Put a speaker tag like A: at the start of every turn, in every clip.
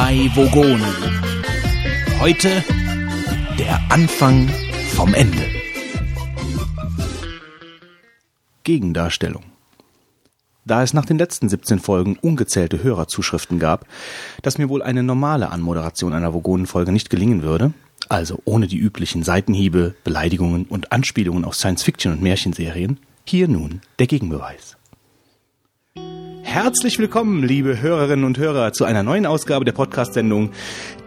A: drei Vogonen. Heute der Anfang vom Ende. Gegendarstellung. Da es nach den letzten 17 Folgen ungezählte Hörerzuschriften gab, dass mir wohl eine normale Anmoderation einer Vogonenfolge nicht gelingen würde, also ohne die üblichen Seitenhiebe, Beleidigungen und Anspielungen auf Science-Fiction- und Märchenserien, hier nun der Gegenbeweis. Herzlich willkommen, liebe Hörerinnen und Hörer, zu einer neuen Ausgabe der Podcast-Sendung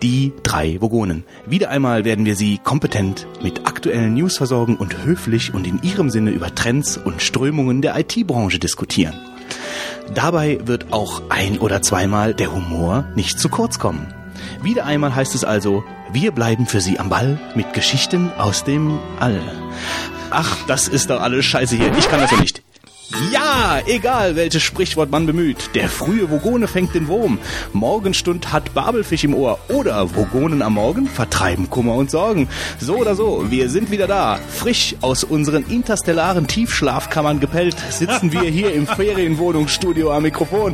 A: Die drei Vogonen. Wieder einmal werden wir Sie kompetent mit aktuellen News versorgen und höflich und in Ihrem Sinne über Trends und Strömungen der IT-Branche diskutieren. Dabei wird auch ein oder zweimal der Humor nicht zu kurz kommen. Wieder einmal heißt es also, wir bleiben für Sie am Ball mit Geschichten aus dem All. Ach, das ist doch alles scheiße hier. Ich kann das ja nicht. Ja, egal welches Sprichwort man bemüht. Der frühe Vogone fängt den Wurm. Morgenstund hat Babelfisch im Ohr. Oder Vogonen am Morgen vertreiben Kummer und Sorgen. So oder so, wir sind wieder da. Frisch aus unseren interstellaren Tiefschlafkammern gepellt sitzen wir hier im Ferienwohnungsstudio am Mikrofon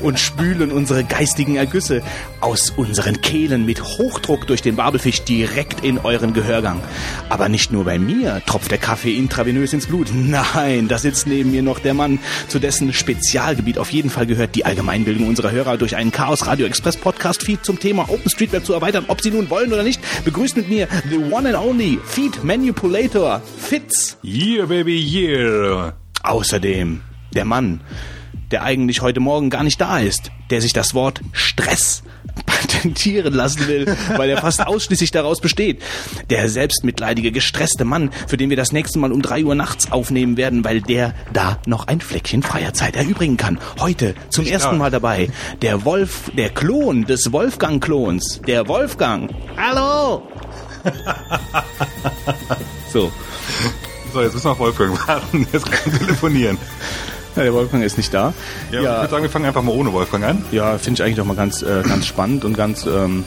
A: und spülen unsere geistigen Ergüsse aus unseren Kehlen mit Hochdruck durch den Babelfisch direkt in euren Gehörgang. Aber nicht nur bei mir tropft der Kaffee intravenös ins Blut. Nein, da sitzt neben mir noch der Mann, zu dessen Spezialgebiet auf jeden Fall gehört, die Allgemeinbildung unserer Hörer durch einen Chaos Radio Express Podcast Feed zum Thema OpenStreetMap zu erweitern, ob sie nun wollen oder nicht. Begrüßt mit mir the one and only Feed Manipulator Fitz.
B: Yeah, baby, yeah.
A: Außerdem der Mann, der eigentlich heute Morgen gar nicht da ist, der sich das Wort Stress patentieren lassen will, weil er fast ausschließlich daraus besteht. Der selbstmitleidige, gestresste Mann, für den wir das nächste Mal um drei Uhr nachts aufnehmen werden, weil der da noch ein Fleckchen freier Zeit erübrigen kann. Heute zum
B: Ich
A: ersten. Mal dabei der Wolf, der Klon des Wolfgang-Klons, der Wolfgang. Hallo! so,
B: So, jetzt müssen wir auf Wolfgang warten. Jetzt kann ich telefonieren.
A: Ja, der Wolfgang ist nicht da.
B: Ja, Ich würde sagen, wir fangen einfach mal ohne Wolfgang an.
A: Ja, finde ich eigentlich doch mal ganz, äh, ganz spannend und ganz ähm,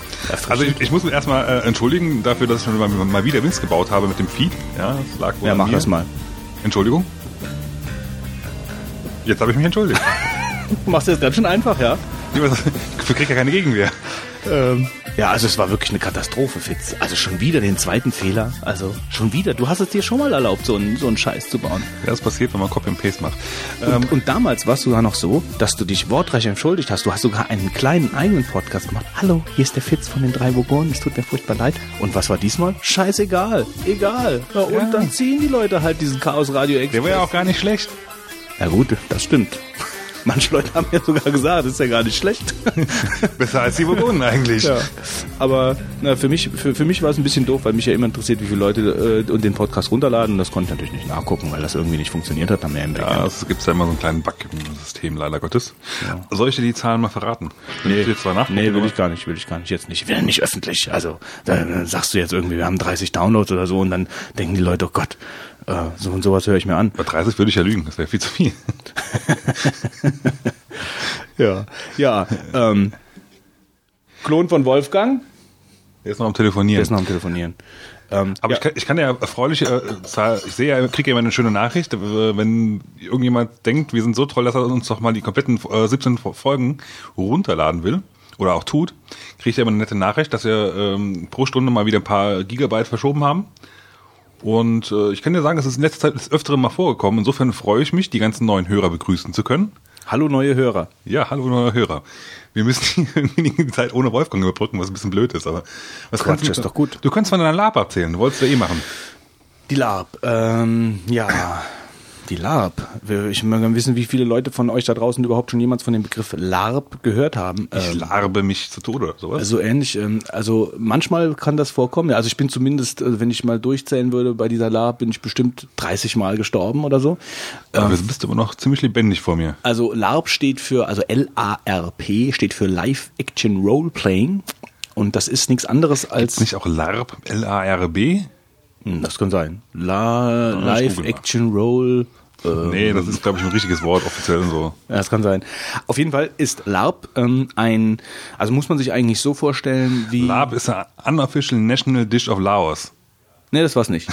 B: Also ich, ich muss mich erstmal äh, entschuldigen dafür, dass ich schon mal, mal wieder Winz gebaut habe mit dem Feed. Ja, das lag wohl
A: ja, mach
B: mir.
A: das mal.
B: Entschuldigung. Jetzt habe ich mich entschuldigt.
A: Du machst das ganz schön einfach, ja?
B: Ich kriege ja keine Gegenwehr.
A: Ähm, ja, also es war wirklich eine Katastrophe, Fitz. Also schon wieder den zweiten Fehler. Also schon wieder. Du hast es dir schon mal erlaubt, so einen, so einen Scheiß zu bauen.
B: Ja, das passiert, wenn man Copy and Paste macht.
A: Und, und damals warst du sogar noch so, dass du dich wortreich entschuldigt hast. Du hast sogar einen kleinen eigenen Podcast gemacht. Hallo, hier ist der Fitz von den drei Vogonen. Es tut mir furchtbar leid. Und was war diesmal? Scheißegal. Egal. Ja, und
B: Ja.
A: dann ziehen die Leute halt diesen Chaos Radio Express.
B: Der war ja auch gar nicht schlecht.
A: Ja gut, das stimmt. Manche Leute haben ja sogar gesagt, das ist ja gar nicht schlecht.
B: Besser als die Vogonen eigentlich.
A: Ja, aber na, für mich, für, für mich war es ein bisschen doof, weil mich ja immer interessiert, wie viele Leute äh, und den Podcast runterladen. Das konnte ich natürlich nicht nachgucken, weil das irgendwie nicht funktioniert hat. Dann mehr im
B: Ja, es gibt ja immer so einen kleinen Bug im System, leider Gottes. Soll ich dir die Zahlen mal verraten? Wenn ich dir zwar nachgucken,
A: nee, will ich gar nicht, will ich gar nicht. Jetzt nicht, will nicht öffentlich. Also dann äh, sagst du jetzt irgendwie, wir haben 30 Downloads oder so und dann denken die Leute, oh Gott, äh, so und sowas höre ich mir an.
B: Bei 30 würde ich ja lügen, das wäre viel zu viel.
A: Ja, ja. Ähm, Klon von Wolfgang,
B: Der ist noch am Telefonieren.
A: der ist noch am Telefonieren. Ähm,
B: Aber
A: ja,
B: ich, kann, ich kann ja erfreulich, äh, Zahl- ich sehe ja, kriege ja immer eine schöne Nachricht, äh, wenn irgendjemand denkt, wir sind so toll, dass er uns doch mal die kompletten äh, 17 Folgen runterladen will oder auch tut, kriege ich ja immer eine nette Nachricht, dass wir ähm, pro Stunde mal wieder ein paar Gigabyte verschoben haben. Und äh, ich kann dir sagen, es ist in letzter Zeit des Öfteren mal vorgekommen. Insofern freue ich mich, die ganzen neuen Hörer begrüßen zu können.
A: hallo neue Hörer.
B: Ja, hallo neue Hörer. Wir müssen die Zeit ohne Wolfgang überbrücken, was ein bisschen blöd ist, aber was
A: Quatsch,
B: kannst du-
A: ist doch gut.
B: Du kannst von deiner Lab erzählen, wolltest du eh machen.
A: Die LARP, ähm, ja, die LARP. Ich möchte gerne wissen, wie viele Leute von euch da draußen überhaupt schon jemals von dem Begriff LARP gehört haben.
B: Ich
A: Ähm,
B: larbe mich zu Tode oder sowas.
A: so ähnlich. Ähm, also manchmal kann das vorkommen. Also ich bin zumindest, äh, wenn ich mal durchzählen würde, bei dieser LARP bin ich bestimmt 30 Mal gestorben oder so.
B: aber du bist aber noch ziemlich lebendig vor mir.
A: Also LARP steht für, also L-A-R-P steht für Live Action Role Playing. Und das ist nichts anderes als.
B: Ist nicht auch LARB? L-A-R-B?
A: Hm, das kann sein. La, Live. Action Role. Äh,
B: Nee, das ist, glaube ich, ein richtiges Wort, offiziell und so.
A: Ja, das kann sein. Auf jeden Fall ist LARP ähm, ein, also muss man sich eigentlich so vorstellen wie.
B: LARB ist ein Unofficial National Dish of Laos.
A: Nee, das war's nicht.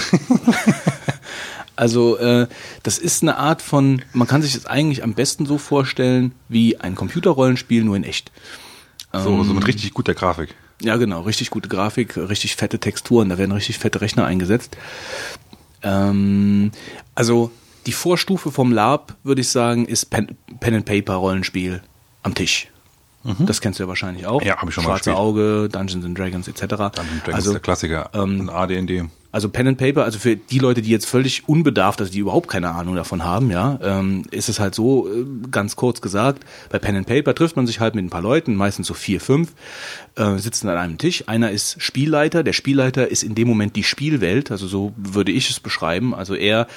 A: also äh, das ist eine Art von, man kann sich das eigentlich am besten so vorstellen wie ein Computerrollenspiel nur in echt.
B: So, so mit richtig guter Grafik.
A: Ja, genau, richtig gute Grafik, richtig fette Texturen, da werden richtig fette Rechner eingesetzt. Ähm, also die Vorstufe vom Lab, würde ich sagen, ist Pen, Pen and Paper Rollenspiel am Tisch. Das kennst du ja wahrscheinlich auch.
B: Mhm. Ja, hab ich schon mal
A: Schwarze. Auge, Dungeons and Dragons etc.
B: Dann Dragons
A: also
B: der Klassiker.
A: ähm,
B: und AD&D.
A: Also Pen and Paper, also für die Leute, die jetzt völlig unbedarft, also die überhaupt keine Ahnung davon haben, ja, ähm, ist es halt so, äh, ganz kurz gesagt, bei Pen and Paper trifft man sich halt mit ein paar Leuten, meistens so vier, fünf, äh, sitzen an einem Tisch. Einer ist Spielleiter, der Spielleiter ist in dem Moment die Spielwelt, also so würde ich es beschreiben. Also er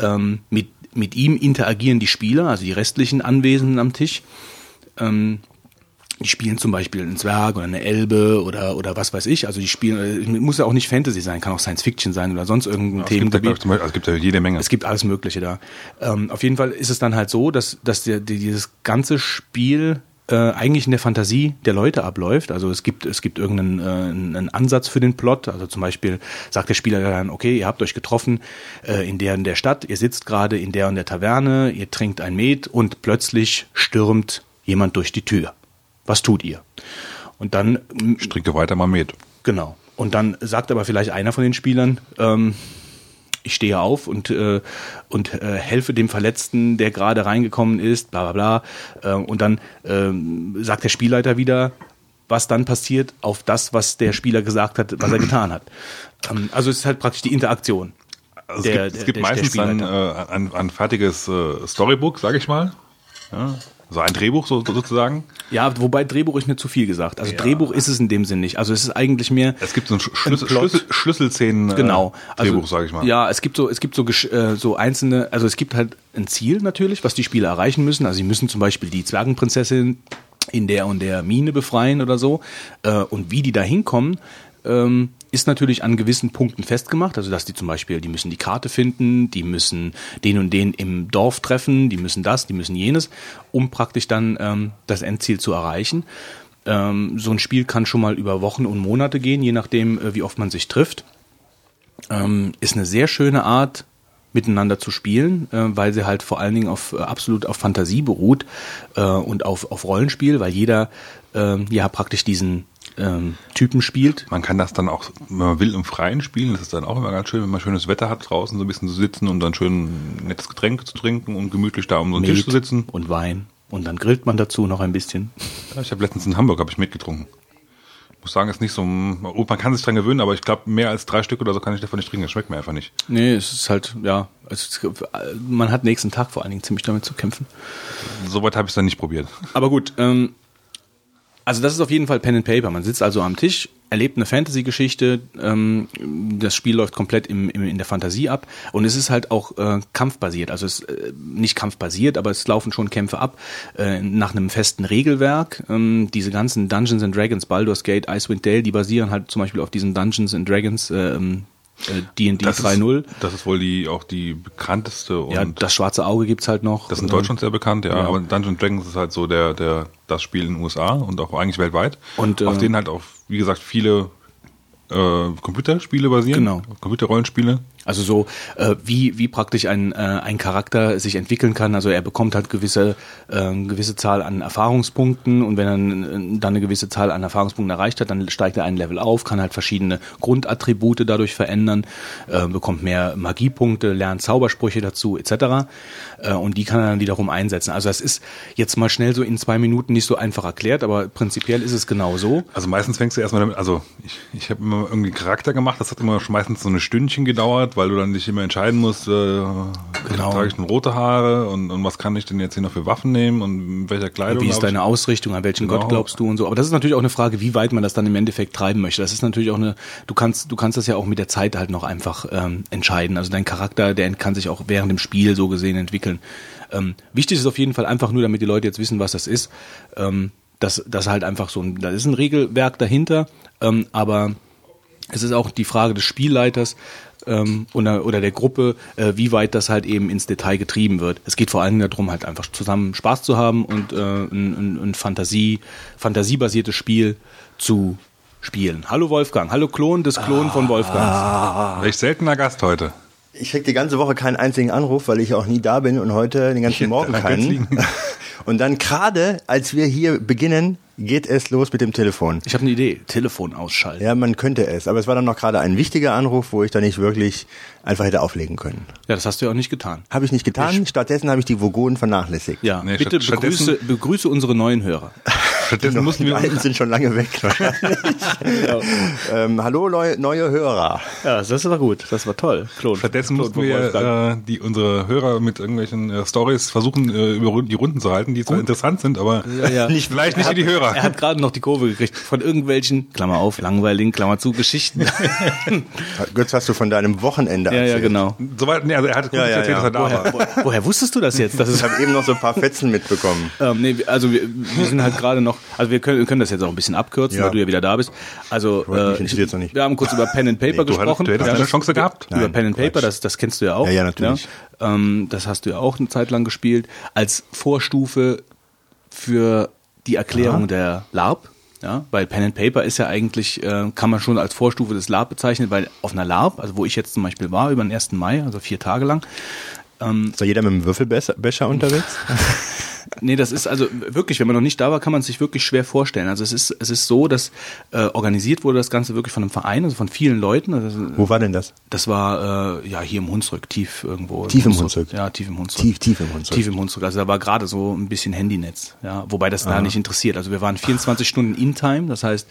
A: ähm, mit, mit ihm interagieren die Spieler, also die restlichen Anwesenden am Tisch. Ähm, die spielen zum Beispiel einen Zwerg oder eine Elbe oder oder was weiß ich. Also die spielen, äh, muss ja auch nicht Fantasy sein, kann auch Science Fiction sein oder sonst irgendein
B: Es gibt, da, glaub
A: Themengebiet.
B: ich, zum Beispiel, also es gibt ja jede Menge.
A: Es gibt alles Mögliche da. Ähm, auf jeden Fall ist es dann halt so, dass, dass der, die, dieses ganze Spiel äh, eigentlich in der Fantasie der Leute abläuft. Also es gibt, es gibt irgendeinen äh, einen Ansatz für den Plot. Also zum Beispiel sagt der Spieler dann, okay, ihr habt euch getroffen äh, in der und der Stadt, ihr sitzt gerade in der und der Taverne, ihr trinkt ein Met und plötzlich stürmt jemand durch die Tür. Was tut ihr? Und dann
B: ich trinke weiter mal mit.
A: Genau. Und dann sagt aber vielleicht einer von den Spielern, ähm, ich stehe auf und, äh, und äh, helfe dem Verletzten, der gerade reingekommen ist, bla bla bla. Äh, und dann ähm, sagt der Spielleiter wieder, was dann passiert auf das, was der Spieler gesagt hat, was er getan hat. Ähm, also es ist halt praktisch die Interaktion.
B: Also
A: Der-
B: es gibt,
A: der-
B: es gibt
A: der-
B: meistens dann äh, ein, ein fertiges äh, Storybook, sage ich mal. Ja, so ein Drehbuch so, sozusagen.
A: Ja, wobei Drehbuch ist mir zu viel gesagt. Also Drehbuch ist es in dem Sinn nicht. Also es ist eigentlich mehr
B: Es gibt so ein Sch- Schlüssel,
A: Plot.
B: Schlüssel, Schlüsselszenen äh,
A: Genau.
B: Drehbuch, sage ich mal.
A: Ja, es gibt so, es gibt so, äh, so einzelne, also es gibt halt ein Ziel natürlich, was die Spieler erreichen müssen. Also sie müssen zum Beispiel die Zwergenprinzessin in der und der Mine befreien oder so. Äh, und wie die da hinkommen, ähm, ist natürlich an gewissen Punkten festgemacht. Also dass die zum Beispiel, die müssen die Karte finden, die müssen den und den im Dorf treffen, die müssen das, die müssen jenes, um praktisch dann ähm, das Endziel zu erreichen. Ähm, so ein Spiel kann schon mal über Wochen und Monate gehen, je nachdem, äh, wie oft man sich trifft ähm, ist eine sehr schöne Art, miteinander zu spielen, äh, weil sie halt vor allen Dingen auf äh, absolut auf Fantasie beruht äh, und auf, auf Rollenspiel, weil jeder ähm, ja praktisch diesen ähm, Typen spielt.
B: Man kann das dann auch, wenn man will, im Freien spielen. Das ist dann auch immer ganz schön, wenn man schönes Wetter hat, draußen so ein bisschen zu sitzen und dann schön ein nettes Getränk zu trinken und gemütlich da um so einen Tisch
A: Met
B: zu sitzen.
A: und Wein. Und dann grillt man dazu noch ein bisschen.
B: Ja, ich habe letztens in Hamburg hab ich mitgetrunken. Muss sagen, ist nicht so, oh, man kann sich dran gewöhnen, aber ich glaube, mehr als drei Stück oder so kann ich davon nicht trinken. Das schmeckt mir einfach nicht.
A: Nee, es ist halt, ja, ist, man hat nächsten Tag vor allen Dingen ziemlich damit zu kämpfen.
B: Soweit habe ich es dann nicht probiert.
A: Aber gut, ähm, also das ist auf jeden Fall Pen and Paper. Man sitzt also am Tisch, erlebt eine Fantasy-Geschichte, ähm, das Spiel läuft komplett im, im, in der Fantasie ab und es ist halt auch äh, kampfbasiert. Also es äh, nicht kampfbasiert, aber es laufen schon Kämpfe ab äh, nach einem festen Regelwerk. Ähm, diese ganzen Dungeons and Dragons, Baldur's Gate, Icewind Dale, die basieren halt zum Beispiel auf diesen Dungeons and Dragons ähm, äh, D&D
B: Das
A: 3.0.
B: Ist, das ist wohl die auch die bekannteste und
A: Ja, das schwarze Auge gibt's halt noch.
B: das ist in Deutschland sehr bekannt, ja, aber Dungeons Dragons ist halt so der, der, das Spiel in den USA und auch eigentlich weltweit.
A: Und,
B: auf
A: äh,
B: denen halt auch, wie gesagt, viele äh, Computerspiele basieren.
A: Genau.
B: Computerrollenspiele.
A: Also so äh, wie wie praktisch ein äh, ein Charakter sich entwickeln kann. Also er bekommt halt gewisse äh, gewisse Zahl an Erfahrungspunkten und wenn er dann eine gewisse Zahl an Erfahrungspunkten erreicht hat, dann steigt er ein Level auf, kann halt verschiedene Grundattribute dadurch verändern, äh, bekommt mehr Magiepunkte, lernt Zaubersprüche dazu etc. Äh, und die kann er dann wiederum einsetzen. Also das ist jetzt mal schnell so in zwei Minuten nicht so einfach erklärt, aber prinzipiell ist es genau so.
B: Also meistens fängst du erstmal damit, also ich, ich habe immer irgendwie Charakter gemacht, das hat immer schon meistens so eine Stündchen gedauert, weil du dann dich immer entscheiden musst, äh,
A: Genau.
B: trage ich denn rote Haare und, und was kann ich denn jetzt hier noch für Waffen nehmen und mit welcher Kleidung.
A: Wie ist
B: hab ich-
A: deine Ausrichtung, an welchen
B: Genau.
A: Gott glaubst du und so. Aber das ist natürlich auch eine Frage, wie weit man das dann im Endeffekt treiben möchte. Das ist natürlich auch eine, du kannst, du kannst das ja auch mit der Zeit halt noch einfach ähm, entscheiden. Also dein Charakter, der kann sich auch während dem Spiel so gesehen entwickeln. Ähm, wichtig ist auf jeden Fall einfach nur, damit die Leute jetzt wissen, was das ist, ähm, dass das halt einfach so ein, da ist ein Regelwerk dahinter, ähm, aber es ist auch die Frage des Spielleiters ähm, oder, oder der Gruppe, äh, wie weit das halt eben ins Detail getrieben wird. Es geht vor allem darum, halt einfach zusammen Spaß zu haben und äh, ein, ein, ein Fantasie, fantasiebasiertes Spiel zu spielen. Hallo Wolfgang, hallo Klon des Klon von Wolfgang.
B: Welch seltener Gast heute.
C: Ich krieg die ganze Woche keinen einzigen Anruf, weil ich auch nie da bin und heute den ganzen Morgen keinen. Und dann gerade, als wir hier beginnen, geht es los mit dem Telefon.
A: Ich habe eine Idee. Telefon ausschalten.
C: Ja, man könnte es, aber es war dann noch gerade ein wichtiger Anruf, wo ich da nicht wirklich einfach hätte auflegen können.
A: Ja, das hast du ja auch nicht getan.
C: Habe ich nicht getan, stattdessen habe ich die Vogonen vernachlässigt.
A: Ja,
B: Nee,
A: bitte begrüße, begrüße unsere neuen Hörer.
B: Stattdessen mussten
C: die
B: wir
C: alten sind schon lange weg. ähm, hallo neue, neue Hörer.
A: Ja, das war gut. Das war toll. Klon.
B: Stattdessen
A: Klon
B: mussten wir äh, die unsere Hörer mit irgendwelchen äh, Stories versuchen, äh, über die Runden zu halten, die zwar interessant sind, aber
A: Ja, ja.
B: nicht, vielleicht nicht wie die Hörer.
A: Er hat gerade noch die Kurve gekriegt von irgendwelchen, Klammer auf, langweiligen, Klammer zu, Geschichten.
C: Götz, hast du von deinem Wochenende
A: ja, ja,
C: erzählt?
A: genau.
B: Soweit, nee, also er hat
C: Ja, ja,
B: erzählt,
C: ja.
B: dass er da war.
A: Woher, wusstest du das jetzt? Das
C: Ich
A: ist,
C: habe eben noch so ein paar Fetzen mitbekommen.
A: ähm, nee, also wir, wir sind halt gerade noch, also wir können, wir können das jetzt auch ein bisschen abkürzen,
C: Ja.
A: weil du ja wieder da bist. Also äh,
C: nicht.
A: wir haben kurz über Pen and Paper
B: Nee, du
A: gesprochen.
B: du hättest eine Chance gehabt.
A: Über
C: Nein,
A: Pen and Paper, das, das kennst du ja auch.
C: Ja, ja, natürlich.
A: Ja? Ähm, das hast du ja auch eine Zeit lang gespielt. Als Vorstufe für die Erklärung der LARP. Ja, weil Pen and Paper ist ja eigentlich, äh, kann man schon als Vorstufe des LARP bezeichnen, weil auf einer LARP, also wo ich jetzt zum Beispiel war, über den 1. Mai, also vier Tage lang,
C: Ist da jeder mit einem Würfelbecher unterwegs?
A: Nee, das ist also wirklich, wenn man noch nicht da war, kann man es sich wirklich schwer vorstellen. Also es ist, es ist so, dass äh, organisiert wurde das Ganze wirklich von einem Verein, also von vielen Leuten. Also,
C: Wo war denn das?
A: das war äh, ja hier im Hunsrück, tief irgendwo.
C: Tief im Hunsrück?
A: Ja, tief im Hunsrück.
C: Tief, tief im Hunsrück.
A: Tief im Hunsrück. Also da war gerade so ein bisschen Handynetz, ja, wobei das da nicht interessiert. Also wir waren 24 Stunden in-time, das heißt,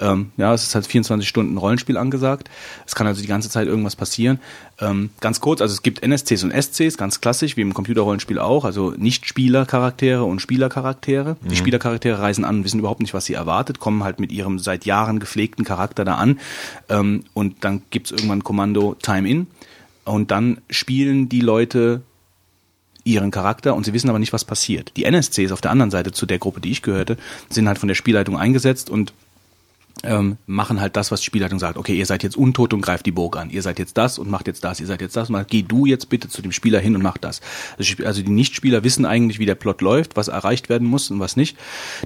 A: ähm, ja, es ist halt 24 Stunden Rollenspiel angesagt. Es kann also die ganze Zeit irgendwas passieren. Ähm, ganz kurz, also es gibt NSCs und SCs, ganz klassisch, wie im Computerrollenspiel auch, also Nicht-Spieler-Charaktere und Spielercharaktere. Die Spielercharaktere reisen an, wissen überhaupt nicht, was sie erwartet, kommen halt mit ihrem seit Jahren gepflegten Charakter da an ähm, und dann gibt's irgendwann ein Kommando Time In und dann spielen die Leute ihren Charakter und sie wissen aber nicht, was passiert. Die NSCs auf der anderen Seite zu der Gruppe, die ich gehörte, sind halt von der Spielleitung eingesetzt und ähm, machen halt das, was die Spielleitung sagt. Okay, ihr seid jetzt untot und greift die Burg an. Ihr seid jetzt das und macht jetzt das. Ihr seid jetzt das. Und geh du jetzt bitte zu dem Spieler hin und mach das. Also also die Nichtspieler wissen eigentlich, wie der Plot läuft, was erreicht werden muss und was nicht.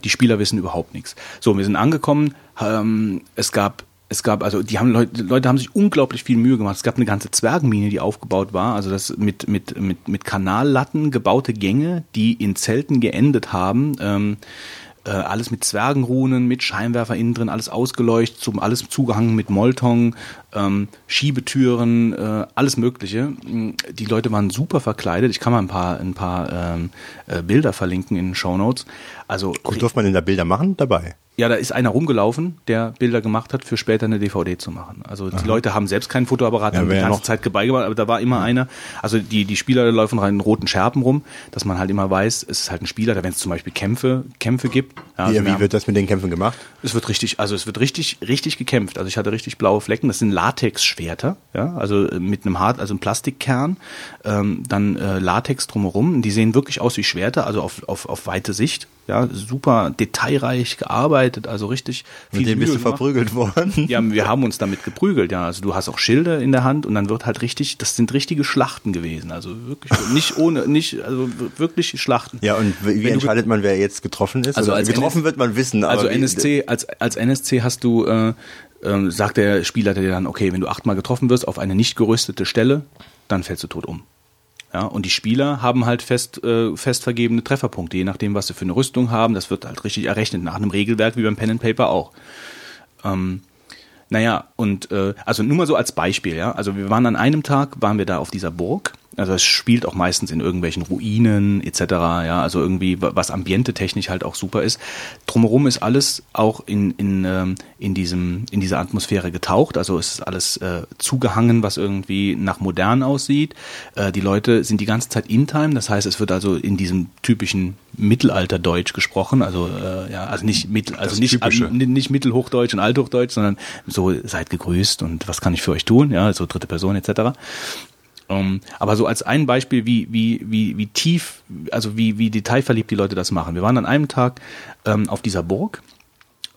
A: Die Spieler wissen überhaupt nichts. So, wir sind angekommen. Ähm, es gab es gab, also die haben Leute, Leute haben sich unglaublich viel Mühe gemacht. Es gab eine ganze Zwergenmine, die aufgebaut war, also das mit, mit, mit, mit Kanallatten gebaute Gänge, die in Zelten geendet haben. Ähm, äh, alles mit Zwergenrunen, mit Scheinwerfer innen drin, alles ausgeleuchtet, zum, alles zugehangen mit Molton, ähm, Schiebetüren, äh, alles Mögliche. Die Leute waren super verkleidet. Ich kann mal ein paar, ein paar ähm, äh, Bilder verlinken in den Show Notes. Also
C: Gut, durfte man denn da Bilder machen? Dabei.
A: Ja, da ist einer rumgelaufen, der Bilder gemacht hat, für später eine DVD zu machen. Also die Leute haben selbst keinen Fotoapparat,
C: Ja,
A: haben die
C: ja
A: ganze
C: noch-
A: Zeit beigemacht, aber da war immer einer. Also die, die Spieler laufen rein in roten Scherben rum, dass man halt immer weiß, es ist halt ein Spieler, da wenn es zum Beispiel Kämpfe, Kämpfe gibt. Ja, also
C: Wie,
A: wir
C: wie wird das mit den Kämpfen gemacht?
A: es wird richtig, also es wird richtig, richtig gekämpft. Also ich hatte richtig blaue Flecken. Das sind Latexschwerter, ja, also äh, mit einem hart, also einem Plastikkern, ähm, dann äh, Latex drumherum. Die sehen wirklich aus wie Schwerter, also auf, auf, auf weite Sicht. Ja, super detailreich gearbeitet, also richtig viel
C: Mit denen bist du verprügelt worden.
A: Ja, wir haben uns damit geprügelt, ja. Also du hast auch Schilde in der Hand und dann wird halt richtig, das sind richtige Schlachten gewesen. Also wirklich nicht ohne, nicht, also wirklich Schlachten.
C: Ja, und wie, wie entscheidet man, wer jetzt getroffen ist?
A: Also als
C: getroffen
A: NS
C: wird man wissen. Aber
A: Also NSC, als, als NSC hast du, äh, ähm, sagt der Spielleiter dir dann, okay, wenn du achtmal getroffen wirst auf eine nicht gerüstete Stelle, dann fällst du tot um. Ja, und die Spieler haben halt fest, äh, fest vergebene Trefferpunkte, je nachdem, was sie für eine Rüstung haben. Das wird halt richtig errechnet, nach einem Regelwerk wie beim Pen and Paper auch. Ähm, naja, und äh, also nur mal so als Beispiel, ja. Also wir waren an einem Tag, waren wir da auf dieser Burg. Also es spielt auch meistens in irgendwelchen Ruinen etc. Ja, also irgendwie wa- was ambientetechnisch halt auch super ist. Drumherum ist alles auch in in ähm, in diesem in dieser Atmosphäre getaucht. Also es ist alles äh, zugehangen, was irgendwie nach modern aussieht. Äh, die Leute sind die ganze Zeit in Time. Das heißt, es wird also in diesem typischen Mittelalterdeutsch gesprochen. Also äh, ja, also nicht mittel, also nicht nicht Mittelhochdeutsch und Althochdeutsch, sondern so seid gegrüßt und was kann ich für euch tun, ja, so dritte Person etc. Ähm, aber so als ein Beispiel, wie, wie, wie, wie tief, also wie, wie detailverliebt die Leute das machen. Wir waren an einem Tag ähm, auf dieser Burg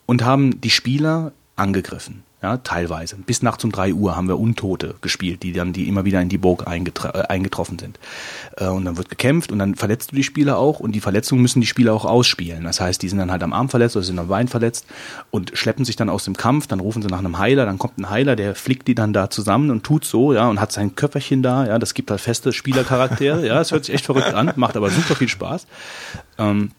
A: und haben die Spieler angegriffen. Ja, teilweise. Bis nachts um drei Uhr haben wir Untote gespielt, die dann, die immer wieder in die Burg eingetra äh, eingetroffen sind. Äh, und dann wird gekämpft und dann verletzt du die Spieler auch und die Verletzungen müssen die Spieler auch ausspielen. Das heißt, die sind dann halt am Arm verletzt oder sind am Bein verletzt und schleppen sich dann aus dem Kampf, dann rufen sie nach einem Heiler, dann kommt ein Heiler, der flickt die dann da zusammen und tut so, ja, und hat sein Köfferchen da, ja, das gibt halt feste Spielercharaktere, ja, es hört sich echt verrückt an, macht aber super viel Spaß. Ähm,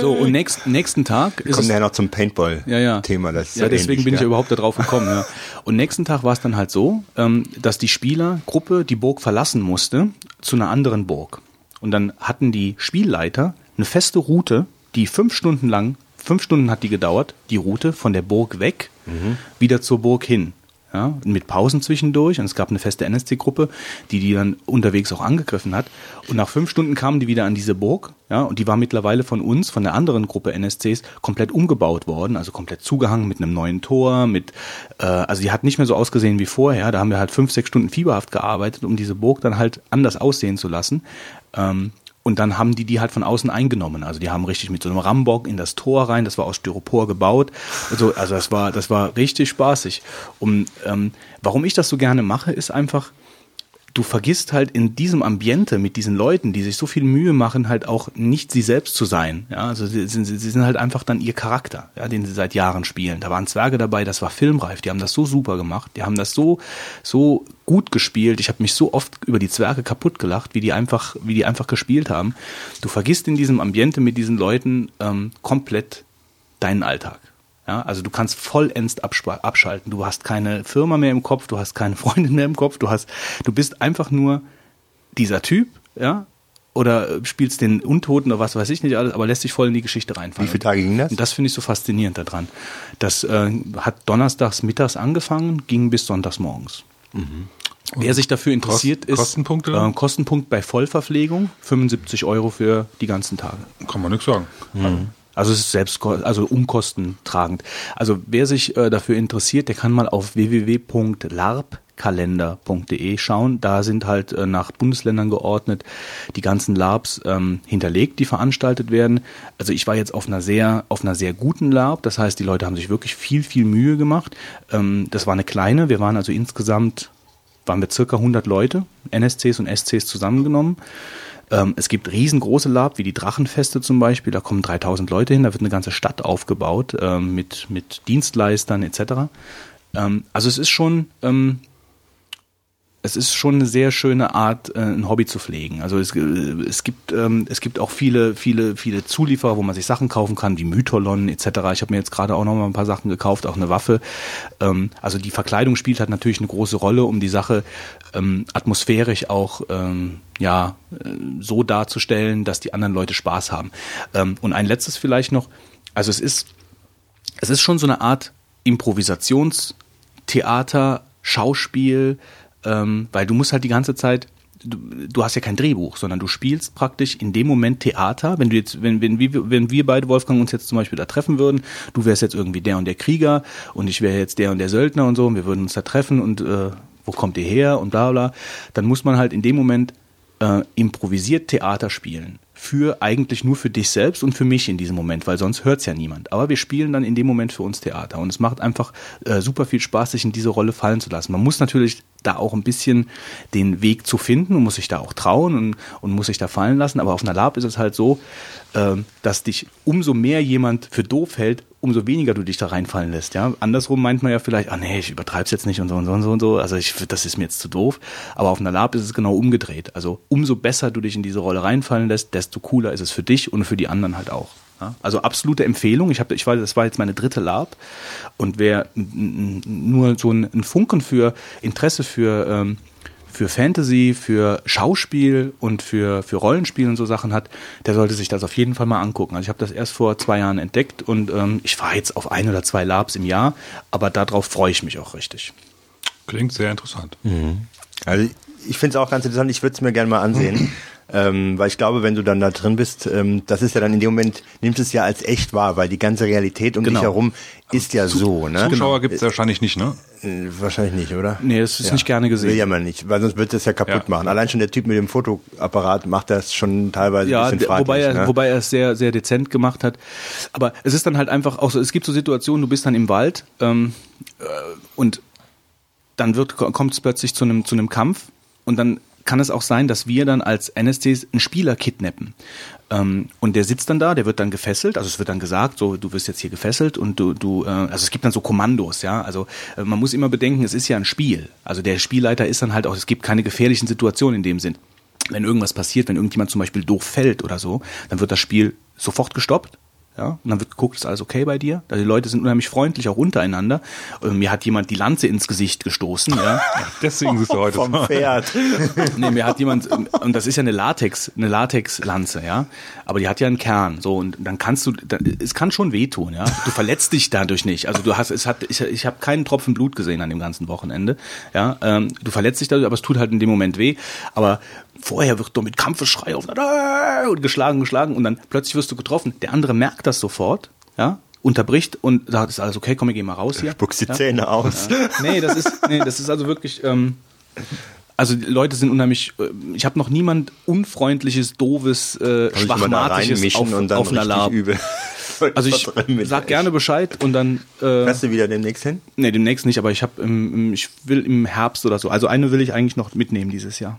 A: So, und nächst, nächsten Tag ist
C: Kommen
A: es
C: ja noch zum Paintball-Thema.
A: ja, ja.
C: Das ist
A: ja, deswegen
C: ähnlich,
A: bin ich ja
C: ja.
A: überhaupt darauf gekommen. Ja. Und nächsten Tag war es dann halt so, ähm, dass die Spielergruppe die Burg verlassen musste zu einer anderen Burg. Und dann hatten die Spielleiter eine feste Route, die fünf Stunden lang, fünf Stunden hat die gedauert, die Route von der Burg weg, wieder zur Burg hin. Ja, mit Pausen zwischendurch und es gab eine feste NSC-Gruppe, die die dann unterwegs auch angegriffen hat. Und nach fünf Stunden kamen die wieder an diese Burg, ja, und die war mittlerweile von uns, von der anderen Gruppe NSCs, komplett umgebaut worden, also komplett zugehangen mit einem neuen Tor, mit, äh, also die hat nicht mehr so ausgesehen wie vorher. Da haben wir halt fünf, sechs Stunden fieberhaft gearbeitet, um diese Burg dann halt anders aussehen zu lassen. Ähm, und dann haben die die halt von außen eingenommen. Also die haben richtig mit so einem Rambock in das Tor rein. Das war aus Styropor gebaut. Also, also das war, das war richtig spaßig. Und ähm, warum ich das so gerne mache, ist einfach, du vergisst halt in diesem Ambiente mit diesen Leuten, die sich so viel Mühe machen, halt auch nicht sie selbst zu sein. Ja, also sie sind, sie sind halt einfach dann ihr Charakter, ja, den sie seit Jahren spielen. Da waren Zwerge dabei, das war filmreif. Die haben das so super gemacht. Die haben das so, so gut gespielt. Ich habe mich so oft über die Zwerge kaputt gelacht, wie die einfach, wie die einfach gespielt haben. Du vergisst in diesem Ambiente mit diesen Leuten ähm, komplett deinen Alltag. Ja, also du kannst vollends abschalten. Du hast keine Firma mehr im Kopf, du hast keine Freundin mehr im Kopf, du hast, du bist einfach nur dieser Typ, ja, oder äh, spielst den Untoten oder was weiß ich nicht alles, aber lässt sich voll in die Geschichte reinfallen.
C: Wie viele Tage ging das?
A: Und das finde ich so faszinierend daran. Das äh, hat donnerstags mittags angefangen, ging bis sonntags morgens. Wer sich dafür interessiert, ist
B: Kostenpunkte?
A: Äh, Kostenpunkt bei Vollverpflegung 75 Euro für die ganzen Tage.
B: Kann man nichts sagen.
A: Also es ist selbst, also umkostentragend. Also wer sich äh, dafür interessiert, der kann mal auf www.larpkalender.de schauen. Da sind halt äh, nach Bundesländern geordnet die ganzen LARPs ähm, hinterlegt, die veranstaltet werden. Also ich war jetzt auf einer sehr, auf einer sehr guten LARP. Das heißt, die Leute haben sich wirklich viel, viel Mühe gemacht. Ähm, das war eine kleine. Wir waren also insgesamt waren wir circa 100 Leute, NSCs und SCs zusammengenommen. Ähm, es gibt riesengroße Lab, wie die Drachenfeste zum Beispiel, da kommen 3000 Leute hin, da wird eine ganze Stadt aufgebaut ähm, mit, mit Dienstleistern etc. Ähm, also es ist schon, ähm, es ist schon eine sehr schöne Art, äh, ein Hobby zu pflegen. Also es, äh, es gibt ähm, es gibt auch viele viele viele Zulieferer, wo man sich Sachen kaufen kann, wie Mytholon etc. Ich habe mir jetzt gerade auch noch mal ein paar Sachen gekauft, auch eine Waffe. Ähm, also die Verkleidung spielt halt natürlich eine große Rolle, um die Sache ähm, atmosphärisch auch ähm, ja äh, so darzustellen, dass die anderen Leute Spaß haben. Ähm, und ein letztes vielleicht noch. Also es ist es ist schon so eine Art Improvisationstheater, Schauspiel, ähm, weil du musst halt die ganze Zeit, du, du hast ja kein Drehbuch, sondern du spielst praktisch in dem Moment Theater. Wenn du jetzt, wenn, wenn, wir, wenn wir beide, Wolfgang, uns jetzt zum Beispiel da treffen würden, du wärst jetzt irgendwie der und der Krieger und ich wäre jetzt der und der Söldner und so, und wir würden uns da treffen und äh, wo kommt ihr her und bla bla, dann muss man halt in dem Moment äh, improvisiert Theater spielen. Für eigentlich nur für dich selbst und für mich in diesem Moment, weil sonst hört's ja niemand. Aber wir spielen dann in dem Moment für uns Theater. Und es macht einfach äh, super viel Spaß, sich in diese Rolle fallen zu lassen. Man muss natürlich da auch ein bisschen den Weg zu finden und muss sich da auch trauen und, und muss sich da fallen lassen. Aber auf einer Lab ist es halt so, äh, dass dich umso mehr jemand für doof hält, umso weniger du dich da reinfallen lässt. Ja, andersrum meint man ja vielleicht, ah nee, ich übertreib's jetzt nicht und so und so und so und so. Also ich, das ist mir jetzt zu doof. Aber auf einer Lab ist es genau umgedreht. Also umso besser du dich in diese Rolle reinfallen lässt, desto cooler ist es für dich und für die anderen halt auch. Ja, also absolute Empfehlung. Ich habe, ich weiß, das war jetzt meine dritte Lab und wer nur so einen, Funken für Interesse für ähm, für Fantasy, für Schauspiel und für, für Rollenspiel und so Sachen hat, der sollte sich das auf jeden Fall mal angucken. Also ich habe das erst vor zwei Jahren entdeckt und ähm, ich fahre jetzt auf ein oder zwei Labs im Jahr, aber darauf freue ich mich auch richtig.
B: Klingt sehr interessant.
C: Also ich finde es auch ganz interessant, ich würde es mir gerne mal ansehen. ähm, weil ich glaube, wenn du dann da drin bist, ähm, das ist ja dann in dem Moment, nimmst es ja als echt wahr, weil die ganze Realität um
A: Genau.
C: dich herum ist ja so, ne?
B: Zuschauer gibt's ja wahrscheinlich nicht, ne?
C: Äh, Wahrscheinlich nicht, oder?
A: Nee, das ist nicht gerne gesehen.
C: Will ja man nicht, weil sonst wird das ja kaputt
B: Ja.
C: machen. Allein schon der Typ mit dem Fotoapparat macht das schon teilweise
A: Ja,
C: ein bisschen fraglich.
A: wobei er,
C: ne?
A: wobei er es sehr, sehr dezent gemacht hat. Aber es ist dann halt einfach auch so, es gibt so Situationen, du bist dann im Wald ähm, äh, und dann wird, kommt es plötzlich zu einem, zu einem Kampf und dann kann es auch sein, dass wir dann als NSCs einen Spieler kidnappen. Ähm, und der sitzt dann da, der wird dann gefesselt, also es wird dann gesagt, so du wirst jetzt hier gefesselt und du, du, äh, also es gibt dann so Kommandos, ja. Also äh, man muss immer bedenken, es ist ja ein Spiel. Also der Spielleiter ist dann halt auch, es gibt keine gefährlichen Situationen in dem Sinn. wenn irgendwas passiert, wenn irgendjemand zum Beispiel doof fällt oder so, dann wird das Spiel sofort gestoppt. Ja, und dann wird geguckt, ist alles okay bei dir? Die Leute sind unheimlich freundlich, auch untereinander. Und mir hat jemand die Lanze ins Gesicht gestoßen, ja.
B: Deswegen siehst du heute
C: Vom Pferd.
A: nee, mir hat jemand, und das ist ja eine Latex, eine Latexlanze, ja. Aber die hat ja einen Kern, so, und dann kannst du, es kann schon wehtun, ja. Du verletzt dich dadurch nicht. Also du hast, es hat, ich, ich habe keinen Tropfen Blut gesehen an dem ganzen Wochenende, ja. Ähm, du verletzt dich dadurch, aber es tut halt in dem Moment weh. Aber vorher wird du mit Kampfeschrei auf und geschlagen, geschlagen und dann plötzlich wirst du getroffen. Der andere merkt das sofort, ja, unterbricht und sagt, ist alles okay, komm, ich geh mal raus hier.
C: Spuckst die
A: ja?
C: Zähne aus.
A: Ja. Nee, das ist, nee, das ist also wirklich, ähm, also die Leute sind unheimlich, äh, ich habe noch niemand unfreundliches, doofes, äh, schwachmatisches auf,
C: und dann
A: auf einer Lab.
C: übel.
A: Also ich sag gerne Bescheid und dann äh,
C: Fährst du wieder demnächst hin?
A: nee, demnächst nicht, aber ich habe ich will im Herbst oder so. Also eine will ich eigentlich noch mitnehmen dieses Jahr.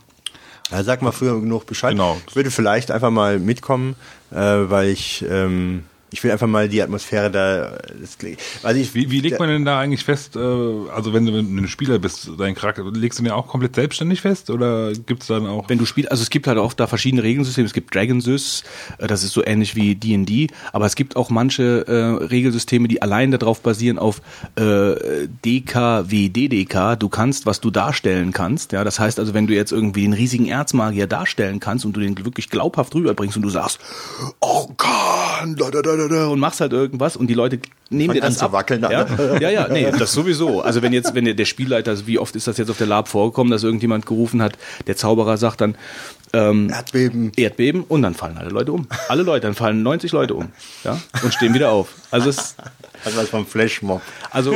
C: Ja, sag mal früher genug Bescheid.
B: Genau.
C: Ich würde vielleicht einfach mal mitkommen, äh, weil ich, ähm, ich will einfach mal die Atmosphäre da. Das, also ich,
B: Wie, wie legt man denn da eigentlich fest, äh, also wenn du ein Spieler bist, dein Charakter, legst du den auch komplett selbstständig fest oder gibt's dann auch...
A: wenn du spielst, also es gibt halt auch da verschiedene Regelsysteme. Es gibt Dragon Sys, äh, das ist so ähnlich wie D&D, aber es gibt auch manche äh, Regelsysteme, die allein darauf basieren auf äh, DK wie DDK. Du kannst, was du darstellen kannst. Ja, das heißt also, wenn du jetzt irgendwie den riesigen Erzmagier darstellen kannst und du den wirklich glaubhaft rüberbringst und du sagst, oh Gott, da, da, da, da, da, und machst halt irgendwas und die Leute nehmen
C: Fang
A: dir das
C: an zu
A: ab.
C: wackeln dann.
A: ja, ja, ja, nee, das sowieso. Also wenn jetzt, wenn der, Spielleiter, wie oft ist das jetzt auf der Lab vorgekommen, dass irgendjemand gerufen hat, der Zauberer sagt dann, ähm,
C: Erdbeben.
A: Erdbeben und dann fallen alle Leute um. Alle Leute, dann fallen 90 Leute um, ja, und stehen wieder auf. Also es,
C: Hat was vom Flashmob.
A: also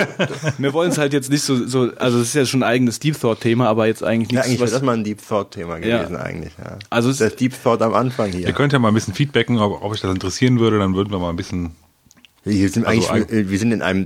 A: wir wollen es halt jetzt nicht so, so, also es ist ja schon ein eigenes Deep Thought Thema, aber jetzt eigentlich
C: Ja,
A: nichts,
C: eigentlich wäre
A: was,
C: das mal ein Deep Thought Thema
A: Ja.
C: gewesen eigentlich. Ja.
A: Also
C: das Deep Thought am Anfang
B: Ihr
C: hier.
B: könnt ja mal ein bisschen feedbacken, ob, ob euch das interessieren würde, dann würden wir mal ein bisschen...
C: Wir sind
B: Also
C: eigentlich,
B: ein-
C: wir sind in einem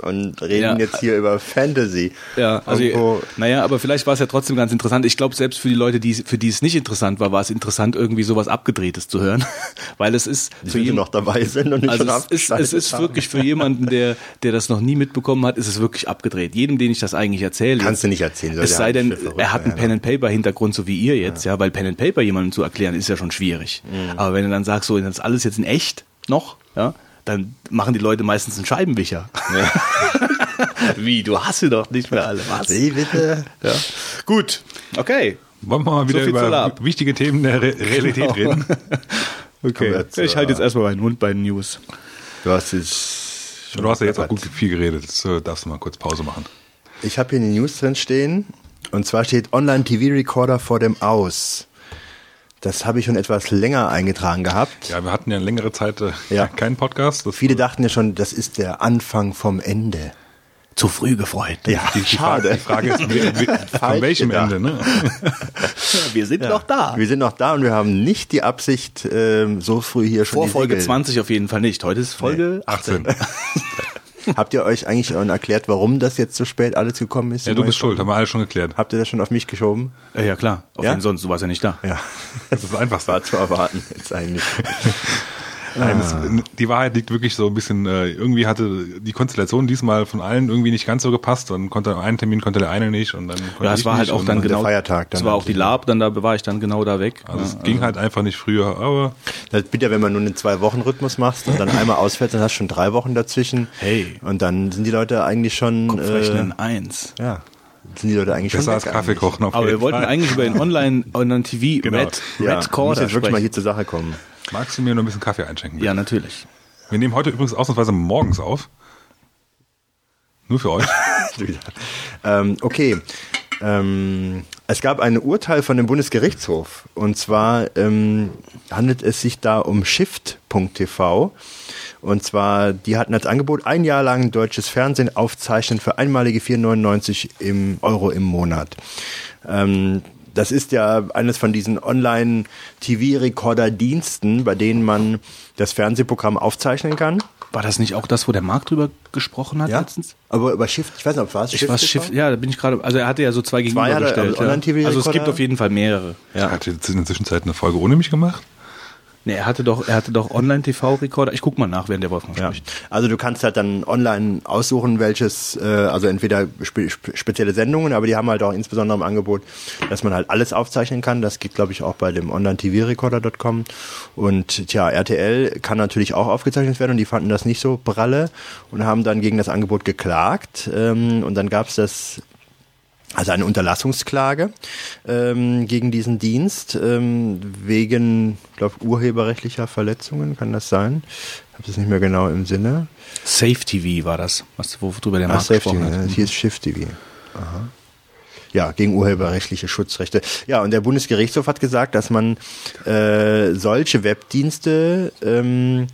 C: Und reden
A: Ja.
C: jetzt hier über Fantasy.
A: ja, also
C: Irgendwo-
A: naja, aber vielleicht war es ja trotzdem ganz interessant. Ich glaube, selbst für die Leute, die für die es nicht interessant war, war es interessant, irgendwie sowas abgedrehtes zu hören, weil es ist
C: die
A: für jeden-
C: noch dabei sind und nicht
A: Also
C: schon
A: es ist, es ist wirklich für jemanden, der, der das noch nie mitbekommen hat, ist es wirklich abgedreht. Jedem, den ich das eigentlich erzähle.
C: Kannst du nicht erzählen, soll
A: Es sei denn,
C: halt verrückt
A: er hat einen
C: sein,
A: Pen and Paper Hintergrund, so wie ihr jetzt, ja, weil Pen and Paper jemandem zu erklären ist ja schon schwierig.
C: Mhm.
A: Aber wenn du dann sagst, so, das ist alles jetzt in echt noch, ja, dann machen die Leute meistens einen Scheibenwischer. wie, du hast sie doch nicht mehr alle, was?
C: Wie bitte?
A: Ja. Gut, okay.
B: Wollen wir mal wieder
A: zur
B: über wichtige Themen der Re Realität reden?
A: Okay.
C: Wir
A: Ich halte jetzt erstmal meinen Mund bei den News.
C: Du hast jetzt.
B: Du hast ja jetzt auch gut viel geredet, jetzt äh, darfst du mal kurz Pause machen.
C: Ich habe hier in den News drin stehen. Und zwar steht Online-TV-Recorder vor dem Aus. Das habe ich schon etwas länger eingetragen gehabt.
B: Ja, wir hatten ja eine längere Zeit äh,
C: Ja.
B: keinen Podcast. Das,
C: Viele dachten ja schon, das ist der Anfang vom Ende.
A: Zu früh gefreut.
C: Ja,
B: die, die, Frage, die Frage ist, wie, wie, von welchem
C: gedacht.
B: Ende? Ne?
A: wir sind noch da.
C: Wir sind noch da und wir haben nicht die Absicht, ähm, so früh hier schon
A: Vor
C: die
A: Folge
C: Segel-
A: 20 auf jeden Fall nicht. Heute ist Folge 18.
B: 18.
C: Habt ihr euch eigentlich schon erklärt, warum das jetzt so spät alles gekommen ist?
B: Ja, du bist schuld, haben wir alle schon geklärt.
C: Habt ihr das schon auf mich geschoben?
A: Äh, ja, klar. Auf
C: Ja?
A: jeden sonst, du warst ja nicht da.
C: Ja.
B: Das ist einfach.
C: War zu erwarten jetzt eigentlich.
B: Nein, es, die Wahrheit liegt wirklich so ein bisschen, äh, irgendwie hatte die Konstellation diesmal von allen irgendwie nicht ganz so gepasst und konnte einen Termin konnte der eine nicht und dann konnte
A: Ja, es
B: ich
A: war halt auch dann
C: der
A: genau.
C: Feiertag dann
A: Es war auch die. Lab, dann da war ich dann genau da weg.
B: Also
A: Ja,
B: es ging halt einfach nicht früher, aber
C: Das ist bitter, wenn man nur einen Zwei-Wochen-Rhythmus machst und dann einmal ausfällt, dann hast du schon drei Wochen dazwischen.
A: Hey.
C: Und dann sind die Leute eigentlich schon.
A: Kopfrechnen 1.
C: Äh, ja. Sind die Leute eigentlich
B: besser
C: schon.
B: als Kaffee kochen auf
A: Aber wir wollten
B: Fall.
A: eigentlich über den Online, Online TV
B: Genau.
A: Red,
C: Ja,
A: Red
C: musst jetzt wirklich mal
A: sprechen.
C: hier zur Sache kommen.
B: Magst du mir noch ein bisschen Kaffee einschenken?
A: Ja, natürlich.
B: Wir nehmen heute übrigens ausnahmsweise morgens auf. Nur für euch.
C: ähm, okay. Ähm, es gab ein Urteil von dem Bundesgerichtshof. Und zwar ähm, handelt es sich da um Shift.tv. Und zwar, die hatten als Angebot ein Jahr lang deutsches Fernsehen aufzeichnen für einmalige 4,99 im Euro im Monat. Ähm, das ist ja eines von diesen Online-TV-Recorder-Diensten, bei denen man das Fernsehprogramm aufzeichnen kann.
A: War das nicht auch das, wo der Marc drüber gesprochen hat
C: Ja,
A: letztens?
C: aber über Shift, ich weiß nicht, ob war es
A: Ich war Schiff, ja, da bin ich gerade, also er hatte ja so zwei
C: Zwei
A: gegenübergestellt.
C: hatte, also
A: ja.
C: Online-TV
A: Also es gibt auf jeden Fall mehrere. Ja.
B: Hat jetzt in der Zwischenzeit eine Folge ohne mich gemacht?
A: Nee, er hatte doch, er hatte doch Online-TV-Rekorder. Ich guck mal nach, während der Wolfgang
C: Ja.
A: spricht.
C: Also du kannst halt dann online aussuchen, welches, äh, also entweder spe spe spezielle Sendungen, aber die haben halt auch insbesondere im Angebot, dass man halt alles aufzeichnen kann. Das geht, glaube ich, auch bei dem Online-TV-Recorder.com. Und tja, RTL kann natürlich auch aufgezeichnet werden und die fanden das nicht so pralle und haben dann gegen das Angebot geklagt. Ähm, und dann gab es das also eine Unterlassungsklage ähm, gegen diesen Dienst ähm, wegen, glaube urheberrechtlicher Verletzungen, kann das sein? Ich habe das nicht mehr genau im Sinne.
A: Safe TV war das, was, worüber der
C: Ach,
A: Markt
C: Safety,
A: gesprochen hat.
C: ne? hier ist Shift TV. Aha. Ja, gegen urheberrechtliche Schutzrechte. Ja, und der Bundesgerichtshof hat gesagt, dass man äh, solche Webdienste ähm,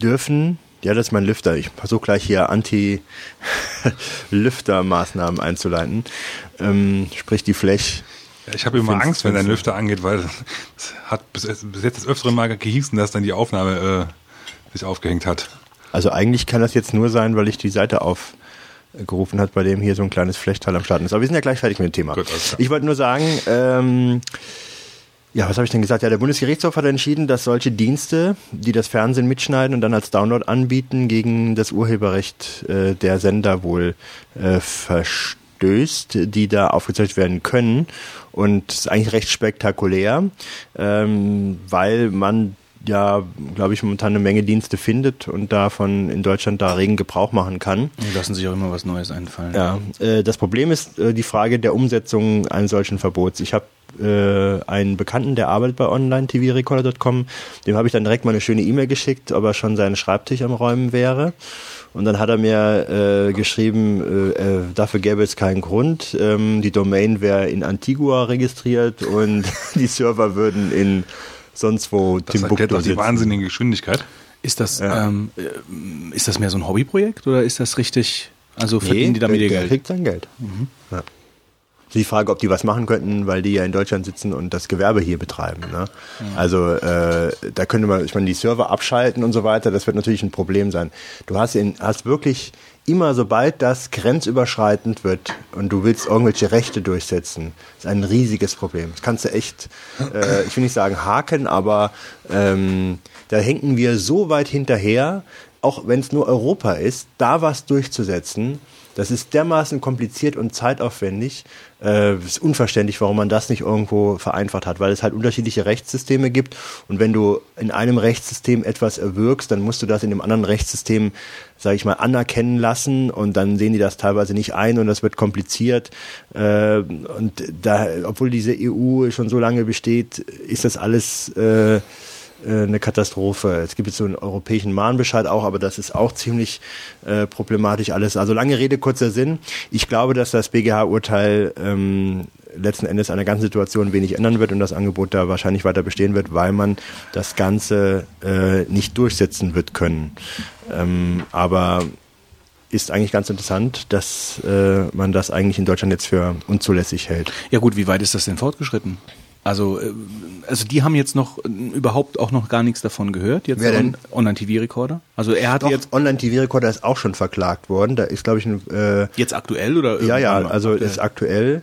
C: dürfen, ja, das ist mein Lüfter. Ich versuche gleich hier Anti-Lüfter-Maßnahmen einzuleiten. Ähm, sprich die Flech.
B: Ja, ich habe immer Angst, wenn dein Lüfter angeht, weil es hat bis, bis jetzt das öfteren Mal gehießen, dass dann die Aufnahme äh, sich aufgehängt hat.
C: Also eigentlich kann das jetzt nur sein, weil ich die Seite aufgerufen hat, bei dem hier so ein kleines Flechtteil am Start ist. Aber wir sind ja gleich fertig mit dem Thema.
B: Gut,
C: ich wollte nur sagen, ähm, ja, was habe ich denn gesagt? Ja, der Bundesgerichtshof hat entschieden, dass solche Dienste, die das Fernsehen mitschneiden und dann als Download anbieten, gegen das Urheberrecht äh, der Sender wohl äh, verstößt, die da aufgezeichnet werden können. Und das ist eigentlich recht spektakulär, ähm, weil man ja, glaube ich, momentan eine Menge Dienste findet und davon in Deutschland da regen Gebrauch machen kann.
A: Die lassen sich auch immer was Neues einfallen.
C: Ja, äh, das Problem ist äh, die Frage der Umsetzung eines solchen Verbots. Ich habe äh, einen Bekannten, der arbeitet bei online-tvrecorder.com, dem habe ich dann direkt mal eine schöne E-Mail geschickt, ob er schon seinen Schreibtisch am Räumen wäre. Und dann hat er mir äh, geschrieben, äh, äh, dafür gäbe es keinen Grund. Ähm, die Domain wäre in Antigua registriert und die Server würden in sonst wo
B: Das erklärt
C: Timbuktu
B: die
C: sitzen.
B: wahnsinnige Geschwindigkeit.
A: Ist das,
C: Ja.
A: ähm, äh, ist das mehr so ein Hobbyprojekt oder ist das richtig, also verdienen die damit
C: der,
A: ihr
C: der
A: Geld?
C: kriegt sein Geld. Ja. Die Frage, ob die was machen könnten, weil die ja in Deutschland sitzen und das Gewerbe hier betreiben. Ne? Also äh, da könnte man, ich meine, die Server abschalten und so weiter, das wird natürlich ein Problem sein. Du hast, in, hast wirklich immer, sobald das grenzüberschreitend wird und du willst irgendwelche Rechte durchsetzen, ist ein riesiges Problem. Das kannst du echt, äh, ich will nicht sagen haken, aber ähm, da hinken wir so weit hinterher, auch wenn es nur Europa ist, da was durchzusetzen, das ist dermaßen kompliziert und zeitaufwendig. Äh, ist unverständlich, warum man das nicht irgendwo vereinfacht hat, weil es halt unterschiedliche Rechtssysteme gibt. Und wenn du in einem Rechtssystem etwas erwirkst, dann musst du das in dem anderen Rechtssystem, sage ich mal, anerkennen lassen. Und dann sehen die das teilweise nicht ein und das wird kompliziert. Äh, und da, obwohl diese EU schon so lange besteht, ist das alles äh, eine Katastrophe. Es gibt jetzt so einen europäischen Mahnbescheid auch, aber das ist auch ziemlich äh, problematisch alles. Also lange Rede, kurzer Sinn. Ich glaube, dass das BGH-Urteil ähm, letzten Endes an der ganzen Situation wenig ändern wird und das Angebot da wahrscheinlich weiter bestehen wird, weil man das Ganze äh, nicht durchsetzen wird können. Ähm, aber ist eigentlich ganz interessant, dass äh, man das eigentlich in Deutschland jetzt für unzulässig hält.
A: Ja gut, wie weit ist das denn fortgeschritten? Also, äh, also die haben jetzt noch äh, überhaupt auch noch gar nichts davon gehört, jetzt
C: Wer denn?
A: On Online-TV-Rekorder. Also er hat
C: Doch,
A: jetzt
C: Online-TV-Recorder ist auch schon verklagt worden. Da ist, glaube ich, ein äh,
A: jetzt aktuell oder
C: Ja, ja, also ist aktuell.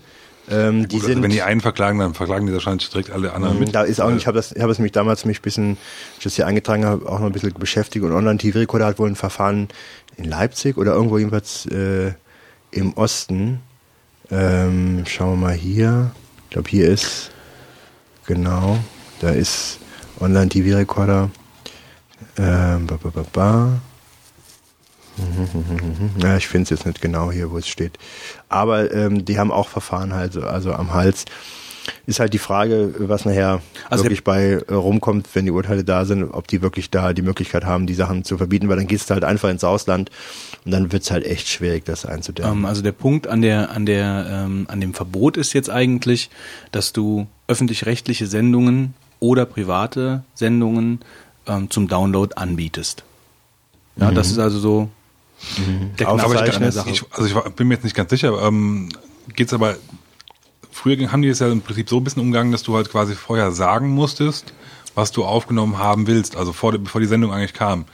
C: Ähm, die
B: Gut,
C: sind,
B: also wenn die einen verklagen, dann verklagen die wahrscheinlich direkt alle anderen mit.
C: da ist auch, ich habe das, ich habe es mich damals mich ein bisschen, als ich das hier eingetragen habe, auch noch ein bisschen beschäftigt und Online-TV-Recorder hat wohl ein Verfahren in Leipzig oder irgendwo jedenfalls äh, im Osten. Ähm, schauen wir mal hier. Ich glaube, hier ist, genau, da ist Online-TV-Recorder. Ähm. Ja, ich finde es jetzt nicht genau hier, wo es steht. Aber ähm, die haben auch Verfahren halt, so- also am Hals. Ist halt die Frage, was nachher
A: Also
C: wirklich bei äh, rumkommt, wenn die Urteile da sind, ob die wirklich da die Möglichkeit haben, die Sachen zu verbieten, weil dann gehst du halt einfach ins Ausland und dann wird's halt echt schwierig, das einzudämmen.
A: Ähm, also der Punkt an der an der ähm, an dem Verbot ist jetzt eigentlich, dass du öffentlich-rechtliche Sendungen oder private Sendungen ähm, zum Download anbietest. Ja, das ist also so der
C: Auf-
A: Knackpunkt
C: aber ich
A: an der Sache.
B: Ich, also ich war- bin mir jetzt nicht ganz sicher. Ähm, geht's aber früher haben die es ja im Prinzip so ein bisschen umgangen, dass du halt quasi vorher sagen musstest, was du aufgenommen haben willst, also vor, bevor die Sendung eigentlich kam.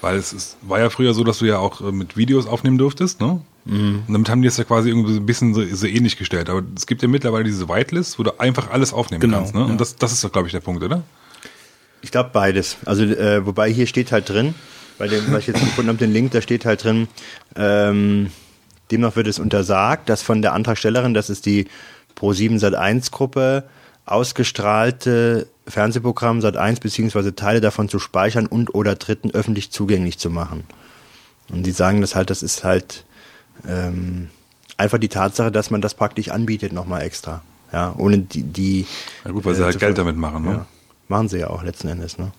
B: Weil es ist, war ja früher so, dass du ja auch äh, mit Videos aufnehmen durftest, ne? Und damit haben die es ja quasi irgendwie so ein bisschen so, so ähnlich gestellt. Aber es gibt ja mittlerweile diese Whitelist, wo du einfach alles aufnehmen
A: Genau,
B: kannst, ne?
A: ja.
B: Und das, das ist doch, glaube ich, der Punkt, oder?
C: Ich glaube beides. Also äh, wobei hier steht halt drin, bei dem, was ich jetzt gefunden habe, den Link, da steht halt drin, ähm, demnach wird es untersagt, dass von der Antragstellerin, das ist die Pro7 Sat1 Gruppe, ausgestrahlte Fernsehprogramm Sat1 beziehungsweise Teile davon zu speichern und oder Dritten öffentlich zugänglich zu machen. Und die sagen das halt, das ist halt ähm, einfach die Tatsache, dass man das praktisch anbietet nochmal extra. Ja, ohne die, die
B: Ja gut, weil sie
C: äh,
B: halt Geld damit machen, ne?
C: Ja. Machen sie ja auch letzten Endes, ne?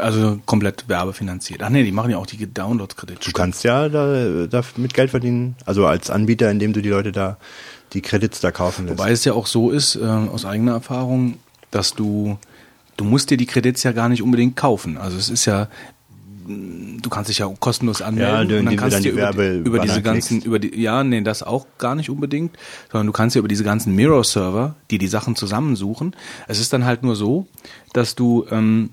A: Also komplett werbefinanziert. Ach nee, die machen ja auch die Download-Kredite.
C: Du kannst ja da, da mit Geld verdienen, also als Anbieter, indem du die Leute da die Credits da kaufen lässt.
A: Wobei es ja auch so ist, äh, aus eigener Erfahrung, dass du, du musst dir die Kredits ja gar nicht unbedingt kaufen. Also es ist ja, mh, du kannst dich ja kostenlos anmelden
C: Ja, du-
A: und dann kannst
C: dann
A: du über, die- über diese ganzen, über die, ja, nee, das auch gar nicht unbedingt, sondern du kannst ja über diese ganzen Mirror-Server, die die Sachen zusammensuchen. Es ist dann halt nur so, dass du ähm,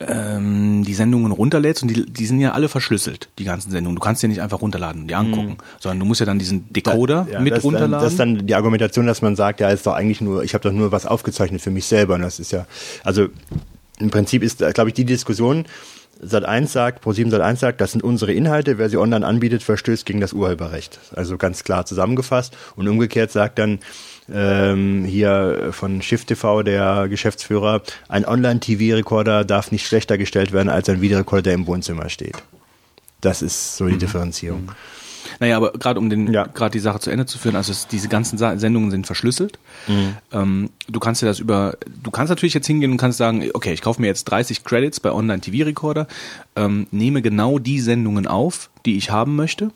A: ähm, die Sendungen runterlädst und die, die sind ja alle verschlüsselt, die ganzen Sendungen. Du kannst die nicht einfach runterladen und die angucken, sondern du musst ja dann diesen Decoder
C: Mhm. Ja,
A: mit
C: das,
A: runterladen.
C: Dann, das ist dann die Argumentation, dass man sagt, ja, ist doch eigentlich nur, ich habe doch nur was aufgezeichnet für mich selber. Und das ist ja, also im Prinzip ist, glaube ich, die Diskussion, Sat1 sagt, Pro7 Sat1 sagt, das sind unsere Inhalte, wer sie online anbietet, verstößt gegen das Urheberrecht. Also ganz klar zusammengefasst. Und umgekehrt sagt dann ähm, hier von Shift TV der Geschäftsführer, ein Online-TV-Rekorder darf nicht schlechter gestellt werden als ein Videorekorder, der im Wohnzimmer steht. Das ist so die Differenzierung.
A: Naja, aber gerade um den
C: Ja.
A: gerade die Sache zu Ende zu führen, also es, diese ganzen Sa Sendungen sind verschlüsselt. Ähm, du kannst dir das über, du kannst natürlich jetzt hingehen und kannst sagen, okay, ich kaufe mir jetzt 30 Credits bei Online TV Recorder, ähm, nehme genau die Sendungen auf, die ich haben möchte.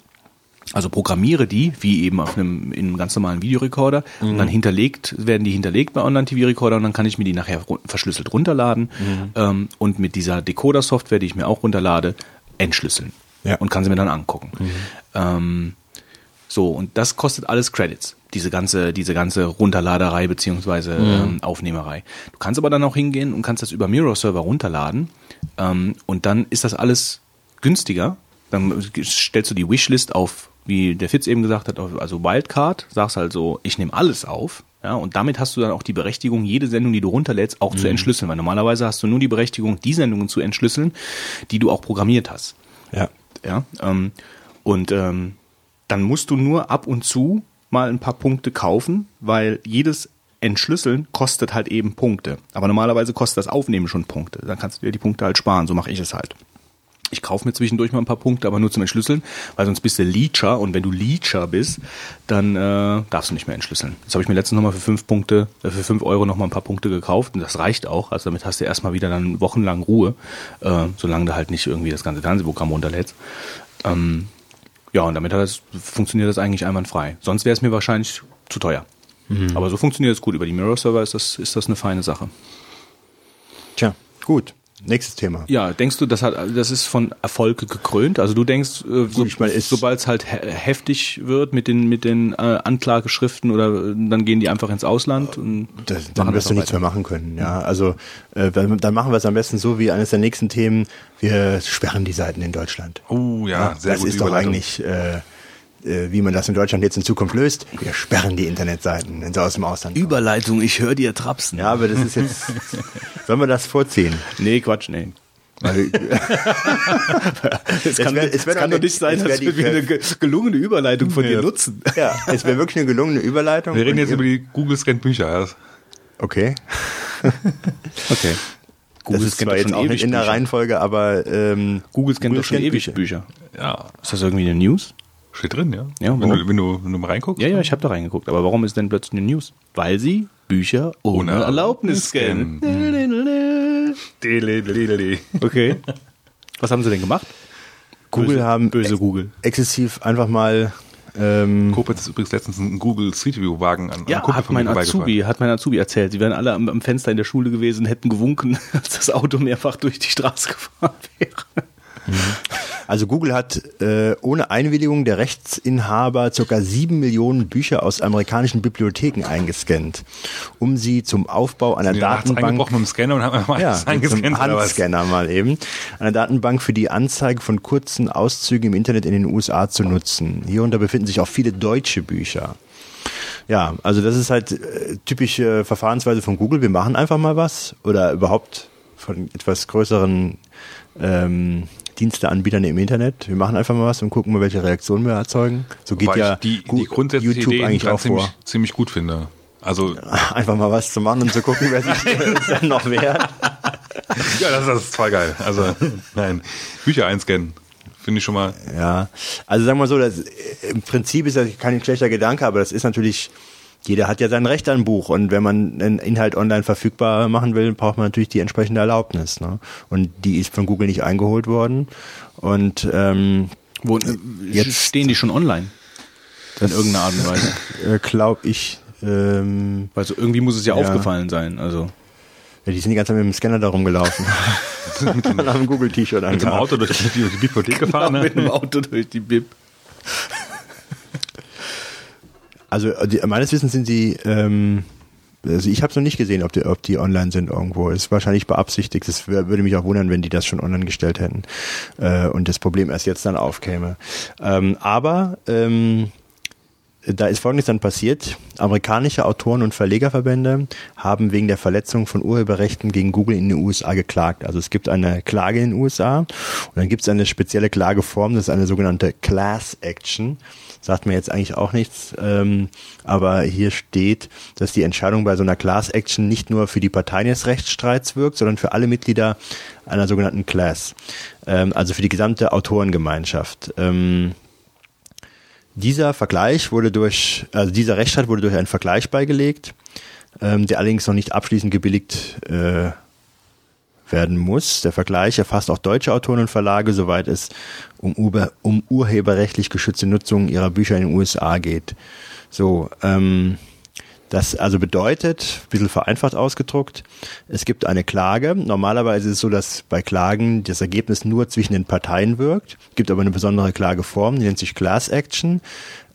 A: Also programmiere die, wie eben auf einem, in einem ganz normalen Videorekorder. Und dann hinterlegt, werden die hinterlegt bei Online-TV-Recorder und dann kann ich mir die nachher verschlüsselt runterladen. Ähm, und mit dieser Decoder-Software, die ich mir auch runterlade, entschlüsseln.
C: Ja.
A: und kann sie mir dann angucken. Ähm, so, und das kostet alles Credits, diese ganze, diese ganze Runterladerei beziehungsweise ähm, Aufnehmerei. Du kannst aber dann auch hingehen und kannst das über Mirror Server runterladen. Ähm, und dann ist das alles günstiger. Dann stellst du die Wishlist auf, wie der Fitz eben gesagt hat, also Wildcard, sagst halt so, ich nehme alles auf. Ja, und damit hast du dann auch die Berechtigung, jede Sendung, die du runterlädst, auch zu entschlüsseln. Weil normalerweise hast du nur die Berechtigung, die Sendungen zu entschlüsseln, die du auch programmiert hast.
C: Ja.
A: Ja, ähm, und ähm, dann musst du nur ab und zu mal ein paar Punkte kaufen, weil jedes Entschlüsseln kostet halt eben Punkte. Aber normalerweise kostet das Aufnehmen schon Punkte. Dann kannst du dir die Punkte halt sparen. So mache ich es halt. Ich kaufe mir zwischendurch mal ein paar Punkte, aber nur zum Entschlüsseln, weil sonst bist du Leecher und wenn du Leecher bist, dann äh, darfst du nicht mehr entschlüsseln. Jetzt habe ich mir letztens nochmal für fünf Punkte, äh, für fünf Euro nochmal ein paar Punkte gekauft und das reicht auch. Also damit hast du erstmal wieder dann wochenlang Ruhe, äh, solange du halt nicht irgendwie das ganze Fernsehprogramm runterlädst. Ähm, ja, und damit das, funktioniert das eigentlich einwandfrei. Sonst wäre es mir wahrscheinlich zu teuer. Aber so funktioniert es gut. Über die Mirror-Server ist das, ist das eine feine Sache.
C: Tja, gut. Nächstes Thema.
A: Ja, denkst du, das hat, das ist von Erfolg gekrönt? Also du denkst, äh, so, sobald es halt he heftig wird mit den mit den äh, Anklageschriften oder äh, dann gehen die einfach ins Ausland und
C: Das, dann wirst du nichts
A: weiter.
C: mehr machen können. Ja, also äh, dann machen wir es am besten so wie eines der nächsten Themen. Wir sperren die Seiten in Deutschland.
B: Oh ja, sehr
C: das ist doch eigentlich, äh, äh, wie man das in Deutschland jetzt in Zukunft löst. Wir sperren die Internetseiten, wenn sie aus dem Ausland kommen.
A: Überleitung, ich höre dir trapsen.
C: Ja, aber das ist jetzt. Sollen wir das vorziehen?
A: Nee, Quatsch, nee. Es kann,
C: wär- es wär
A: es kann
C: doch
A: nicht
C: eine-
A: sein, dass wir eine ge- gelungene Überleitung von dir
B: Ja.
A: nutzen.
C: ja, es wäre wirklich eine gelungene Überleitung.
B: Wir reden jetzt über die Google Scan Bücher. Ja.
C: Okay.
A: Okay.
C: das ist zwar jetzt auch nicht in der
A: Bücher.
C: Reihenfolge, aber ähm,
A: Google scannt doch schon ewig
C: Bücher.
A: Bücher.
B: ja,
A: Ist das irgendwie eine News?
B: Steht drin, ja.
A: Ja,
B: wenn, du, wenn, du, wenn du mal reinguckst.
A: Ja, ja, ich habe da reingeguckt. Aber warum ist denn plötzlich eine News? Weil sie Bücher ohne,
B: Ohne
A: Erlaubnis scannen. Okay. Was haben sie denn gemacht?
C: Google
A: böse,
C: haben
A: böse Google.
C: exzessiv einfach mal ähm,
B: jetzt übrigens letztens einen Google Street View Wagen an
A: Ja,
B: an
A: hat mein. Azubi, hat mein Azubi erzählt. Sie wären alle am, am Fenster in der Schule gewesen, hätten gewunken, als das Auto mehrfach durch die Straße gefahren wäre.
C: Also Google hat äh, ohne Einwilligung der Rechtsinhaber ca. sieben Millionen Bücher aus amerikanischen Bibliotheken eingescannt, um sie zum Aufbau einer Datenbank
B: mit dem Scanner und haben mal
C: ja,
B: eingescannt.
C: Handscanner mal eben, einer Datenbank für die Anzeige von kurzen Auszügen im Internet in den USA zu nutzen. Hierunter befinden sich auch viele deutsche Bücher. Ja, also das ist halt äh, typische Verfahrensweise von Google. Wir machen einfach mal was oder überhaupt von etwas größeren ähm, Diensteanbietern im Internet. Wir machen einfach mal was und gucken mal, welche Reaktionen wir erzeugen. So geht
B: Weil
C: ja
B: die, die grundsätzliche
C: YouTube
B: Idee
C: eigentlich auch
B: ziemlich,
C: vor.
B: ziemlich gut finde. Also,
C: Einfach mal was zu machen und zu gucken, wer sich dann noch wehrt.
B: ja, das, das ist total geil. Also, nein. Bücher einscannen. Finde ich schon mal.
C: Ja, also sagen wir so, das, im Prinzip ist das kein schlechter Gedanke, aber das ist natürlich, jeder hat ja sein Recht an ein Buch und wenn man einen Inhalt online verfügbar machen will, braucht man natürlich die entsprechende Erlaubnis. Ne? Und die ist von Google nicht eingeholt worden. Und ähm,
A: Wo, äh,
C: Jetzt-
A: stehen die schon online? In irgendeiner Art und Weise.
C: äh, glaube ich, ähm,
A: Weil so irgendwie muss es ja,
C: Ja.
A: aufgefallen sein. Also
C: ja, die sind die ganze Zeit mit dem Scanner da rumgelaufen. und haben ein Google-T-Shirt
B: Mit dem
C: angehabt.
B: Auto durch die, durch die Bibliothek gefahren.
A: mit dem
B: Ne?
A: Auto durch die Bib.
C: Also die, meines Wissens sind sie, ähm, also ich habe es noch nicht gesehen, ob die, ob die online sind irgendwo. Ist wahrscheinlich beabsichtigt. Es würde mich auch wundern, wenn die das schon online gestellt hätten äh, und das Problem erst jetzt dann aufkäme. Ähm, aber ähm, da ist Folgendes dann passiert. Amerikanische Autoren- und Verlegerverbände haben wegen der Verletzung von Urheberrechten gegen Google in den USA geklagt. Also es gibt eine Klage in den USA und dann gibt es eine spezielle Klageform, das ist eine sogenannte Class Action. Sagt mir jetzt eigentlich auch nichts, ähm, aber hier steht, dass die Entscheidung bei so einer Class Action nicht nur für die Parteien des Rechtsstreits wirkt, sondern für alle Mitglieder einer sogenannten Class, ähm, also für die gesamte Autorengemeinschaft. Ähm, dieser Vergleich wurde durch, also dieser Rechtsstreit wurde durch einen Vergleich beigelegt, ähm, der allerdings noch nicht abschließend gebilligt äh, werden muss. Der Vergleich erfasst auch deutsche Autoren und Verlage, soweit es um, Uber, um urheberrechtlich geschützte Nutzung ihrer Bücher in den USA geht. So, ähm, das also bedeutet, ein bisschen vereinfacht ausgedruckt, es gibt eine Klage. Normalerweise ist es so, dass bei Klagen das Ergebnis nur zwischen den Parteien wirkt, gibt aber eine besondere Klageform, die nennt sich Class Action.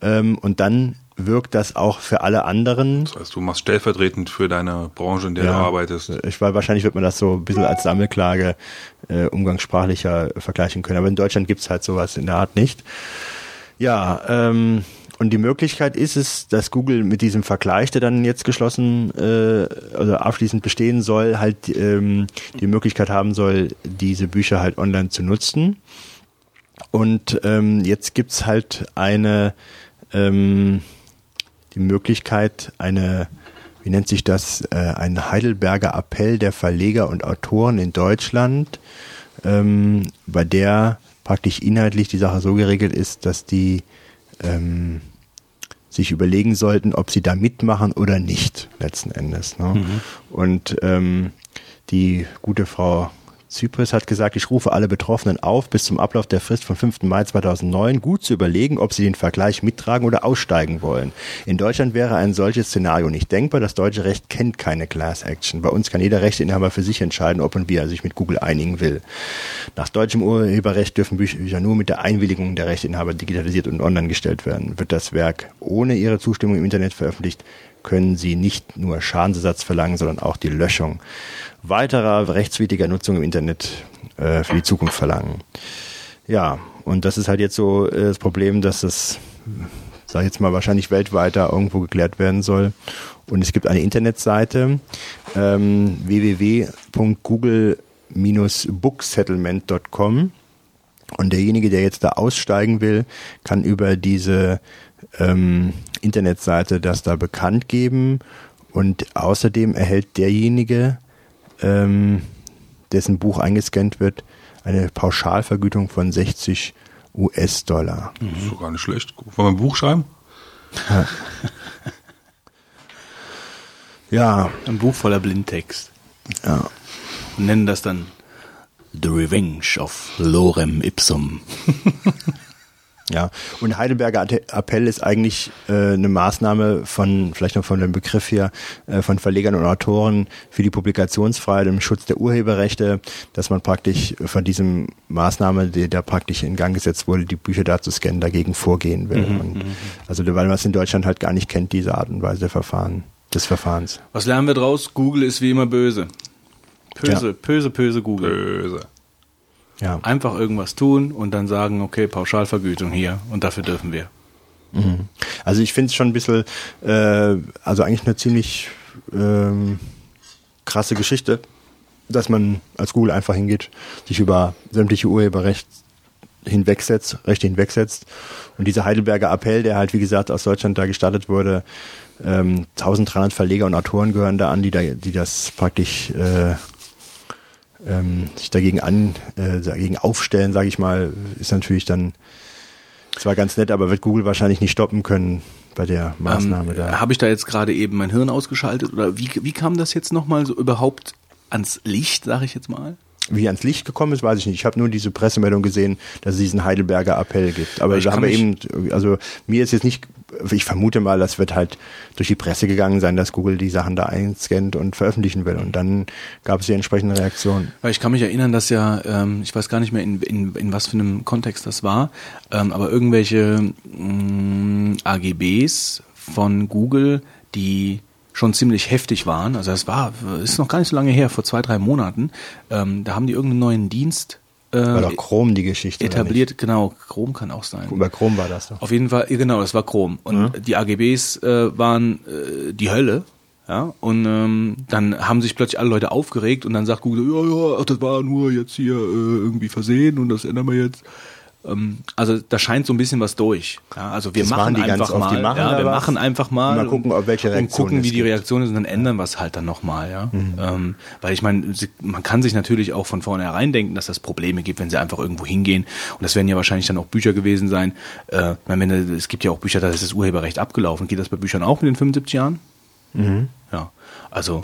C: Ähm, und dann wirkt das auch für alle anderen.
B: Das heißt, du machst stellvertretend für deine Branche, in der du arbeitest.
C: Ich weiß, wahrscheinlich wird man das so ein bisschen als Sammelklage äh, umgangssprachlicher vergleichen können. Aber in Deutschland gibt's halt sowas in der Art nicht. Ja, ähm, und die Möglichkeit ist es, dass Google mit diesem Vergleich, der dann jetzt geschlossen, äh, also abschließend bestehen soll, halt ähm, die Möglichkeit haben soll, diese Bücher halt online zu nutzen. Und ähm, jetzt gibt's halt eine ähm, die Möglichkeit, eine, wie nennt sich das, äh, ein Heidelberger Appell der Verleger und Autoren in Deutschland, ähm, bei der praktisch inhaltlich die Sache so geregelt ist, dass die ähm, sich überlegen sollten, ob sie da mitmachen oder nicht, letzten Endes. Ne? Und ähm, die gute Frau Zypris hat gesagt, ich rufe alle Betroffenen auf, bis zum Ablauf der Frist vom 5. Mai 2009 gut zu überlegen, ob sie den Vergleich mittragen oder aussteigen wollen. In Deutschland wäre ein solches Szenario nicht denkbar. Das deutsche Recht kennt keine Class Action. Bei uns kann jeder Rechteinhaber für sich entscheiden, ob und wie er sich mit Google einigen will. Nach deutschem Urheberrecht dürfen Bücher nur mit der Einwilligung der Rechteinhaber digitalisiert und online gestellt werden. Wird das Werk ohne ihre Zustimmung im Internet veröffentlicht, können sie nicht nur Schadensersatz verlangen, sondern auch die Löschung weiterer rechtswidriger Nutzung im Internet äh, für die Zukunft verlangen. Ja, und das ist halt jetzt so äh, das Problem, dass das, sag ich jetzt mal, wahrscheinlich weltweit da irgendwo geklärt werden soll. Und es gibt eine Internetseite ähm, www.google-booksettlement.com und derjenige, der jetzt da aussteigen will, kann über diese ähm, Internetseite das da bekannt geben. Und außerdem erhält derjenige, ähm, dessen Buch eingescannt wird, eine Pauschalvergütung von 60 US-Dollar.
B: Das ist doch gar nicht schlecht. Wollen wir ein Buch schreiben?
C: Ja,
A: Ein Buch voller Blindtext.
C: ja.
A: Und nennen das dann The Revenge of Lorem Ipsum.
C: Ja, und Heidelberger Appell ist eigentlich äh, eine Maßnahme von, vielleicht noch von dem Begriff her, äh, von Verlegern und Autoren für die Publikationsfreiheit im Schutz der Urheberrechte, dass man praktisch von diesem Maßnahme, die da praktisch in Gang gesetzt wurde, die Bücher da zu scannen, dagegen vorgehen will. und, also weil man es in Deutschland halt gar nicht kennt, diese Art und Weise der Verfahren, des Verfahrens.
A: Was lernen wir draus? Google ist wie immer böse. Böse,
C: Ja.
A: böse, böse Google.
B: Böse.
C: Ja.
A: Einfach irgendwas tun und dann sagen, okay, Pauschalvergütung hier und dafür dürfen wir.
C: Also ich finde es schon ein bisschen, äh, also eigentlich eine ziemlich ähm, krasse Geschichte. dass man als Google einfach hingeht, sich über sämtliche Urheberrecht hinwegsetzt, Rechte hinwegsetzt. Und dieser Heidelberger Appell, der halt, wie gesagt, aus Deutschland da gestartet wurde, ähm, 1300 Verleger und Autoren gehören da an, die, da, die das praktisch äh, ähm, sich dagegen an, äh, dagegen aufstellen, sage ich mal, ist natürlich dann zwar ganz nett, aber wird Google wahrscheinlich nicht stoppen können bei der Maßnahme
A: ähm,
C: da.
A: Habe ich da jetzt gerade eben mein Hirn ausgeschaltet oder wie, wie kam das jetzt nochmal so überhaupt ans Licht, sage ich jetzt mal?
C: Wie ans Licht gekommen ist, weiß ich nicht. Ich habe nur diese Pressemeldung gesehen, dass es diesen Heidelberger Appell gibt. Aber
A: Ich
C: da haben wir eben, also mir ist jetzt nicht, ich vermute mal, das wird halt durch die Presse gegangen sein, dass Google die Sachen da einscannt und veröffentlichen will. Und dann gab es die entsprechende Reaktion.
A: Ich kann mich erinnern, dass ja, ähm, ich weiß gar nicht mehr, in, in, in was für einem Kontext das war, ähm, aber irgendwelche mh, AGBs von Google, die schon ziemlich heftig waren, also das war, ist noch gar nicht so lange her, vor zwei, drei Monaten, ähm, da haben die irgendeinen neuen Dienst äh,
C: War doch Chrome die Geschichte.
A: etabliert, genau, Chrome kann auch sein.
C: Über Chrome war das doch.
A: Auf jeden Fall, genau, das war Chrome. Und die AGBs äh, waren äh, die Hölle. Ja, und ähm, dann haben sich plötzlich alle Leute aufgeregt und dann sagt Google, ja, ja, ach, das war nur jetzt hier äh, irgendwie versehen und das ändern wir jetzt. Ähm, also da scheint so ein bisschen was durch. Ja, also wir
C: Das
A: machen
C: machen die
A: einfach
C: oft,
A: mal,
C: die machen
A: ja, wir
C: was
A: machen einfach mal
C: und mal gucken, ob welche
A: und gucken, wie die.
C: Mhm.
A: Reaktion ist und dann ändern wir es halt dann nochmal, ja. Ähm, weil ich meine, man kann sich natürlich auch von vornherein denken, dass das Probleme gibt, wenn sie einfach irgendwo hingehen. Und das werden ja wahrscheinlich dann auch Bücher gewesen sein. Äh, ich meine, es gibt ja auch Bücher, da ist das Urheberrecht abgelaufen. Geht das bei Büchern auch mit den 75 Jahren?
C: Mhm.
A: Ja. Also,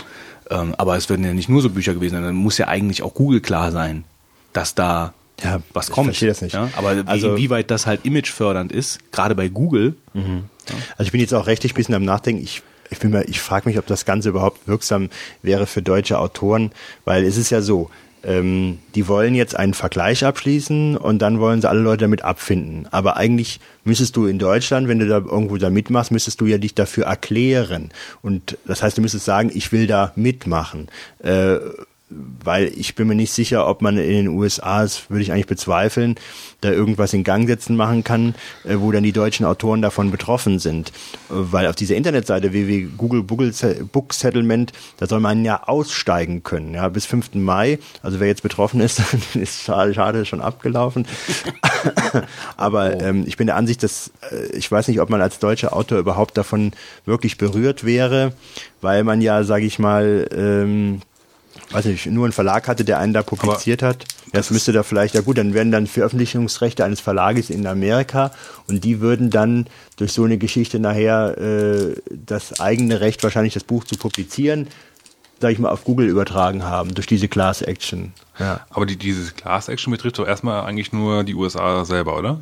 A: ähm, aber es werden ja nicht nur so Bücher gewesen sein. Dann muss ja eigentlich auch Google klar sein, dass da
C: Ja,
A: was
C: ich
A: kommt.
C: verstehe das nicht.
A: Ja? Aber wie,
C: Also-
A: inwieweit das halt imagefördernd ist, gerade bei Google,
C: Also ich bin jetzt auch rechtlich ein bisschen am Nachdenken. Ich, ich, bin ich frage mich, ob das Ganze überhaupt wirksam wäre für deutsche Autoren, weil es ist ja so, ähm, die wollen jetzt einen Vergleich abschließen und dann wollen sie alle Leute damit abfinden. Aber eigentlich müsstest du in Deutschland, wenn du da irgendwo da mitmachst, müsstest du ja dich dafür erklären. Und das heißt, du müsstest sagen, ich will da mitmachen. Äh, weil ich bin mir nicht sicher, ob man in den USA, das würde ich eigentlich bezweifeln, da irgendwas in Gang setzen machen kann, äh, wo dann die deutschen Autoren davon betroffen sind. Äh, Weil auf dieser Internetseite www Google Boogle- Book Settlement, da soll man ja aussteigen können, ja, bis 5. Mai. Also wer jetzt betroffen ist, ist schade, schade schon abgelaufen. Aber ähm, ich bin der Ansicht, dass äh, ich weiß nicht, ob man als deutscher Autor überhaupt davon wirklich berührt wäre, weil man ja, sage ich mal, ähm, weiß nicht, nur einen Verlag hatte, der einen da publiziert hat. Das müsste da vielleicht, ja gut, dann wären dann Veröffentlichungsrechte eines Verlages in Amerika und die würden dann durch so eine Geschichte nachher äh, das eigene Recht, wahrscheinlich das Buch zu publizieren, sag ich mal, auf Google übertragen haben, durch diese Class Action. Ja.
B: Aber die, diese Class Action betrifft doch erstmal eigentlich nur die USA selber, oder?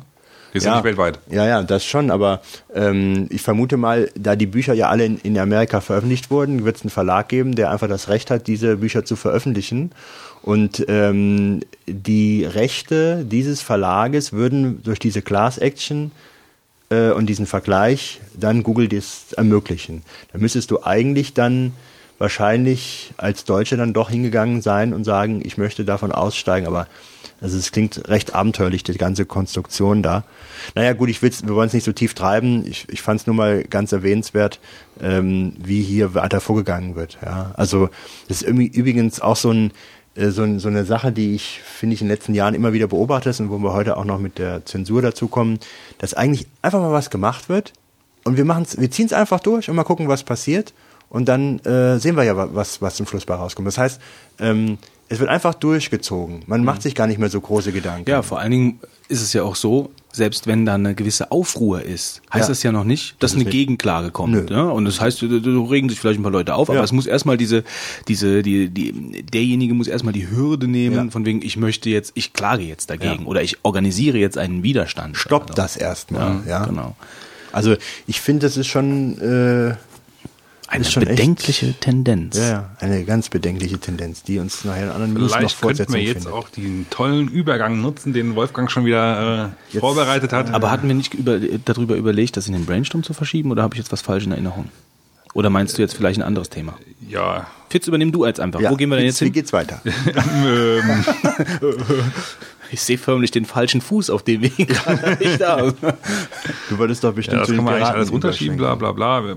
B: Die sind nicht weltweit.
C: Ja, ja, das schon, aber ähm, ich vermute mal, da die Bücher ja alle in, in Amerika veröffentlicht wurden, wird es einen Verlag geben, der einfach das Recht hat, diese Bücher zu veröffentlichen. Und ähm, die Rechte dieses Verlages würden durch diese Class Action äh, und diesen Vergleich dann Google das ermöglichen. Da müsstest du eigentlich dann wahrscheinlich als Deutsche dann doch hingegangen sein und sagen, ich möchte davon aussteigen, aber also es klingt recht abenteuerlich, die ganze Konstruktion da. Naja gut, ich will's, wir wollen es nicht so tief treiben. Ich, ich fand es nur mal ganz erwähnenswert, ähm, wie hier weiter vorgegangen wird. Ja. Also das ist übrigens auch so ein äh, so, ein, so eine Sache, die ich, finde ich, in den letzten Jahren immer wieder beobachtet und wo wir heute auch noch mit der Zensur dazu kommen, dass eigentlich einfach mal was gemacht wird und wir wir ziehen es einfach durch und mal gucken, was passiert und dann äh, sehen wir ja, wa- was, was zum Schluss bei rauskommt. Das heißt, ähm, es wird einfach durchgezogen. Man macht sich gar nicht mehr so große Gedanken.
A: Ja, vor allen Dingen ist es ja auch so, selbst wenn da eine gewisse Aufruhr ist, heißt
C: Ja.
A: das ja noch nicht, dass
C: ist
A: eine
C: nicht-
A: Gegenklage kommt. Ja? Und das heißt, da, regen sich vielleicht ein paar Leute auf, aber
C: Ja.
A: es muss erstmal diese, diese, die, die, derjenige muss erstmal die Hürde nehmen, von wegen, ich möchte jetzt, ich klage jetzt dagegen oder ich organisiere jetzt einen Widerstand.
C: Stoppt
A: Also,
C: das erstmal.
A: Ja,
C: Ja,
A: genau.
C: Also ich finde, das ist schon, äh,
A: Eine
C: schon echt-
A: bedenkliche Tendenz.
C: ja, eine ganz bedenkliche Tendenz, die uns nachher in anderen News noch
B: Vielleicht könnten
C: Fortsetzung
B: wir jetzt
C: findet.
B: auch den tollen Übergang nutzen, den Wolfgang schon wieder äh, vorbereitet hat.
A: Aber hatten wir nicht über, darüber überlegt, das in den Brainstorm zu verschieben oder habe ich jetzt was falsch in Erinnerung? Oder meinst du jetzt vielleicht ein anderes Thema?
B: ja,
A: Fitz, übernimm du als einfach.
C: Ja,
A: Wo gehen wir denn jetzt
C: Wie
A: hin?
C: geht's weiter?
A: Ich sehe förmlich den falschen Fuß, auf dem gerade nicht haben.
C: Du wolltest doch bestimmt
B: ja das
C: zu den
B: kann man eigentlich alles runterschieben, bla bla bla.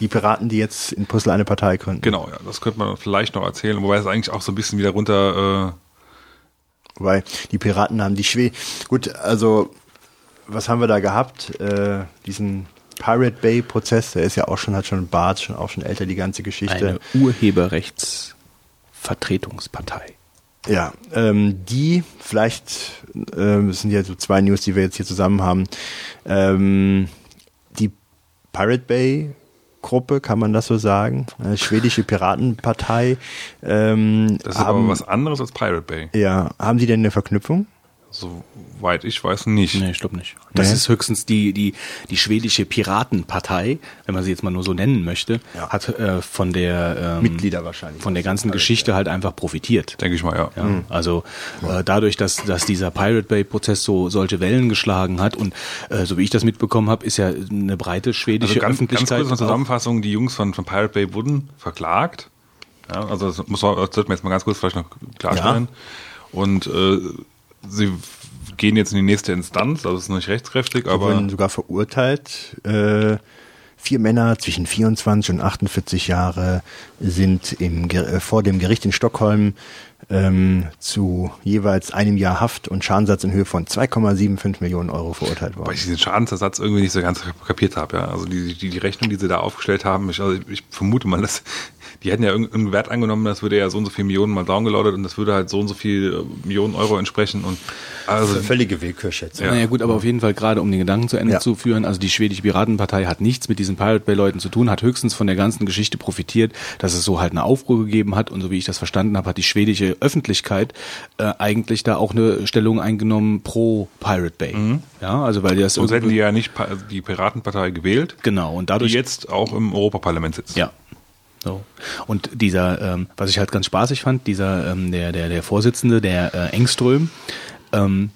C: Die Piraten, die jetzt in Brüssel eine Partei gründen.
B: Genau, ja, das könnte man vielleicht noch erzählen, wobei es eigentlich auch so ein bisschen wieder runter. Äh
C: Wobei die Piraten haben die Schwede. Gut, also was haben wir da gehabt? Äh, diesen Pirate Bay Prozess, der ist ja auch schon, hat schon Bart, schon auch schon älter, die ganze Geschichte.
A: Eine Urheberrechtsvertretungspartei.
C: Ja, ähm, die, vielleicht, ähm, das sind ja so zwei News, die wir jetzt hier zusammen haben. Ähm, die Pirate Bay Gruppe, kann man das so sagen? Äh, schwedische Piratenpartei. Ähm,
B: das ist
C: haben,
B: aber was anderes als Pirate Bay.
C: Ja, haben die denn eine Verknüpfung?
B: Soweit ich weiß nicht.
A: Nee, ich glaube nicht. Das
C: Nee.
A: ist höchstens die, die, die schwedische Piratenpartei, wenn man sie jetzt mal nur so nennen möchte,
C: Ja.
A: hat äh, von der ähm,
C: Mitglieder wahrscheinlich.
A: von der ganzen Geschichte halt einfach profitiert.
B: Denke ich mal, ja.
A: Ja, also äh, dadurch, dass, dass dieser Pirate Bay Prozess so solche Wellen geschlagen hat und äh, so wie ich das mitbekommen habe, ist ja eine breite schwedische
B: Also ganz, ganz
A: Öffentlichkeit
B: kurz eine
A: auch-
B: Zusammenfassung, die Jungs von, von Pirate Bay wurden verklagt. Ja, also das muss man, das sollten wir jetzt mal ganz kurz vielleicht noch klarstellen. Und äh, sie gehen jetzt in die nächste Instanz, also ist noch nicht rechtskräftig, aber
C: wurden sogar verurteilt. Äh, vier Männer zwischen 24 und 48 Jahre sind im, äh, vor dem Gericht in Stockholm ähm, zu jeweils einem Jahr Haft und Schadensersatz in Höhe von 2,75 Millionen Euro verurteilt
B: weil
C: worden.
B: ich diesen Schadensersatz irgendwie nicht so ganz kapiert habe. Ja. Also die, die, die Rechnung, die sie da aufgestellt haben, ich, also ich vermute mal, dass die hätten ja irgendeinen Wert angenommen, das würde ja so und so viel Millionen mal downgeloadet und das würde halt so und so viel äh, Millionen Euro entsprechen und also
C: Völlige Willkürschätzung.
B: Ja.
A: Naja gut, aber auf jeden Fall gerade um den Gedanken zu Ende
C: Ja.
A: zu führen, also die schwedische Piratenpartei hat nichts mit diesen Pirate Bay Leuten zu tun, hat höchstens von der ganzen Geschichte profitiert, dass es so halt eine Aufruhr gegeben hat und so wie ich das verstanden habe, hat die schwedische Öffentlichkeit äh, eigentlich da auch eine Stellung eingenommen pro Pirate Bay. Ja, also weil die das
B: sonst hätten die ja nicht die Piratenpartei gewählt,
A: genau und
B: die
A: dadurch
B: jetzt auch im Europaparlament sitzt.
A: Ja. So. Und dieser, ähm, was ich halt ganz spaßig fand, dieser, ähm, der, der, der Vorsitzende, der äh, Engström, ähm,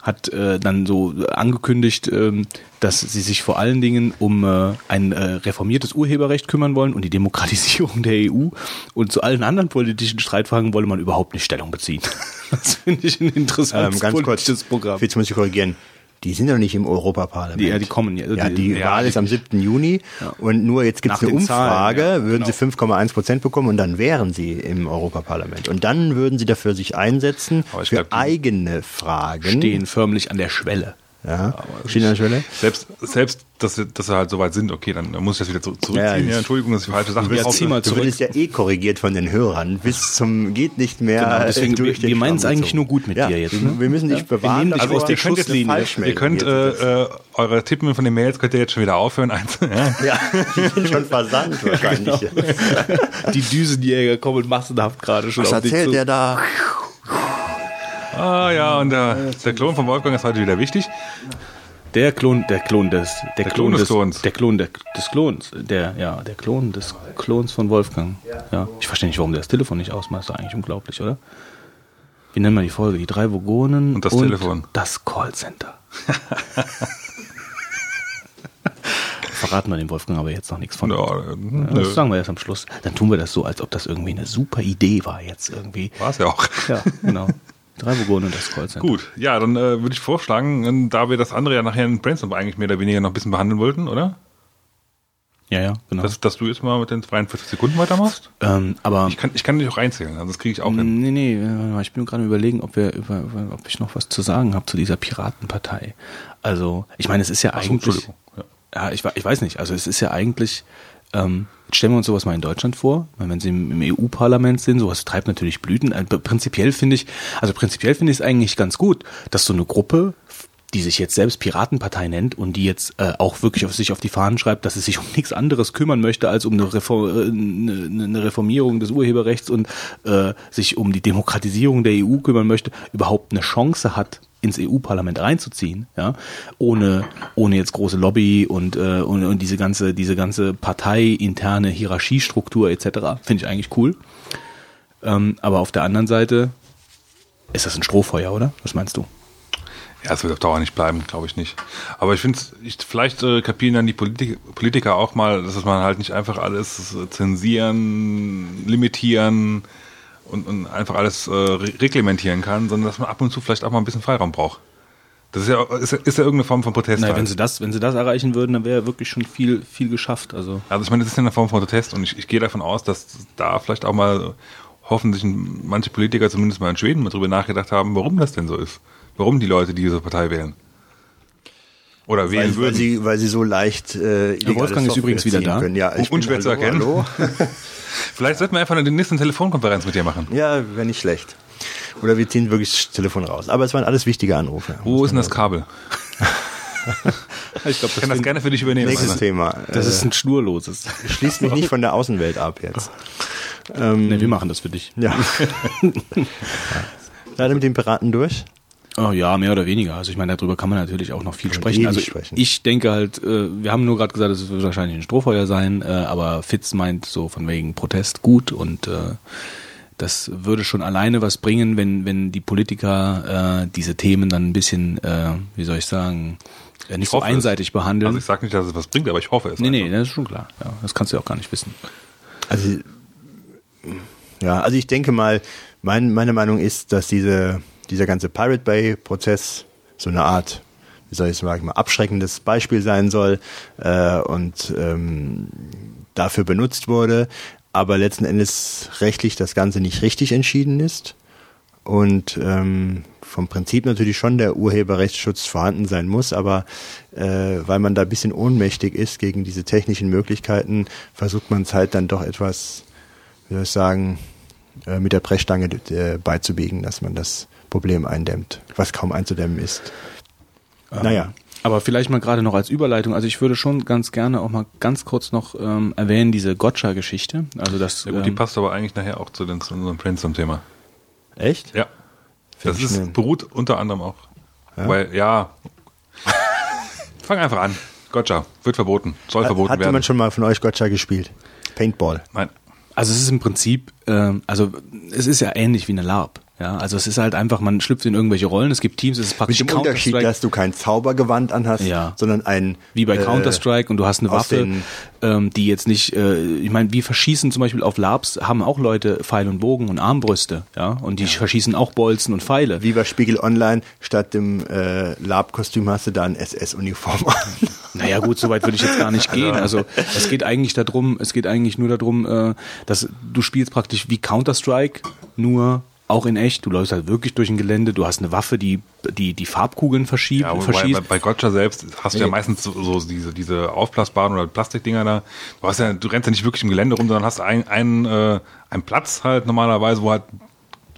A: hat äh, dann so angekündigt, ähm, dass sie sich vor allen Dingen um äh, ein äh, reformiertes Urheberrecht kümmern wollen und die Demokratisierung der EU und zu allen anderen politischen Streitfragen wolle man überhaupt nicht Stellung beziehen. Das finde ich ein interessantes
C: Ähm, ganz kurz,
A: politisches Programm.
C: jetzt muss ich korrigieren. Die sind doch nicht im Europaparlament.
A: Die- ja, die kommen ja.
C: Ja, die
A: Ja,
C: Wahl
A: die-
C: ist am 7. Juni und nur jetzt gibt es eine
A: den Zahlen,
C: Umfrage,
A: ja,
C: würden
A: genau.
C: sie 5,1 Prozent bekommen und dann wären sie im Europaparlament. Und dann würden sie dafür sich einsetzen für
B: glaub, die-
C: eigene Fragen.
A: stehen förmlich an der Schwelle.
C: Ja, stehen an der Schwelle.
B: Selbst, selbst dass, dass sie halt so weit sind, okay, dann muss ich das wieder zurück- zurückziehen.
C: Ja,
B: Ja, Entschuldigung, dass ich falsche Sachen
A: Ja, zieh mal
C: Du wirst ja eh korrigiert von den Hörern bis zum geht nicht mehr.
A: Genau, deswegen,
C: durch
A: wir- wir meinen's
C: Schlamm
A: eigentlich nur gut mit
C: ja,
A: dir jetzt,
C: wir-
A: ne?
C: Wir müssen dich
A: Ja. Wir
C: bewahren,
A: dich
C: davor,
A: aus der Schusslinie.
C: falsch
B: Ihr könnt äh, äh, eure Tippen von den Mails könnt ihr jetzt schon wieder aufhören. Ja.
C: die sind schon versandt wahrscheinlich.
A: Die Düsenjäger kommen massenhaft gerade schon
C: Was
A: auf dich
C: erzählt
A: zu.
C: der da?
B: Ah ja, und der, der Klon von Wolfgang ist heute wieder wichtig.
A: Der Klon, der Klon des, der,
B: Klon des Klons.
A: der Klon der, des Klons, der, ja, der Klon des Klons von Wolfgang. Ja. Ich verstehe nicht, warum der das Telefon nicht ausmacht. Das ist eigentlich unglaublich, oder? Wie nennen wir die Folge? Die drei Vogonen
B: Und das Telefon.
A: Das Callcenter. Verraten wir dem Wolfgang aber jetzt noch nichts von.
B: Ja,
A: Ja,
B: äh,
A: das sagen wir erst am Schluss. Dann tun wir das so, als ob das irgendwie eine super Idee war jetzt irgendwie.
B: War es ja auch.
A: Ja, genau. Drei Vogonen und das Callcenter.
B: Gut, ja, dann äh, würde ich vorschlagen, äh, da wir das andere ja nachher in Brainstorm eigentlich mehr oder weniger noch ein bisschen behandeln wollten, oder?
A: Ja, ja, genau.
B: Dass, dass du jetzt mal mit den 42 Sekunden weitermachst?
A: ähm, aber
B: Ich kann, ich kann dich auch einzählen, also das kriege ich auch hin.
A: Nee, nee, äh, ich bin gerade überlegen, ob wir über, ob ich noch was zu sagen habe zu dieser Piratenpartei. Also, ich meine, es ist ja
B: Ach
A: eigentlich.
B: Entschuldigung. Ja.
A: Ja, ich, ich weiß nicht. Also es ist ja eigentlich. Ähm, stellen wir uns sowas mal in Deutschland vor, wenn sie im, EU-Parlament sind, sowas treibt natürlich Blüten. Äh, prinzipiell finde ich, also prinzipiell finde ich es eigentlich ganz gut, dass so eine Gruppe, die sich jetzt selbst Piratenpartei nennt und die jetzt äh, auch wirklich auf sich auf die Fahnen schreibt, dass es sich um nichts anderes kümmern möchte als um eine, Reform, äh, eine, eine Reformierung des Urheberrechts und äh, sich um die Demokratisierung der EU kümmern möchte, überhaupt eine Chance hat, ins EU-Parlament reinzuziehen, ja, ohne ohne jetzt große Lobby und äh, und, und diese ganze diese ganze parteiinterne Hierarchiestruktur etc. Finde ich eigentlich cool. Ähm, aber auf der anderen Seite ist das ein Strohfeuer, oder? Was meinst du?
B: Ja, es wird auf Dauer nicht bleiben, glaube ich nicht. Aber ich finde, ich, vielleicht äh, kapieren dann die Politik, Politiker auch mal, dass man halt nicht einfach alles zensieren, limitieren und, und einfach alles äh, re- reglementieren kann, sondern dass man ab und zu vielleicht auch mal ein bisschen Freiraum braucht. Das ist ja, ist, ja- ist ja irgendeine Form von Protest.
A: Nein,
B: halt.
A: wenn sie das, wenn sie das erreichen würden, dann wäre wirklich schon viel, viel geschafft. Also
B: Also ich meine, das ist ja eine Form von Protest und ich, ich gehe davon aus, dass da vielleicht auch mal hoffentlich manche Politiker zumindest mal in Schweden mal drüber nachgedacht haben, warum das denn so ist. Warum die Leute diese Partei wählen. Oder wählen
C: Weil, weil,
B: würden.
C: sie, weil sie so leicht äh,
A: Wolfgang ist
C: Software
A: übrigens wieder da.
C: Können. Ja, ich
B: Unschwer
C: bin,
B: zu
C: hallo,
B: erkennen.
C: Hallo.
B: Vielleicht sollten wir einfach eine nächste Telefonkonferenz mit dir machen.
C: Ja, wäre nicht schlecht. Oder wir ziehen wirklich das Telefon raus. Aber es waren alles wichtige Anrufe.
B: Wo ist denn das Kabel?
A: ich glaube,
B: Ich kann das gerne für dich übernehmen.
C: Nächstes
B: Alter.
C: Thema.
A: das ist ein schnurloses.
C: äh, schließt mich nicht von der Außenwelt ab jetzt.
A: nee, wir machen das für dich.
C: Ja. Leider mit den Piraten durch.
A: Oh ja, mehr oder weniger. Also ich meine, darüber kann man natürlich auch noch viel sprechen. Also
C: sprechen.
A: ich denke halt, äh, wir haben nur gerade gesagt, es wird wahrscheinlich ein Strohfeuer sein, äh, aber Fitz meint so von wegen Protest gut und äh, das würde schon alleine was bringen, wenn wenn die Politiker diese Themen dann ein bisschen, wie soll ich sagen, nicht so
B: hoffe es.
A: einseitig behandeln.
B: Also ich sage nicht, dass es was bringt, aber ich hoffe es.
A: nee, nee,
B: einfach.
A: das ist schon klar. Ja, das kannst du ja auch gar nicht wissen.
C: Also, ja, also ich denke mal, mein, meine Meinung ist, dass diese, dieser ganze Pirate Bay-Prozess so eine Art, wie soll ich sagen, mal abschreckendes Beispiel sein soll äh, und ähm, dafür benutzt wurde, aber letzten Endes rechtlich das Ganze nicht richtig entschieden ist und ähm, vom Prinzip natürlich schon der Urheberrechtsschutz vorhanden sein muss, aber äh, weil man da ein bisschen ohnmächtig ist gegen diese technischen Möglichkeiten, versucht man es halt dann doch etwas, wie soll ich sagen, äh, mit der Brechstange äh, beizubiegen, dass man das Problem eindämmt, was kaum einzudämmen ist. Naja.
A: Aber vielleicht mal gerade noch als Überleitung, also ich würde schon ganz gerne auch mal ganz kurz noch ähm, erwähnen, diese Gotcha-Geschichte. Also das,
B: Ja, gut, die
A: ähm,
B: passt aber eigentlich nachher auch zu, den, zu unserem Brainstorm-Thema.
C: Echt?
B: Ja.
C: Find
B: Das ist, beruht unter anderem auch.
C: Ja?
B: Weil, ja. Fang einfach an. Gotcha. Wird verboten. Soll verboten
C: Hat
B: werden.
C: jemand schon mal von euch Gotcha gespielt? Paintball.
B: Nein.
A: Also es ist im Prinzip, ähm, also es ist ja ähnlich wie eine LARP. Ja, also es ist halt einfach, man schlüpft in irgendwelche Rollen. Es gibt Teams, es ist
C: Mit
A: praktisch
C: dem Unterschied,
A: Counter-Strike,
C: dass du kein Zaubergewand anhast,
A: Ja.
C: sondern ein
A: wie bei
C: äh,
A: Counter-Strike und du hast eine Waffe, ähm, die jetzt nicht, äh, ich meine, wir verschießen zum Beispiel auf LARPs, haben auch Leute Pfeil und Bogen und Armbrüste, ja, und die verschießen auch Bolzen und Pfeile.
C: Wie bei Spiegel Online, statt dem äh, Lab-Kostüm hast du da ein SS-Uniform an.
A: Naja gut, so weit würde ich jetzt gar nicht gehen. Also es geht eigentlich darum, es geht eigentlich nur darum, äh, dass du spielst praktisch wie Counter-Strike, nur auch in echt. Du läufst halt wirklich durch ein Gelände, du hast eine Waffe, die die, die Farbkugeln verschiebt,
B: Ja, wobei, bei,
A: verschießt.
B: bei Gotcha selbst hast du ja meistens so, so diese, diese aufblasbaren oder Plastikdinger da. Du, hast ja, du rennst ja nicht wirklich im Gelände rum, sondern hast einen, einen, äh, einen Platz halt normalerweise, wo halt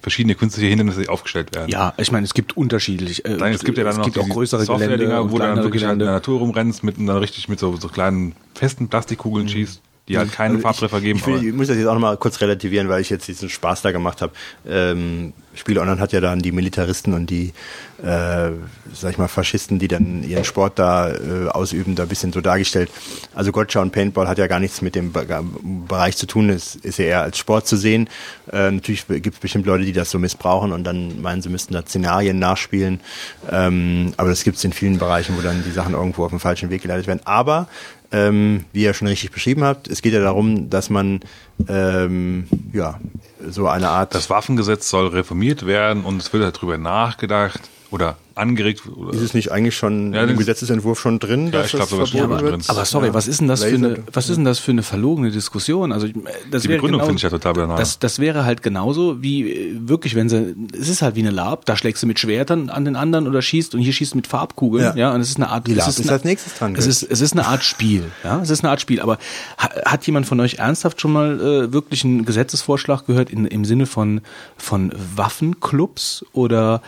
B: verschiedene künstliche Hindernisse aufgestellt werden.
A: Ja, ich meine, es gibt unterschiedlich. Äh,
B: Dann, es gibt ja dann
A: es
B: noch
A: gibt auch größere Gelände,
B: wo du dann wirklich halt in der
A: Gelände.
B: Natur rumrennst mit und dann richtig mit so, so kleinen festen Plastikkugeln schießt, die halt keinen
C: Also
B: Farbtreffer
C: ich,
B: geben.
C: Ich, will, ich muss das jetzt auch nochmal kurz relativieren, weil ich jetzt diesen Spaß da gemacht habe. Ähm, Spiel Online hat ja dann die Militaristen und die, äh, sag ich mal, Faschisten, die dann ihren Sport da äh, ausüben, da ein bisschen so dargestellt. Also Gotcha und Paintball hat ja gar nichts mit dem Be Bereich zu tun, es ist ja eher als Sport zu sehen. Äh, natürlich gibt es bestimmt Leute, die das so missbrauchen und dann meinen, sie müssten da Szenarien nachspielen. Ähm, aber das gibt es in vielen Bereichen, wo dann die Sachen irgendwo auf den falschen Weg geleitet werden. Aber ähm, wie ihr schon richtig beschrieben habt, es geht ja darum, dass man ähm, ja so eine Art
B: das Waffengesetz soll reformiert werden und es wird darüber nachgedacht oder angeregt. Oder
C: ist es nicht eigentlich schon
B: Ja,
C: im Gesetzentwurf schon drin,
B: Ja,
C: dass
B: ich glaub
C: das verboten
B: drin.
C: wird?
A: Aber sorry,
C: Ja.
A: was ist denn das für eine, was ist denn das für eine verlogene Diskussion? Also das
B: Die
A: wäre
B: Begründung
A: genau,
B: finde ich ja total banal.
A: Das, das wäre halt genauso wie äh, wirklich, wenn sie, es ist halt wie eine Lab, da schlägst du mit Schwertern an den anderen oder schießt und hier schießt du mit Farbkugeln, ja,
C: Ja.
A: und es ist eine Art,
C: Die
A: es
C: Lab
A: ist
C: ist
A: eine,
C: als nächstes dran,
A: Es ist, es ist eine Art Spiel, ja, es ist eine Art Spiel. Aber ha, hat jemand von euch ernsthaft schon mal äh, wirklich einen Gesetzesvorschlag gehört in, im Sinne von von Waffenclubs oder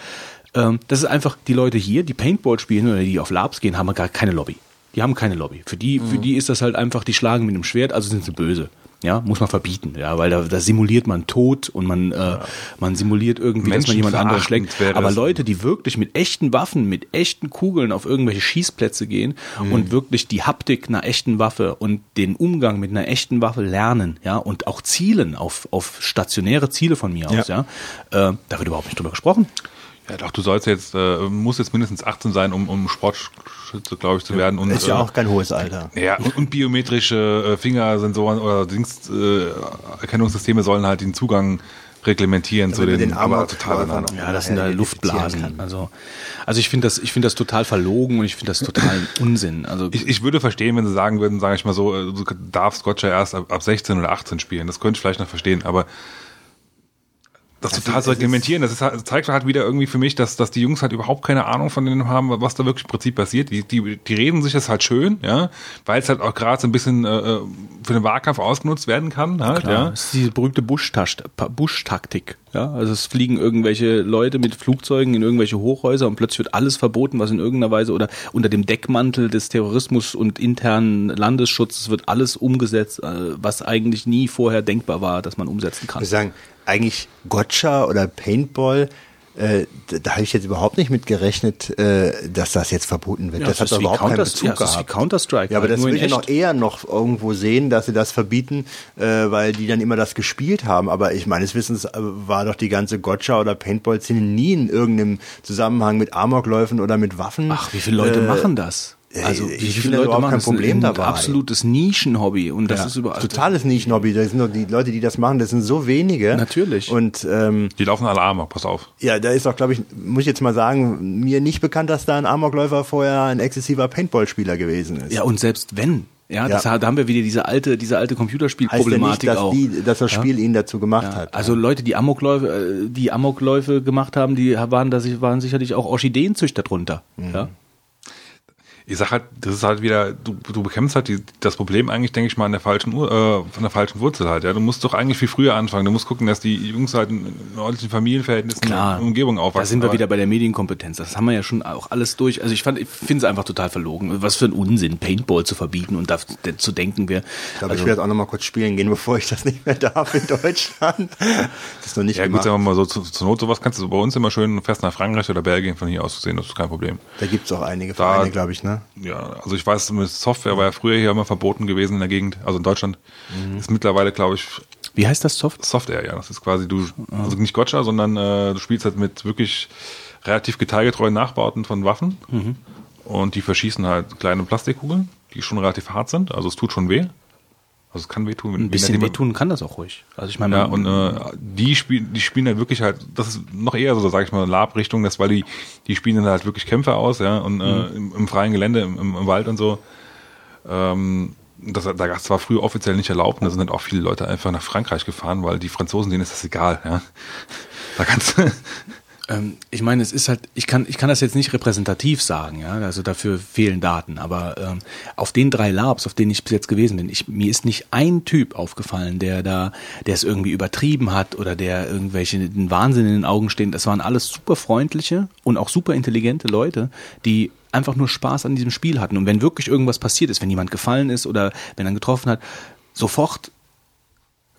A: ähm, das ist einfach die Leute hier, die Paintball spielen oder die auf Labs gehen, haben gar keine Lobby. Die haben keine Lobby. Für die, für die ist das halt einfach, die schlagen mit einem Schwert, also sind sie böse. Ja, muss man verbieten, ja, weil da, da simuliert man Tod und man, äh, man simuliert irgendwie, dass man jemand anderen schlägt. Aber. Leute, die wirklich mit echten Waffen, mit echten Kugeln auf irgendwelche Schießplätze gehen und wirklich die Haptik einer echten Waffe und den Umgang mit einer echten Waffe lernen, ja, und auch zielen auf, auf stationäre Ziele von mir aus, ja, äh, da wird überhaupt nicht drüber gesprochen.
B: Ja, doch, du sollst jetzt, äh, musst jetzt mindestens 18 sein, um, um Sportschütze, glaube ich, zu werden. Und,
C: ist ja
B: äh,
C: auch kein hohes Alter.
B: Ja, und, und biometrische äh, Fingersensoren oder Dings, äh, Erkennungssysteme sollen halt den Zugang reglementieren zu
C: Damit
B: den,
C: den
B: aber total Ordnung.
A: Ja, das sind da Luftblasen.
C: kann.
A: Also, also ich finde das, ich finde das total verlogen und ich finde das total Unsinn. Also
B: Ich, ich würde verstehen, wenn sie sagen würden, sage ich mal so, äh, du darfst Gotcha erst ab, ab 16 oder 18 spielen. Das könnte ich vielleicht noch verstehen, aber das, total
C: es
B: zu
C: ist-
B: reglementieren, das, ist, halt- das zeigt halt wieder irgendwie für mich, dass, dass die Jungs halt überhaupt keine Ahnung von denen haben, was da wirklich im Prinzip passiert. Die, die, die reden sich das halt schön, ja, weil es halt auch gerade so ein bisschen äh, äh, für den Wahlkampf ausgenutzt werden kann. Halt,
A: Klar,
B: ja.
A: das ist diese berühmte Bush-Taktik. Ja, also es fliegen irgendwelche Leute mit Flugzeugen in irgendwelche Hochhäuser und plötzlich wird alles verboten, was in irgendeiner Weise oder unter dem Deckmantel des Terrorismus und internen Landesschutzes wird alles umgesetzt, äh, was eigentlich nie vorher denkbar war, dass man umsetzen kann.
C: Ich muss sagen, eigentlich Gotcha oder Paintball, äh, da, da habe ich jetzt überhaupt nicht mit gerechnet, äh, dass das jetzt verboten wird.
A: Ja,
C: das
A: das
C: hat überhaupt keinen
A: Counter-
C: Bezug
A: ja, das ist wie
C: gehabt.
A: Counter-Strike
C: Ja, aber
A: halt,
C: das würde ich noch eher noch irgendwo sehen, dass sie das verbieten, äh, weil die dann immer das gespielt haben. Aber ich meines Wissens äh, war doch die ganze Gotcha oder Paintball-Szene nie in irgendeinem Zusammenhang mit Amokläufen oder mit Waffen.
A: Ach, wie viele Leute
C: äh,
A: machen das? Also
C: ich
A: wie
C: finde
A: viele
C: da
A: Leute
C: überhaupt
A: machen
C: kein Problem
A: ein
C: dabei.
A: absolutes Nischenhobby und das
C: Ja,
A: ist überall
C: totales Nischenhobby. Das sind doch die Leute, die das machen, das sind so wenige.
A: Natürlich.
C: Und ähm,
B: Die laufen alle Amok, pass auf.
C: ja, da ist auch, glaube ich, muss ich jetzt mal sagen, mir nicht bekannt, dass da ein Amokläufer vorher ein exzessiver Paintball-Spieler gewesen ist.
A: Ja, und selbst wenn, ja, das,
C: Ja.
A: da haben wir wieder diese alte, diese alte
C: heißt ja nicht,
A: Computerspielproblematik
C: dass,
A: auch.
C: die, dass das Spiel ihn dazu gemacht
A: Ja,
C: hat.
A: also Leute, die Amokläufe, äh, die Amokläufe gemacht haben, die waren, da waren sicherlich auch Orchideenzüchter drunter.
C: Mhm.
A: Ja?
B: Ich sag halt, das ist halt wieder, du, du bekämpfst halt die, das Problem eigentlich, denke ich mal, an der falschen Ur, äh, von der falschen Wurzel halt. Ja, du musst doch eigentlich viel früher anfangen. Du musst gucken, dass die Jungs halt in, in ordentlichen Familienverhältnissen
A: Klar.
B: in Umgebung aufwachsen.
A: Da sind wir
B: Aber-
A: wieder bei der Medienkompetenz. Das haben wir ja schon auch alles durch. Also ich fand, ich finde es einfach total verlogen. Was für ein Unsinn, Paintball zu verbieten und da zu denken, wir.
C: ich glaube,
A: also,
C: ich jetzt auch noch mal kurz spielen gehen, bevor ich das nicht mehr darf in Deutschland. Das ist noch nicht
B: Ja, gut,
C: gemacht.
B: sagen wir mal so, zu, zur Not, sowas kannst du bei uns immer schön fest nach Frankreich oder Belgien von hier aus sehen, das ist kein Problem.
C: Da gibt's auch einige
B: Da-
C: Vereine, glaube ich, ne?
B: Ja, also ich weiß, Software war ja früher hier immer verboten gewesen in der Gegend, also in Deutschland. Ist mittlerweile, glaube ich,
A: wie heißt das Soft?
B: Software, ja. Das ist quasi du, also nicht Gotcha, sondern äh, du spielst halt mit wirklich relativ detailgetreuen Nachbauten von Waffen und die verschießen halt kleine Plastikkugeln, die schon relativ hart sind, also es tut schon weh. Also es kann wehtun.
A: Ein bisschen wehtun kann das auch ruhig. Also ich meine,
B: Ja, und äh, die spielen, die spielen halt wirklich halt, das ist noch eher so, sag ich mal, Lab-Richtung, das, weil die, die spielen dann halt wirklich Kämpfe aus, ja, und äh, im, im freien Gelände, im, im, Wald und so. Ähm, das, das war früher offiziell nicht erlaubt und da sind halt auch viele Leute einfach nach Frankreich gefahren, weil die Franzosen, denen ist das egal, ja. Da kannst du,
A: Ähm, ich meine, es ist halt, ich kann, ich kann das jetzt nicht repräsentativ sagen, ja, also dafür fehlen Daten, aber ähm, auf den drei Labs, auf denen ich bis jetzt gewesen bin, ich, mir ist nicht ein Typ aufgefallen, der da, der es irgendwie übertrieben hat oder der irgendwelche den Wahnsinn in den Augen stehen. Das waren alles super freundliche und auch super intelligente Leute, die einfach nur Spaß an diesem Spiel hatten. Und wenn wirklich irgendwas passiert ist, wenn jemand gefallen ist oder wenn er getroffen hat, sofort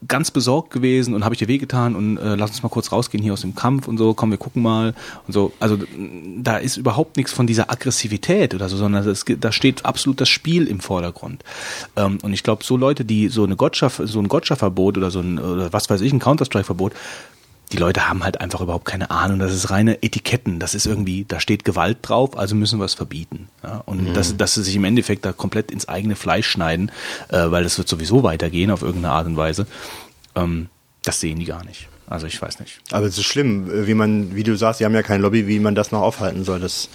A: ganz besorgt gewesen und habe ich dir wehgetan und äh, lass uns mal kurz rausgehen hier aus dem Kampf und so, komm, wir gucken mal und so. Also da ist überhaupt nichts von dieser Aggressivität oder so, sondern das, da steht absolut das Spiel im Vordergrund. Ähm, und ich glaube, so Leute, die so eine Gotcha, so ein Gotcha-Verbot oder so ein, oder was weiß ich, ein Counter-Strike-Verbot, die Leute haben halt einfach überhaupt keine Ahnung. Das ist reine Etiketten. Das ist irgendwie, da steht Gewalt drauf, also müssen wir es verbieten. Ja, und dass, dass sie sich im Endeffekt da komplett ins eigene Fleisch schneiden, äh, weil das wird sowieso weitergehen auf irgendeine Art und Weise. Ähm, das sehen die gar nicht. Also ich weiß nicht.
C: Aber es ist schlimm, wie man, wie du sagst, die haben ja kein Lobby, wie man das noch aufhalten soll. Das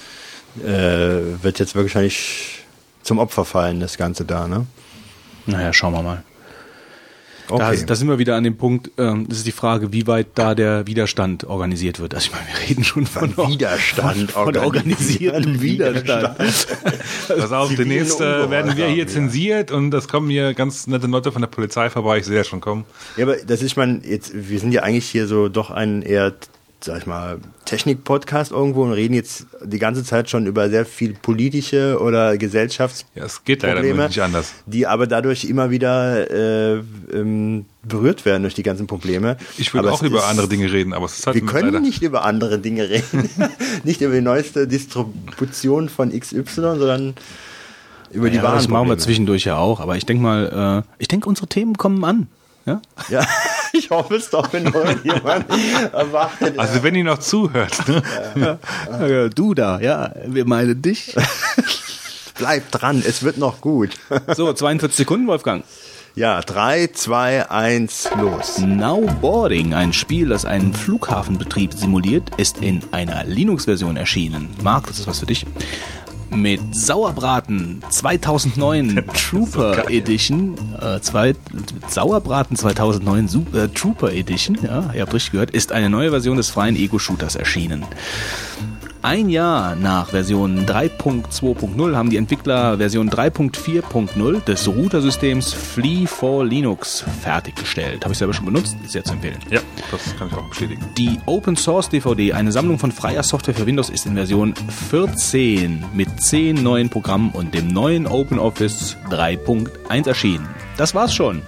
C: äh, wird jetzt wahrscheinlich zum Opfer fallen, das Ganze da, ne?
A: Naja, schauen wir mal. Da,
C: Okay.
A: da sind wir wieder an dem Punkt, ähm, das ist die Frage, wie weit da der Widerstand organisiert wird. Also ich meine, wir reden schon von,
C: Widerstand,
A: von, von organisiertem Widerstand.
B: pass auf,
C: Zivilen
B: demnächst äh, werden wir hier
C: ja.
B: zensiert und das kommen hier ganz nette Leute von der Polizei vorbei, ich sehe das schon kommen.
C: Ja, aber das ist, man, jetzt, wir sind ja eigentlich hier so doch ein eher, sag ich mal, Technik-Podcast irgendwo und reden jetzt die ganze Zeit schon über sehr viel politische oder Gesellschaftsprobleme,
B: Ja, es geht leider nicht anders.
C: die aber dadurch immer wieder äh, ähm, berührt werden durch die ganzen Probleme.
B: Ich würde auch über
C: ist-
B: andere Dinge reden, aber es ist halt
C: Wir können
B: leider.
C: nicht über andere Dinge reden. nicht über die neueste Distribution von XY, sondern über die
A: ja,
C: wahren
A: das machen wir zwischendurch ja auch. Aber ich denke mal, äh, ich denke, unsere Themen kommen an. Ja?
C: Ja, ich hoffe es doch, wenn irgendjemand erwartet.
B: Also wenn ihr noch zuhört, ne?
A: Ja, du da, ja, wir meinen dich.
C: Bleib dran, es wird noch gut.
A: So, 42 Sekunden, Wolfgang.
C: Ja, 3, 2, 1, los.
A: Now Boarding, ein Spiel, das einen Flughafenbetrieb simuliert, ist in einer Linux-Version erschienen. Marc, das ist was für dich. Mit Sauerbraten 2009 Trooper Edition, äh, zwei, Sauerbraten 2009 Su äh, Trooper Edition, ja, ihr habt richtig gehört, ist eine neue Version des freien Ego-Shooters erschienen. Ein Jahr nach Version 3.2.0 haben die Entwickler Version 3.4.0 des Routersystems Flea for Linux fertiggestellt. Habe ich selber schon benutzt, ist sehr zu empfehlen.
B: Ja, das kann ich auch bestätigen.
A: Die Open Source DVD, eine Sammlung von freier Software für Windows, ist in Version 14 mit 10 neuen Programmen und dem neuen OpenOffice 3.1 erschienen. Das war's schon.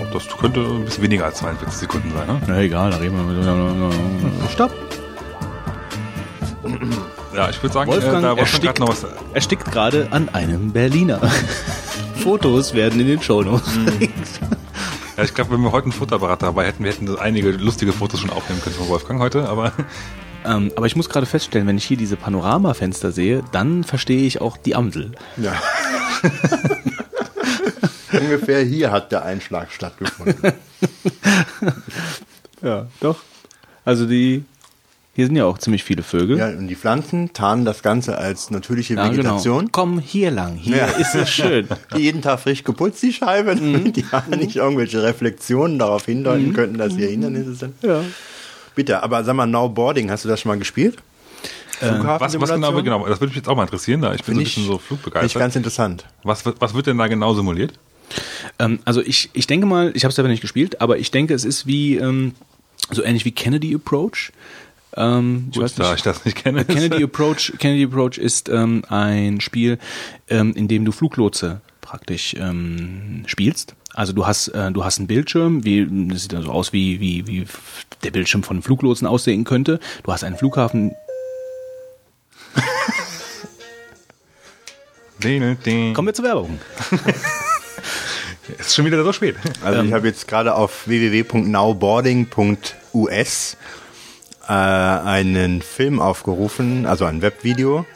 B: Oh, das könnte ein bisschen weniger als 42 Sekunden sein, ne?
A: Na egal, da reden wir mit. Stopp!
B: Ja, ich würde sagen,
A: Wolfgang
B: äh,
A: erstickt,
B: gerade noch was.
A: erstickt gerade an einem Berliner. Fotos werden in den Shownotes.
B: Ja, ich glaube, wenn wir heute einen Futterapparat dabei hätten, wir hätten einige lustige Fotos schon aufnehmen können von Wolfgang heute, aber
A: Ähm, aber ich muss gerade feststellen, wenn ich hier diese Panoramafenster sehe, dann verstehe ich auch die Amsel.
C: Ja. Ungefähr hier hat der Einschlag stattgefunden.
A: Ja, doch. Also die, hier sind ja auch ziemlich viele Vögel.
C: Ja, und die Pflanzen tarnen das Ganze als natürliche
A: Ja,
C: Vegetation.
A: Genau. Komm hier lang, hier
C: Ja.
A: ist es schön.
C: Die jeden Tag frisch geputzt, die Scheiben. Die haben nicht irgendwelche Reflexionen darauf hindeuten könnten, dass hier Hindernisse sind.
A: Ja.
C: Bitte, aber sag mal, Now Boarding, hast du das schon mal gespielt?
B: was, was genau, genau, das würde mich jetzt auch mal interessieren, da ich bin
C: Finde
B: so ein bisschen so
C: finde
B: flugbegeistert.
C: ganz interessant.
B: Was, wird- was wird denn da genau simuliert?
A: Ähm, also ich, ich denke mal, ich habe es selber nicht gespielt, aber ich denke, es ist wie ähm, so ähnlich wie Kennedy Approach. Ähm, ich
B: Gut,
A: weiß
B: da
A: nicht.
B: ich das nicht kenne.
A: Kennedy Approach, Kennedy Approach ist ähm, ein Spiel, ähm, in dem du Fluglotse praktisch ähm, spielst. Also du hast äh, du hast einen Bildschirm, wie das sieht dann so aus wie wie wie der Bildschirm von Fluglotsen aussehen könnte. Du hast einen Flughafen. Kommen wir zur Werbung.
B: Ist schon wieder so spät.
C: Also ich habe jetzt gerade auf www.nowboarding.us äh, einen Film aufgerufen, also ein Webvideo.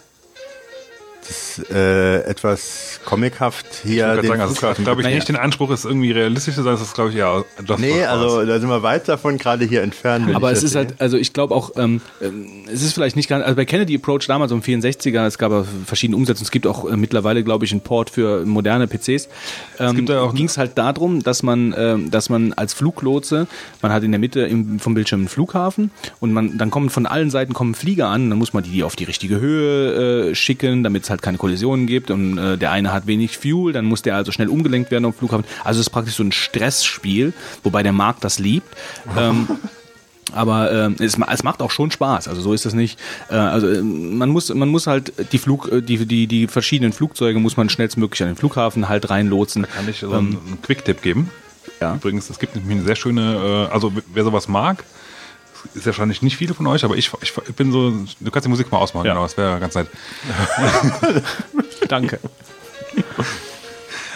C: Das äh, etwas comichaft
B: Ich
C: hier.
B: wollte
C: den
B: sagen, also es
C: Flughafen-
B: glaube ich
A: Naja.
B: nicht den Anspruch ist irgendwie realistisch zu sein, das ist glaube ich ja das
C: Nee, also da sind wir weit davon gerade hier entfernt.
A: Aber
C: ich
A: es
C: das
A: ist
C: sehe.
A: halt, also ich glaube auch, ähm, ähm, es ist vielleicht nicht ganz, also bei Kennedy Approach damals um 64er, es gab verschiedene Umsetzungen, es gibt auch äh, mittlerweile, glaube ich, einen Port für moderne PCs. Ähm,
B: gibt ja auch-
A: ging es halt darum, dass man, ähm, dass man als Fluglotse, man hat in der Mitte im, vom Bildschirm einen Flughafen und man, dann kommen von allen Seiten kommen Flieger an, dann muss man die auf die richtige Höhe äh, schicken, damit es halt keine Kollisionen gibt und äh, der eine hat wenig Fuel, dann muss der also schnell umgelenkt werden am Flughafen. Also es ist praktisch so ein Stressspiel, wobei der Markt das liebt. Ähm, aber ähm, es, es macht auch schon Spaß. Also so ist es nicht. Äh, also äh, man muss man muss halt die Flug äh, die die die verschiedenen Flugzeuge muss man schnellstmöglich an den Flughafen halt reinlotsen.
B: Kann ich so einen, einen Quick-Tipp geben?
A: Ja.
B: Übrigens, es gibt nämlich eine sehr schöne, äh, also wer sowas mag, ist wahrscheinlich nicht viele von euch, aber ich, ich, ich bin so, du kannst die Musik mal ausmachen,
A: Ja.
B: genau, das wäre ganz nett.
A: Danke.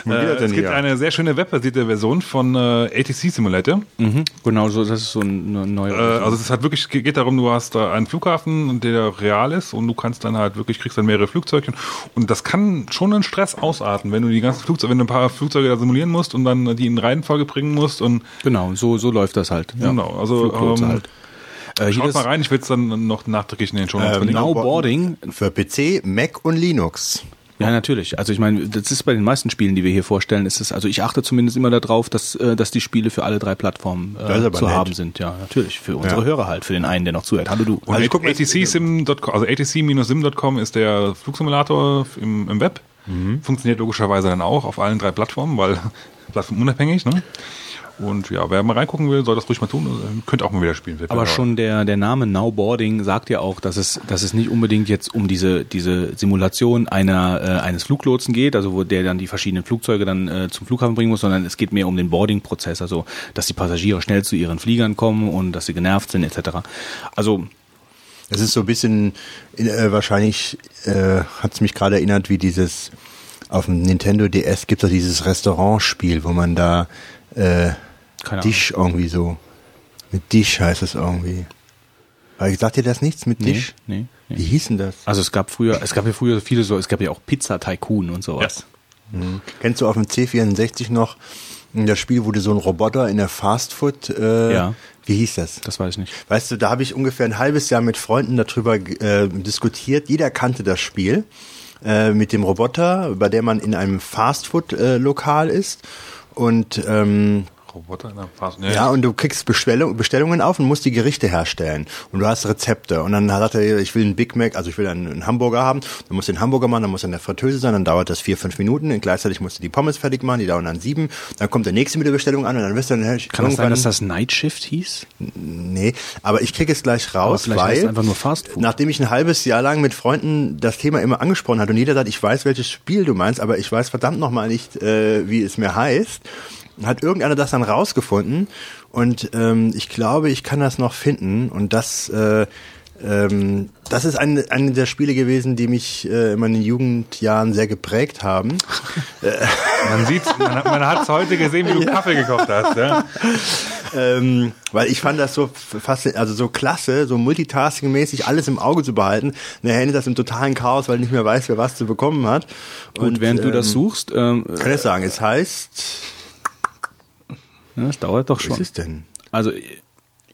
B: Äh, es gibt
C: hier?
B: eine sehr schöne webbasierte Version von äh, ATC Simulator.
A: Mhm. Genau so. Das ist so eine neue.
B: Äh, also es ist halt wirklich, geht darum, du hast da einen Flughafen, der real ist und du kannst dann halt wirklich, kriegst dann mehrere Flugzeuge und das kann schon einen Stress ausarten, wenn du die ganzen Flugzeuge, wenn du ein paar Flugzeuge da simulieren musst und dann die in Reihenfolge bringen musst und
A: genau. So so läuft das halt. Ja.
B: Genau, also, ähm,
A: halt. Äh,
B: schaut
A: das
B: mal rein, ich will es dann noch nachträglich in den Show Notes verlinken.
A: Now Boarding.
C: Für PC, Mac und Linux.
A: Ja, natürlich. Also ich meine, das ist bei den meisten Spielen, die wir hier vorstellen, ist es, also ich achte zumindest immer darauf, dass, äh, dass die Spiele für alle drei Plattformen äh, zu
C: nett.
A: haben sind. Ja, natürlich. Für unsere
C: Ja.
A: Hörer halt, für den einen, der noch zuhört. Hallo du.
B: Und
C: Also ich guck mal-
B: ATC-Sim.com, also ATC-Sim.com ist der Flugsimulator im, im Web.
C: Mhm.
B: Funktioniert logischerweise dann auch auf allen drei Plattformen, weil plattformunabhängig, ne? Und ja, wer mal reingucken will, soll das ruhig mal tun. Äh, Könnt auch mal wieder spielen.
A: Aber schon der, der Name Now Boarding sagt ja auch, dass es, dass es nicht unbedingt jetzt um diese, diese Simulation einer, äh, eines Fluglotsen geht, also wo der dann die verschiedenen Flugzeuge dann äh, zum Flughafen bringen muss, sondern es geht mehr um den Boarding-Prozess, also dass die Passagiere schnell zu ihren Fliegern kommen und dass sie genervt sind etc. Also
C: Es ist so ein bisschen, äh, wahrscheinlich äh, hat es mich gerade erinnert, wie dieses, auf dem Nintendo DS gibt es doch dieses Restaurantspiel, wo man da äh, Dish irgendwie so, mit Dish heißt es irgendwie. Weil sagt dir das nichts mit
A: nee,
C: Dish?
A: nee,
C: Wie hieß denn das?
A: Also es gab früher, es gab ja früher viele so, es gab ja auch Pizza Tycoon und sowas.
C: Kennst du auf dem C64 noch das Spiel, wo du so ein Roboter in der Fastfood, äh,
A: Ja.
C: wie hieß das?
A: Das weiß ich nicht.
C: Weißt du, da habe ich ungefähr ein halbes Jahr mit Freunden darüber äh, diskutiert. Jeder kannte das Spiel äh, mit dem Roboter, bei dem man in einem Fastfood-Lokal ist. Und ähm,
B: Roboter in der Phase.
C: ja, und du kriegst Bestellung, Bestellungen auf und musst die Gerichte herstellen. Und du hast Rezepte. Und dann sagt er, ich will einen Big Mac, also ich will einen, einen Hamburger haben. Dann musst du den Hamburger machen, dann muss er in der Fritteuse sein, dann dauert das vier, fünf Minuten. Und gleichzeitig musst du die Pommes fertig machen, die dauern dann sieben. Dann kommt der nächste mit der Bestellung an und dann wirst du dann
A: Kann das sein,
C: irgendwann-
A: dass das Night Shift hieß?
C: Nee, aber ich kriege es gleich raus, weil
A: einfach nur Fast Food.
C: nachdem ich ein halbes Jahr lang mit Freunden das Thema immer angesprochen hat und jeder sagt, ich weiß, welches Spiel du meinst, aber ich weiß verdammt nochmal nicht, äh, wie es mir heißt, hat irgendeiner das dann rausgefunden und ähm, ich glaube, ich kann das noch finden und das äh, ähm, das ist eine, eine der Spiele gewesen, die mich äh, in meinen Jugendjahren sehr geprägt haben.
B: Man sieht, man, hat- man hat es heute gesehen, wie du Kaffee gekocht hast. Ja?
C: ähm, weil ich fand das so fast, also so klasse, so multitasking-mäßig alles im Auge zu behalten. Nachher endet das im totalen Chaos, weil nicht mehr weiß, wer was zu bekommen hat.
A: Gut, während du das
C: ähm,
A: suchst, ähm,
C: Kann ich sagen, es heißt,
A: ja, das dauert doch
C: was
A: schon.
C: ist es denn?
A: Also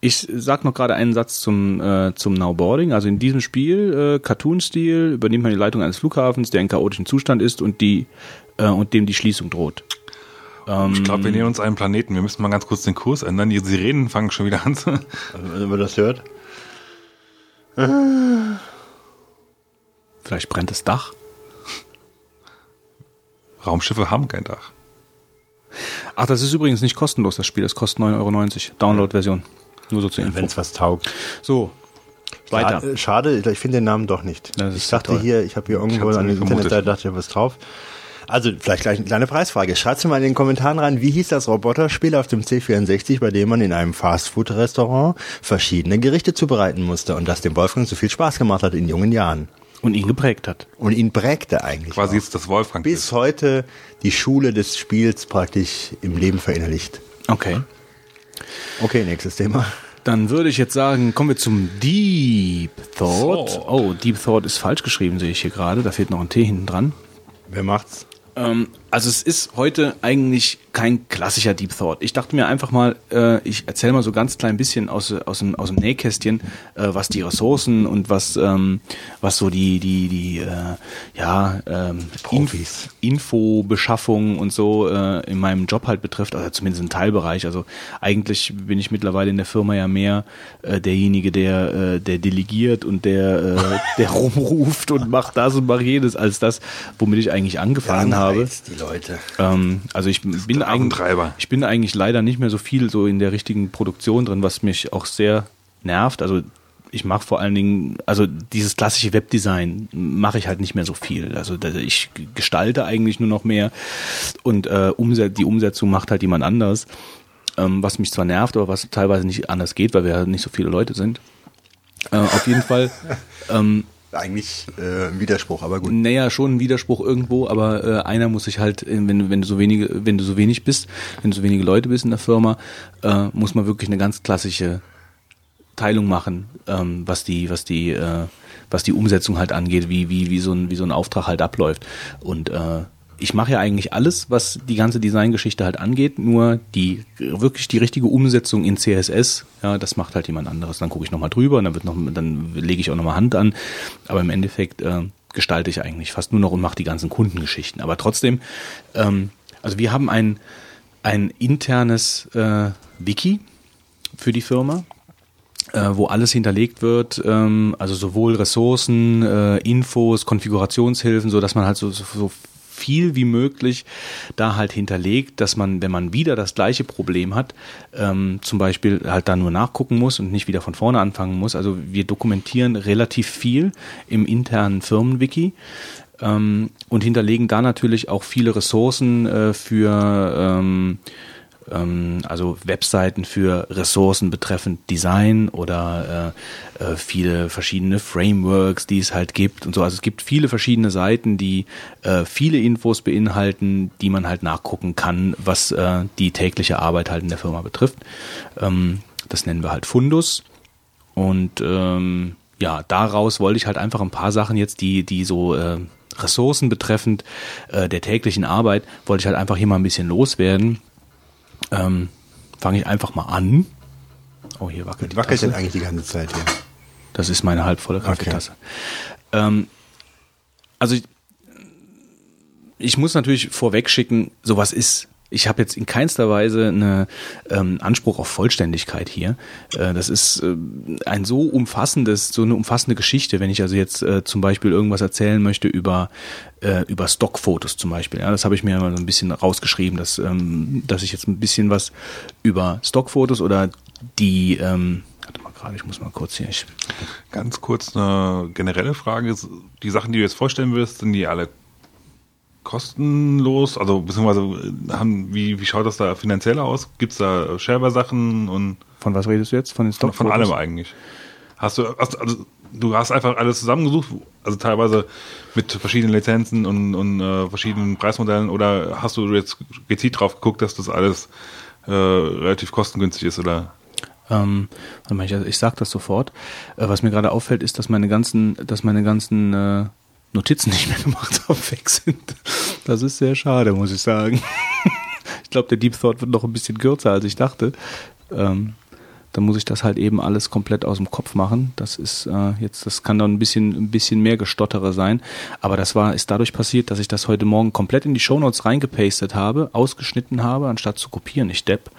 A: ich sag noch gerade einen Satz zum äh, zum Nowboarding. Also in diesem Spiel äh, Cartoon-Stil übernimmt man die Leitung eines Flughafens, der in chaotischen Zustand ist und die äh, und dem die Schließung droht.
B: Ich glaube, wir nähern uns einen Planeten. Wir müssen mal ganz kurz den Kurs ändern. Die Sirenen fangen schon wieder an. zu-
C: Also, wenn man das hört.
A: Vielleicht brennt das Dach.
B: Raumschiffe haben kein Dach.
A: Ach, das ist übrigens nicht kostenlos, das Spiel. Das kostet 9,90 Euro. Download-Version. Nur so zur Info.
C: Wenn es was taugt.
A: So, weiter.
C: Schade, schade, ich finde den Namen doch nicht. Ich dachte
A: toll.
C: hier, ich habe hier irgendwo an der. Internetseite, dachte ich, was drauf. Also vielleicht gleich eine kleine Preisfrage. Schreibt's mir mal in den Kommentaren rein, wie hieß das Roboterspiel auf dem C64, bei dem man in einem Fastfood-Restaurant verschiedene Gerichte zubereiten musste und das dem Wolfgang so viel Spaß gemacht hat in jungen Jahren.
A: Und ihn geprägt hat.
C: Und ihn prägte eigentlich.
B: Quasi
C: auch.
B: jetzt das Wolfgang.
C: Bis heute die Schule des Spiels praktisch im Leben verinnerlicht.
A: Okay.
C: Okay, nächstes Thema.
A: Dann würde ich jetzt sagen, kommen wir zum Deep Thought.
B: Thought.
A: Oh, Deep Thought ist falsch geschrieben, sehe ich hier gerade. Da fehlt noch ein T hinten dran.
C: Wer macht's?
A: Ähm, also es ist heute eigentlich kein klassischer Deep Thought. Ich dachte mir einfach mal, äh, ich erzähle mal so ganz klein bisschen aus, aus, dem, aus dem Nähkästchen, äh, was die Ressourcen und was, ähm, was so die, die, die äh, ja, ähm,
C: Profis.
A: Inf Infobeschaffung und so äh, in meinem Job halt betrifft, oder zumindest ein Teilbereich. Also eigentlich bin ich mittlerweile in der Firma ja mehr äh, derjenige, der, äh, der delegiert und der, äh, der rumruft und macht das und macht jedes, als das, womit ich eigentlich angefangen habe.
C: Anreiz, die Leute.
A: Ähm, also ich bin eigentlich, ich bin eigentlich leider nicht mehr so viel so in der richtigen Produktion drin, was mich auch sehr nervt. Also ich mache vor allen Dingen, also dieses klassische Webdesign mache ich halt nicht mehr so viel. Also ich gestalte eigentlich nur noch mehr und äh, die Umsetzung macht halt jemand anders, ähm, was mich zwar nervt, aber was teilweise nicht anders geht, weil wir ja nicht so viele Leute sind. Äh, auf jeden Fall. Ähm,
C: Eigentlich äh, ein Widerspruch, aber gut.
A: naja, schon ein Widerspruch irgendwo, aber äh, einer muss sich halt, äh, wenn, du- wenn du so wenige, wenn du so wenig bist, wenn du so wenige Leute bist in der Firma, äh, muss man wirklich eine ganz klassische Teilung machen, ähm, was die, was die, äh, was die Umsetzung halt angeht, wie, wie, wie so ein, wie so ein Auftrag halt abläuft. Und äh, ich mache ja eigentlich alles, was die ganze Designgeschichte halt angeht, nur die wirklich die richtige Umsetzung in CSS, ja, das macht halt jemand anderes. Dann gucke ich nochmal drüber und dann wird noch, dann lege ich auch nochmal Hand an. Aber im Endeffekt äh, gestalte ich eigentlich fast nur noch und mache die ganzen Kundengeschichten. Aber trotzdem, ähm, also wir haben ein, ein internes äh, Wiki für die Firma äh, wo alles hinterlegt wird, ähm, also sowohl Ressourcen, äh, Infos, Konfigurationshilfen, so dass man halt so, so, so viel wie möglich da halt hinterlegt, dass man, wenn man wieder das gleiche Problem hat, ähm, zum Beispiel halt da nur nachgucken muss und nicht wieder von vorne anfangen muss. Also wir dokumentieren relativ viel im internen Firmenwiki ähm, und hinterlegen da natürlich auch viele Ressourcen äh, für ähm, ähm, also Webseiten für Ressourcen betreffend Design oder äh, äh, viele verschiedene Frameworks, die es halt gibt und so. Also es gibt viele verschiedene Seiten, die äh, viele Infos beinhalten, die man halt nachgucken kann, was äh, die tägliche Arbeit halt in der Firma betrifft. Ähm, das nennen wir halt Fundus. Und ähm, ja, daraus wollte ich halt einfach ein paar Sachen jetzt, die, die so äh, Ressourcen betreffend äh, der täglichen Arbeit, wollte ich halt einfach hier mal ein bisschen loswerden. Ähm, Fange ich einfach mal an. Oh, hier wackelt die
C: Wackelt denn eigentlich die ganze Zeit hier?
A: Das ist meine halbvolle Kaffeetasse. Ähm, also ich, ich muss natürlich vorweg schicken, sowas ist. Ich habe jetzt in keinster Weise einen ähm, Anspruch auf Vollständigkeit hier. Äh, das ist äh, ein so umfassendes, so eine umfassende Geschichte, wenn ich also jetzt äh, zum Beispiel irgendwas erzählen möchte über äh, über Stockfotos zum Beispiel. Ja, das habe ich mir mal so ein bisschen rausgeschrieben, dass ähm, dass ich jetzt ein bisschen was über Stockfotos oder die ähm, warte mal gerade, ich muss mal kurz hier. Ich,
B: Ganz kurz eine generelle Frage. Die Sachen, die du jetzt vorstellen wirst, sind die alle kostenlos? Also beziehungsweise äh, haben, wie, wie schaut das da finanziell aus? Gibt es da Shareware-Sachen und
A: Von was redest du jetzt? Von den
B: von, von allem eigentlich? Hast du, hast, also du hast einfach alles zusammengesucht, also teilweise mit verschiedenen Lizenzen und, und äh, verschiedenen Preismodellen oder hast du jetzt gezielt drauf geguckt, dass das alles äh, relativ kostengünstig ist oder?
A: Ähm, ich, ich sag das sofort. Äh, was mir gerade auffällt, ist, dass meine ganzen, dass meine ganzen äh, Notizen, ich mir gemacht habe, weg sind. Das ist sehr schade, muss ich sagen. ich glaube, der Deep Thought wird noch ein bisschen kürzer, als ich dachte. Ähm, dann muss ich das halt eben alles komplett aus dem Kopf machen. Das ist äh, jetzt, das kann dann ein bisschen, ein bisschen mehr Gestottere sein. Aber das war, ist dadurch passiert, dass ich das heute Morgen komplett in die Shownotes reingepastet habe, ausgeschnitten habe, anstatt zu kopieren, ich depp.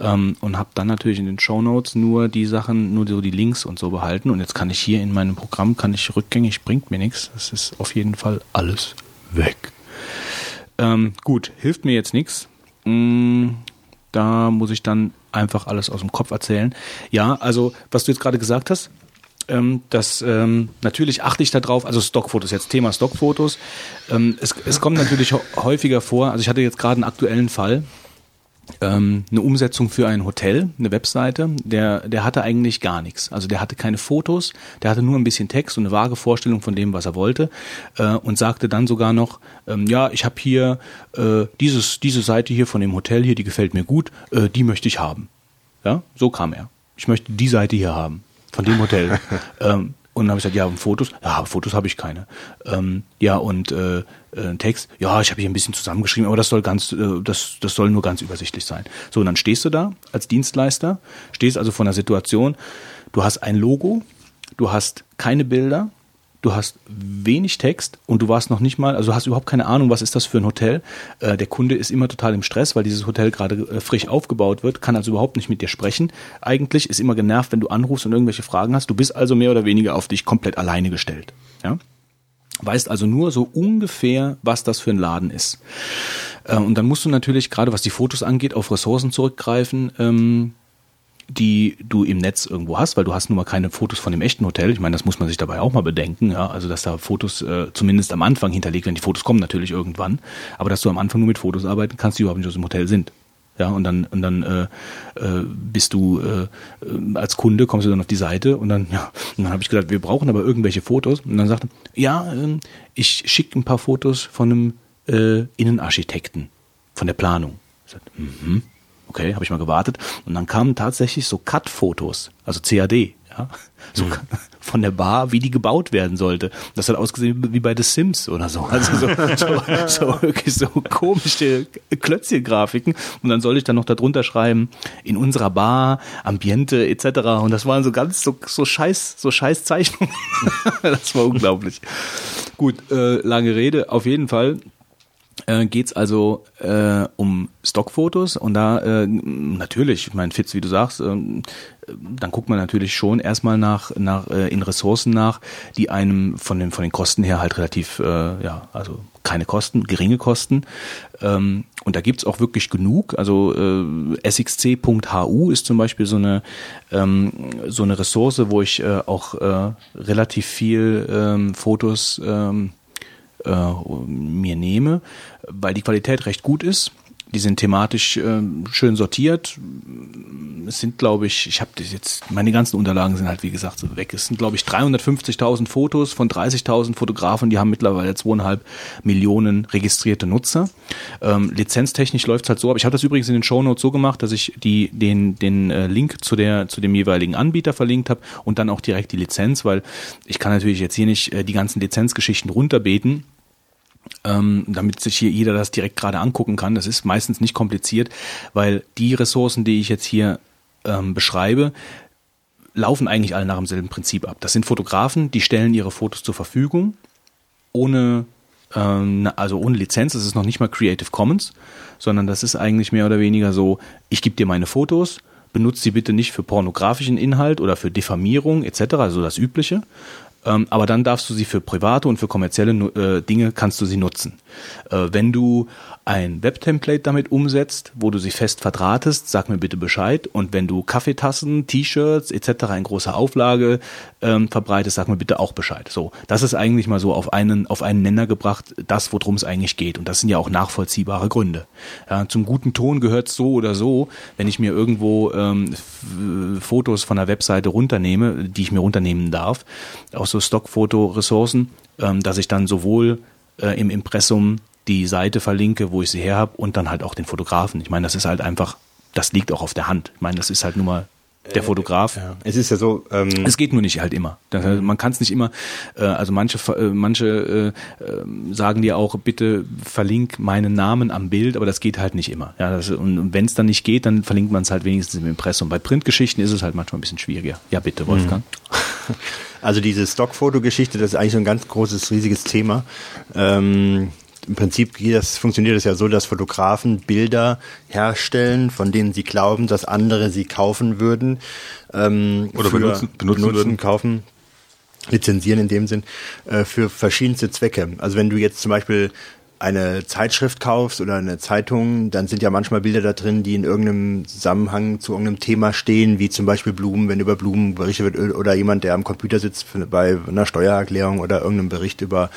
A: Ähm, und habe dann natürlich in den Shownotes nur die Sachen, nur so die Links und so behalten. Und jetzt kann ich hier in meinem Programm, kann ich rückgängig, bringt mir nichts. Das ist auf jeden Fall alles weg. Ähm, gut, hilft mir jetzt nichts. Mm, da muss ich dann einfach alles aus dem Kopf erzählen. Ja, also was du jetzt gerade gesagt hast, ähm, das ähm, natürlich achte ich darauf, also Stockfotos, jetzt Thema Stockfotos. Ähm, es, es kommt natürlich hä- häufiger vor, also ich hatte jetzt gerade einen aktuellen Fall, ähm, eine Umsetzung für ein Hotel, eine Webseite, der, der hatte eigentlich gar nichts. Also der hatte keine Fotos, der hatte nur ein bisschen Text und eine vage Vorstellung von dem, was er wollte äh, und sagte dann sogar noch, ähm, ja, ich habe hier äh, dieses, diese Seite hier von dem Hotel hier, die gefällt mir gut, äh, die möchte ich haben. Ja, so kam er. Ich möchte die Seite hier haben, von dem Hotel. ähm, und dann habe ich gesagt, ja, und Fotos? Ja, Fotos habe ich keine. Ähm, ja, und äh, äh, Text? Ja, ich habe hier ein bisschen zusammengeschrieben, aber das soll ganz, äh, das, das soll nur ganz übersichtlich sein. So, und dann stehst du da als Dienstleister, stehst also vor einer Situation, du hast ein Logo, du hast keine Bilder, du hast wenig Text und du warst noch nicht mal, also hast überhaupt keine Ahnung, was ist das für ein Hotel. Äh, der Kunde ist immer total im Stress, weil dieses Hotel gerade äh, frisch aufgebaut wird, kann also überhaupt nicht mit dir sprechen. Eigentlich ist immer genervt, wenn du anrufst und irgendwelche Fragen hast. Du bist also mehr oder weniger auf dich komplett alleine gestellt. Ja? Weißt also nur so ungefähr, was das für ein Laden ist. Äh, und dann musst du natürlich, gerade was die Fotos angeht, auf Ressourcen zurückgreifen, ähm, die du im Netz irgendwo hast, weil du hast nun mal keine Fotos von dem echten Hotel. Ich meine, das muss man sich dabei auch mal bedenken, ja, also dass da Fotos äh, zumindest am Anfang hinterlegt werden. Die Fotos kommen natürlich irgendwann, aber dass du am Anfang nur mit Fotos arbeiten kannst, die überhaupt nicht aus dem Hotel sind. Ja, und dann und dann äh, äh, bist du äh, äh, als Kunde kommst du dann auf die Seite und dann ja, und dann habe ich gesagt, wir brauchen aber irgendwelche Fotos und dann sagte, ja, ähm, ich schicke ein paar Fotos von einem äh, Innenarchitekten von der Planung. Ich sagte, mhm. Okay, habe ich mal gewartet. Und dann kamen tatsächlich so Cut-Fotos, also CAD, ja, so von der Bar, wie die gebaut werden sollte. Das hat ausgesehen wie bei The Sims oder so. Also so, so, so wirklich so komische Klötzchen-Grafiken. Und dann soll ich dann noch darunter schreiben, in unserer Bar, Ambiente etc. Und das waren so ganz so, so scheiß, so scheiß Zeichnungen. das war unglaublich. Gut, äh, lange Rede. Auf jeden Fall äh, geht's also äh, um Stockfotos und da äh, natürlich, ich meine Fitz, wie du sagst, ähm, dann guckt man natürlich schon erstmal nach, nach äh, in Ressourcen nach, die einem von den von den Kosten her halt relativ äh, ja also keine Kosten, geringe Kosten ähm, und da gibt's auch wirklich genug. Also äh, sxc.hu ist zum Beispiel so eine ähm, so eine Ressource, wo ich äh, auch äh, relativ viel ähm, Fotos ähm, äh, mir nehme, weil die Qualität recht gut ist. Die sind thematisch äh, schön sortiert, es sind, glaube ich, ich habe jetzt, meine ganzen Unterlagen sind halt, wie gesagt, so weg. Es sind, glaube ich, 350.000 Fotos von 30.000 Fotografen, die haben mittlerweile zweieinhalb Millionen registrierte Nutzer. Ähm, lizenztechnisch läuft es halt so, aber ich habe das übrigens in den Shownotes so gemacht, dass ich die, den, den äh, Link zu, der, zu dem jeweiligen Anbieter verlinkt habe und dann auch direkt die Lizenz, weil ich kann natürlich jetzt hier nicht äh, die ganzen Lizenzgeschichten runterbeten ähm, damit sich hier jeder das direkt gerade angucken kann. Das ist meistens nicht kompliziert, weil die Ressourcen, die ich jetzt hier ähm, beschreibe, laufen eigentlich alle nach demselben Prinzip ab. Das sind Fotografen, die stellen ihre Fotos zur Verfügung, ohne, ähm, also ohne Lizenz. Das ist noch nicht mal Creative Commons, sondern das ist eigentlich mehr oder weniger so, ich gebe dir meine Fotos, benutze sie bitte nicht für pornografischen Inhalt oder für Diffamierung etc., also das Übliche, ähm, aber dann darfst du sie für private und für kommerzielle äh, Dinge kannst du sie nutzen. Äh, wenn du ein Webtemplate damit umsetzt, wo du sie fest verdrahtest, sag mir bitte Bescheid. Und wenn du Kaffeetassen, T-Shirts etc. in großer Auflage ähm, verbreitest, sag mir bitte auch Bescheid. So, das ist eigentlich mal so auf einen auf einen Nenner gebracht, das worum es eigentlich geht. Und das sind ja auch nachvollziehbare Gründe. Ja, zum guten Ton gehört so oder so, wenn ich mir irgendwo ähm, Fotos von der Webseite runternehme, die ich mir runternehmen darf, auch so Stockfotoressourcen, ähm, dass ich dann sowohl äh, im Impressum die Seite verlinke, wo ich sie her habe und dann halt auch den Fotografen. Ich meine, das ist halt einfach, das liegt auch auf der Hand. Ich meine, das ist halt nur mal der Fotograf.
C: Ja. Es ist ja so. Ähm
A: es geht nur nicht halt immer. Man kann es nicht immer. Äh, also manche äh, manche äh, äh, sagen dir auch bitte verlink meinen Namen am Bild, aber das geht halt nicht immer. Ja, das, und, und wenn es dann nicht geht, dann verlinkt man es halt wenigstens im Impressum. Bei Printgeschichten ist es halt manchmal ein bisschen schwieriger. Ja bitte, Wolfgang.
C: Also diese Stockfotogeschichte, das ist eigentlich so ein ganz großes, riesiges Thema. Ähm im Prinzip das, funktioniert es ja so, dass Fotografen Bilder herstellen, von denen sie glauben, dass andere sie kaufen würden.
B: Ähm, Oder benutzen, benutzen, benutzen würden.
C: kaufen lizenzieren in dem Sinn, äh, für verschiedenste Zwecke. Also wenn du jetzt zum Beispiel eine Zeitschrift kaufst oder eine Zeitung, dann sind ja manchmal Bilder da drin, die in irgendeinem Zusammenhang zu irgendeinem Thema stehen, wie zum Beispiel Blumen, wenn über Blumen berichtet wird, oder jemand, der am Computer sitzt bei einer Steuererklärung oder irgendeinem Bericht über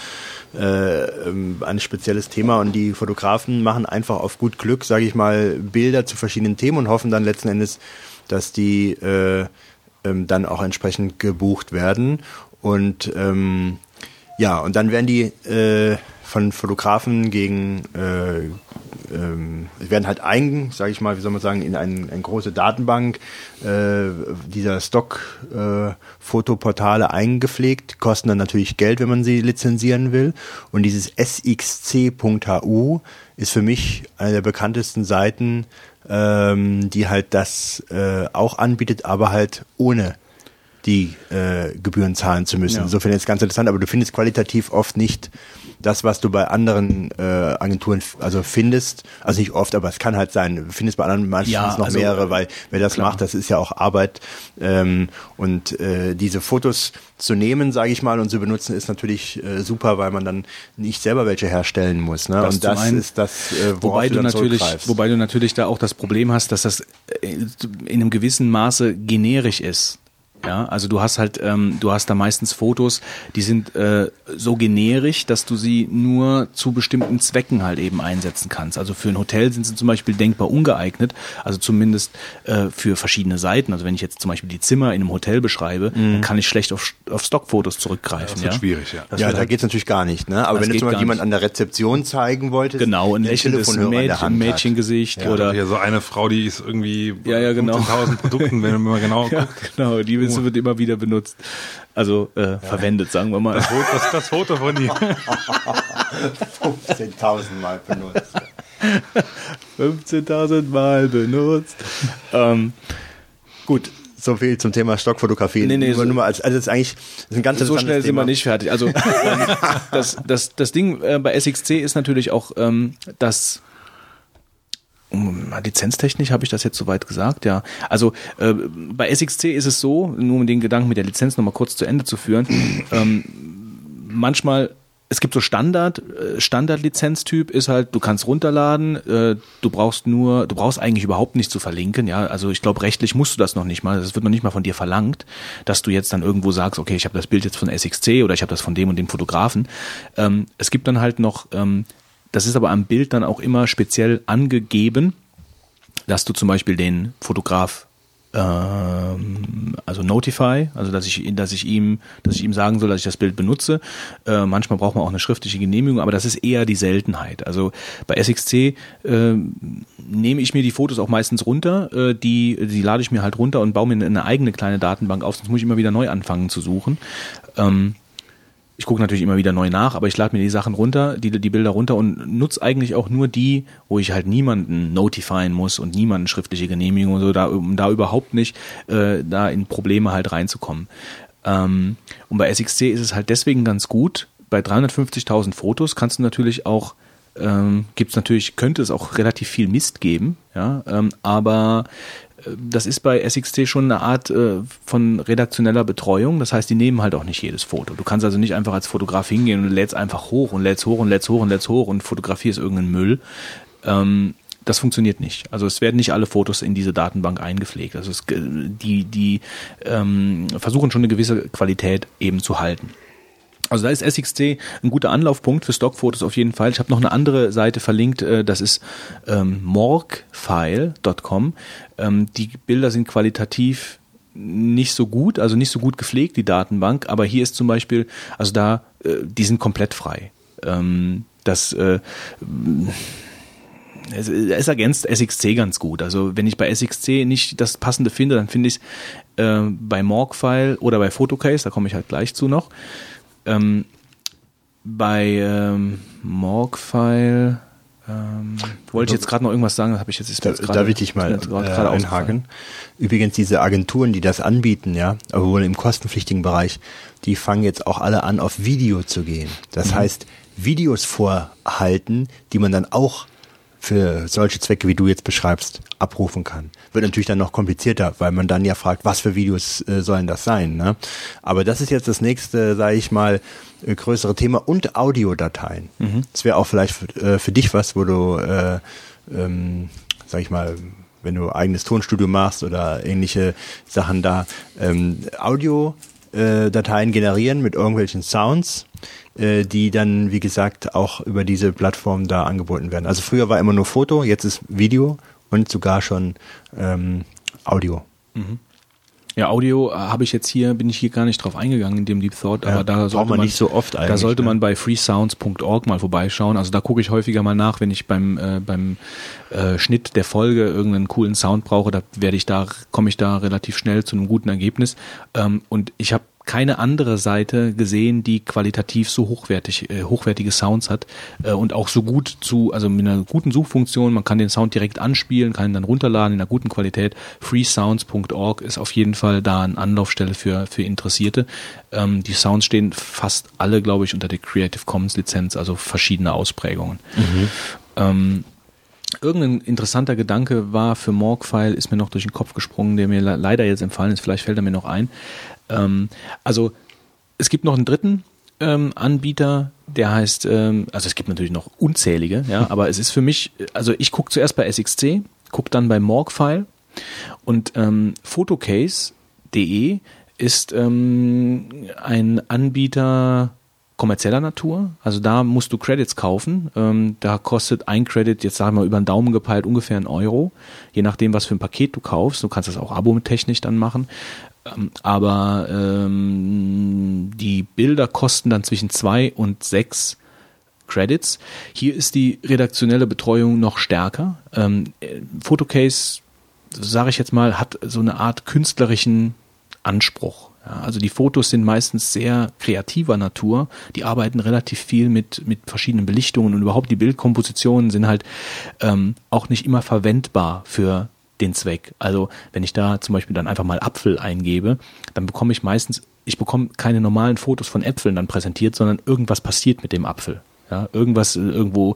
C: äh, ähm, ein spezielles Thema. Und die Fotografen machen einfach auf gut Glück, sage ich mal, Bilder zu verschiedenen Themen und hoffen dann letzten Endes, dass die äh, ähm, dann auch entsprechend gebucht werden. Und ähm, ja, und dann werden die äh, von Fotografen gegen äh, ähm, werden halt ein, sage ich mal, wie soll man sagen, in ein, eine große Datenbank äh, dieser Stock-Fotoportale äh, eingepflegt, kosten dann natürlich Geld, wenn man sie lizenzieren will. Und dieses sxc.hu ist für mich eine der bekanntesten Seiten, ähm, die halt das äh, auch anbietet, aber halt ohne die äh, Gebühren zahlen zu müssen. Ja. Insofern ist es ganz interessant, aber du findest qualitativ oft nicht das, was du bei anderen äh, Agenturen also findest, also nicht oft, aber es kann halt sein, du findest bei anderen manchmal ja, noch also, mehrere, weil wer das klar. macht, das ist ja auch Arbeit ähm, und äh, diese Fotos zu nehmen, sage ich mal, und zu benutzen, ist natürlich äh, super, weil man dann nicht selber welche herstellen muss. Ne?
A: Das
C: und das
A: einen,
C: ist das,
A: äh, wobei du, du natürlich, wobei du natürlich da auch das Problem hast, dass das äh, in einem gewissen Maße generisch ist. Ja, also du hast halt, ähm, du hast da meistens Fotos, die sind äh, so generisch, dass du sie nur zu bestimmten Zwecken halt eben einsetzen kannst. Also für ein Hotel sind sie zum Beispiel denkbar ungeeignet, also zumindest äh, für verschiedene Seiten. Also wenn ich jetzt zum Beispiel die Zimmer in einem Hotel beschreibe, mhm. dann kann ich schlecht auf, auf Stockfotos zurückgreifen. Ja, das
C: wird
A: ja?
C: schwierig, ja. Das ja, da halt, geht's natürlich gar nicht. Ne? Aber wenn du zum Beispiel jemand an der Rezeption zeigen wolltest,
A: genau, ein lächelndes Mädchen, Mädchengesicht
B: ja,
A: oder
B: ja, so eine Frau, die ist irgendwie
A: ja, ja, genau.
B: 15.000 Produkten, wenn man genau
A: guckt. Ja, genau, die oh. wird immer wieder benutzt. Also äh, ja. verwendet, sagen wir mal.
B: Das, das, das Foto von die
C: 15.000 Mal benutzt.
A: 15.000 Mal benutzt. ähm, gut,
C: so viel zum Thema Stockfotografie. Nee, nee, nur, so, nur mal als, also das ist eigentlich das ist ein ganz
A: So schnell sind wir nicht fertig. Also ähm, das, das, das Ding äh, bei SXC ist natürlich auch, ähm, dass lizenztechnisch habe ich das jetzt soweit gesagt, ja. Also äh, bei SXC ist es so, nur um den Gedanken mit der Lizenz nochmal kurz zu Ende zu führen, ähm, manchmal es gibt so Standard, äh, Standard-Lizenztyp ist halt, du kannst runterladen, äh, du brauchst nur, du brauchst eigentlich überhaupt nicht zu verlinken, ja. Also ich glaube, rechtlich musst du das noch nicht mal, das wird noch nicht mal von dir verlangt, dass du jetzt dann irgendwo sagst, okay, ich habe das Bild jetzt von SXC oder ich habe das von dem und dem Fotografen. Ähm, es gibt dann halt noch ähm, das ist aber am Bild dann auch immer speziell angegeben, dass du zum Beispiel den Fotograf ähm, also Notify, also dass ich, dass ich ihm, dass ich ihm sagen soll, dass ich das Bild benutze. Äh, manchmal braucht man auch eine schriftliche Genehmigung, aber das ist eher die Seltenheit. Also bei SXC äh, nehme ich mir die Fotos auch meistens runter, äh, die, die lade ich mir halt runter und baue mir eine eigene kleine Datenbank auf, sonst muss ich immer wieder neu anfangen zu suchen. Ähm, ich gucke natürlich immer wieder neu nach, aber ich lade mir die Sachen runter, die, die Bilder runter und nutze eigentlich auch nur die, wo ich halt niemanden notifieren muss und niemanden schriftliche Genehmigung und so, da, um da überhaupt nicht äh, da in Probleme halt reinzukommen. Ähm, und bei SXC ist es halt deswegen ganz gut. Bei 350.000 Fotos kannst du natürlich auch ähm, gibt es natürlich, könnte es auch relativ viel Mist geben, ja, ähm, aber das ist bei SXT schon eine Art äh, von redaktioneller Betreuung. Das heißt, die nehmen halt auch nicht jedes Foto. Du kannst also nicht einfach als Fotograf hingehen und lädst einfach hoch und lädst hoch und lädst hoch und lädst hoch und fotografierst irgendeinen Müll. Ähm, das funktioniert nicht. Also es werden nicht alle Fotos in diese Datenbank eingepflegt. Also es, die, die ähm, versuchen schon eine gewisse Qualität eben zu halten. Also da ist SXC ein guter Anlaufpunkt für Stockfotos auf jeden Fall. Ich habe noch eine andere Seite verlinkt, äh, das ist ähm, morgfile.com. Ähm, die Bilder sind qualitativ nicht so gut, also nicht so gut gepflegt, die Datenbank, aber hier ist zum Beispiel, also da, äh, die sind komplett frei. Ähm, das äh, es, es ergänzt SXC ganz gut. Also wenn ich bei SXC nicht das passende finde, dann finde ich es äh, bei Morgfile oder bei Photocase, da komme ich halt gleich zu noch. Ähm, bei ähm, Morgfile ähm, wollte ich jetzt gerade noch irgendwas sagen, habe ich jetzt, ist
C: da,
A: jetzt grade,
C: Darf ich dich mal äh, einhaken? Übrigens diese Agenturen, die das anbieten, ja, aber wohl im kostenpflichtigen Bereich, die fangen jetzt auch alle an, auf Video zu gehen. Das mhm. heißt, Videos vorhalten, die man dann auch für solche Zwecke, wie du jetzt beschreibst, abrufen kann. Wird natürlich dann noch komplizierter, weil man dann ja fragt, was für Videos äh, sollen das sein. Ne? Aber das ist jetzt das nächste, sage ich mal, äh, größere Thema und Audiodateien. Mhm. Das wäre auch vielleicht für, äh, für, dich was, wo du, äh, ähm, sag ich mal, wenn du eigenes Tonstudio machst oder ähnliche Sachen da, ähm, Audiodateien äh, generieren mit irgendwelchen Sounds äh, die dann, wie gesagt, auch über diese Plattform da angeboten werden. Also früher war immer nur Foto, jetzt ist Video und sogar schon ähm, Audio.
A: Mhm. Ja, Audio äh, habe ich jetzt hier, bin ich hier gar nicht drauf eingegangen in dem Deep Thought, aber ja, da sollte man,
C: man, nicht so oft
A: eigentlich. Da sollte ne? man bei freesounds.org mal vorbeischauen. Also da gucke ich häufiger mal nach, wenn ich beim äh, beim äh, Schnitt der Folge irgendeinen coolen Sound brauche, da werde ich da komme ich da relativ schnell zu einem guten Ergebnis. Ähm, und ich habe keine andere Seite gesehen, die qualitativ so hochwertig, äh, hochwertige Sounds hat äh, und auch so gut zu, also mit einer guten Suchfunktion, man kann den Sound direkt anspielen, kann ihn dann runterladen in einer guten Qualität. freesounds.org ist auf jeden Fall da eine Anlaufstelle für, für Interessierte. Ähm, die Sounds stehen fast alle, glaube ich, unter der Creative Commons Lizenz, also verschiedene Ausprägungen. Mhm. Ähm, Irgendein interessanter Gedanke war für Morgfile, ist mir noch durch den Kopf gesprungen, der mir leider jetzt empfallen ist, vielleicht fällt er mir noch ein. Ähm, also es gibt noch einen dritten ähm, Anbieter, der heißt, ähm, also es gibt natürlich noch unzählige, ja, aber es ist für mich, also ich gucke zuerst bei SXC, gucke dann bei Morgfile und ähm, Photocase.de ist ähm, ein Anbieter kommerzieller Natur. Also da musst du Credits kaufen. Ähm, da kostet ein Credit, jetzt sagen wir mal über den Daumen gepeilt, ungefähr ein Euro. Je nachdem, was für ein Paket du kaufst. Du kannst das auch Abo mit technisch dann machen. Ähm, aber ähm, die Bilder kosten dann zwischen zwei und sechs Credits. Hier ist die redaktionelle Betreuung noch stärker. Ähm, Photocase, sage ich jetzt mal, hat so eine Art künstlerischen Anspruch. Ja, also die Fotos sind meistens sehr kreativer Natur. Die arbeiten relativ viel mit, mit verschiedenen Belichtungen und überhaupt die Bildkompositionen sind halt ähm, auch nicht immer verwendbar für den Zweck. Also wenn ich da zum Beispiel dann einfach mal Apfel eingebe, dann bekomme ich meistens, ich bekomme keine normalen Fotos von Äpfeln dann präsentiert, sondern irgendwas passiert mit dem Apfel. Ja, irgendwas äh, irgendwo,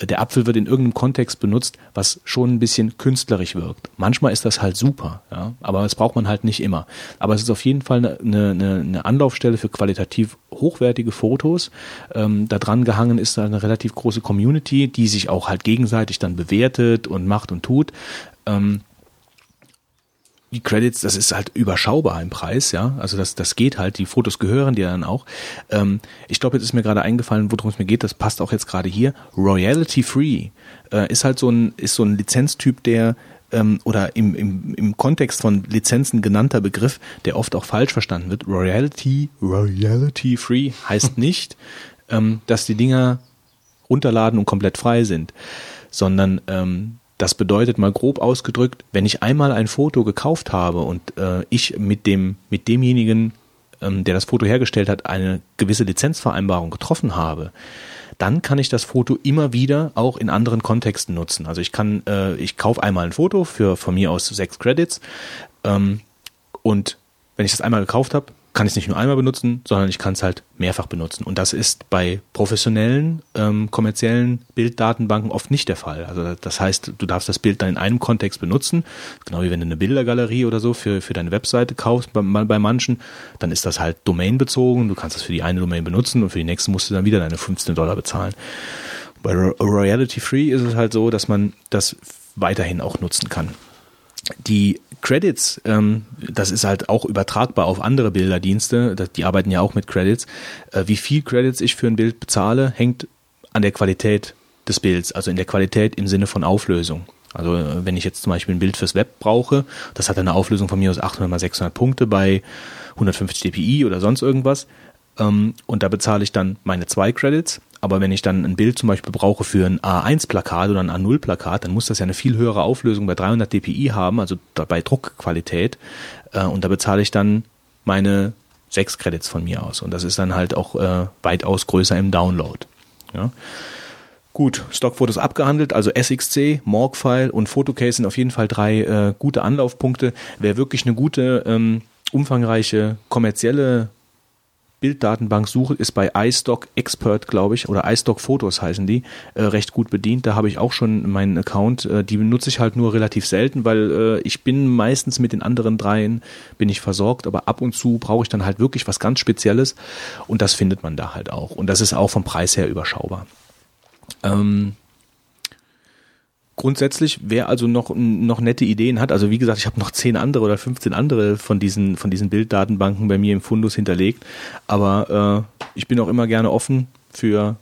A: äh, der Apfel wird in irgendeinem Kontext benutzt, was schon ein bisschen künstlerisch wirkt. Manchmal ist das halt super, ja, aber das braucht man halt nicht immer. Aber es ist auf jeden Fall eine, eine, eine Anlaufstelle für qualitativ hochwertige Fotos. Ähm, da dran gehangen ist eine relativ große Community, die sich auch halt gegenseitig dann bewertet und macht und tut. Ähm, die Credits, das ist halt überschaubar im Preis, ja. Also das, das geht halt, die Fotos gehören dir dann auch. Ähm, ich glaube, jetzt ist mir gerade eingefallen, worum es mir geht, das passt auch jetzt gerade hier. Royalty Free äh, ist halt so ein, ist so ein Lizenztyp, der ähm, oder im, im, im Kontext von Lizenzen genannter Begriff, der oft auch falsch verstanden wird. Royalty, Royalty Free heißt nicht, ähm, dass die Dinger runterladen und komplett frei sind, sondern ähm, das bedeutet mal grob ausgedrückt, wenn ich einmal ein Foto gekauft habe und äh, ich mit dem mit demjenigen, ähm, der das Foto hergestellt hat, eine gewisse Lizenzvereinbarung getroffen habe, dann kann ich das Foto immer wieder auch in anderen Kontexten nutzen. Also ich kann, äh, ich kaufe einmal ein Foto für von mir aus sechs Credits ähm, und wenn ich das einmal gekauft habe, kann ich es nicht nur einmal benutzen, sondern ich kann es halt mehrfach benutzen. Und das ist bei professionellen, ähm, kommerziellen Bilddatenbanken oft nicht der Fall. Also das heißt, du darfst das Bild dann in einem Kontext benutzen, genau wie wenn du eine Bildergalerie oder so für, für deine Webseite kaufst, bei, bei manchen, dann ist das halt domainbezogen. Du kannst das für die eine Domain benutzen und für die nächste musst du dann wieder deine 15 Dollar bezahlen. Bei Royalty Free ist es halt so, dass man das weiterhin auch nutzen kann. Die Credits, ähm, das ist halt auch übertragbar auf andere Bilderdienste, die arbeiten ja auch mit Credits. Äh, wie viel Credits ich für ein Bild bezahle, hängt an der Qualität des Bilds, also in der Qualität im Sinne von Auflösung. Also äh, wenn ich jetzt zum Beispiel ein Bild fürs Web brauche, das hat eine Auflösung von mir aus 800 mal 600 Punkte bei 150 dpi oder sonst irgendwas, ähm, und da bezahle ich dann meine zwei Credits. Aber wenn ich dann ein Bild zum Beispiel brauche für ein A1-Plakat oder ein A0-Plakat, dann muss das ja eine viel höhere Auflösung bei 300 dpi haben, also bei Druckqualität. Äh, und da bezahle ich dann meine sechs Credits von mir aus. Und das ist dann halt auch äh, weitaus größer im Download. Ja. Gut, Stockfotos abgehandelt, also SXC, Morgfile und Photocase sind auf jeden Fall drei äh, gute Anlaufpunkte. Wer wirklich eine gute, ähm, umfangreiche kommerzielle Bilddatenbank-Suche ist bei iStock Expert, glaube ich, oder iStock Fotos heißen die, äh, recht gut bedient. Da habe ich auch schon meinen Account. Äh, die benutze ich halt nur relativ selten, weil äh, ich bin meistens mit den anderen dreien bin ich versorgt, aber ab und zu brauche ich dann halt wirklich was ganz Spezielles und das findet man da halt auch. Und das ist auch vom Preis her überschaubar. Ähm, grundsätzlich, wer also noch, noch nette Ideen hat, also wie gesagt, ich habe noch zehn andere oder 15 andere von diesen, von diesen Bilddatenbanken bei mir im Fundus hinterlegt, aber äh, ich bin auch immer gerne offen für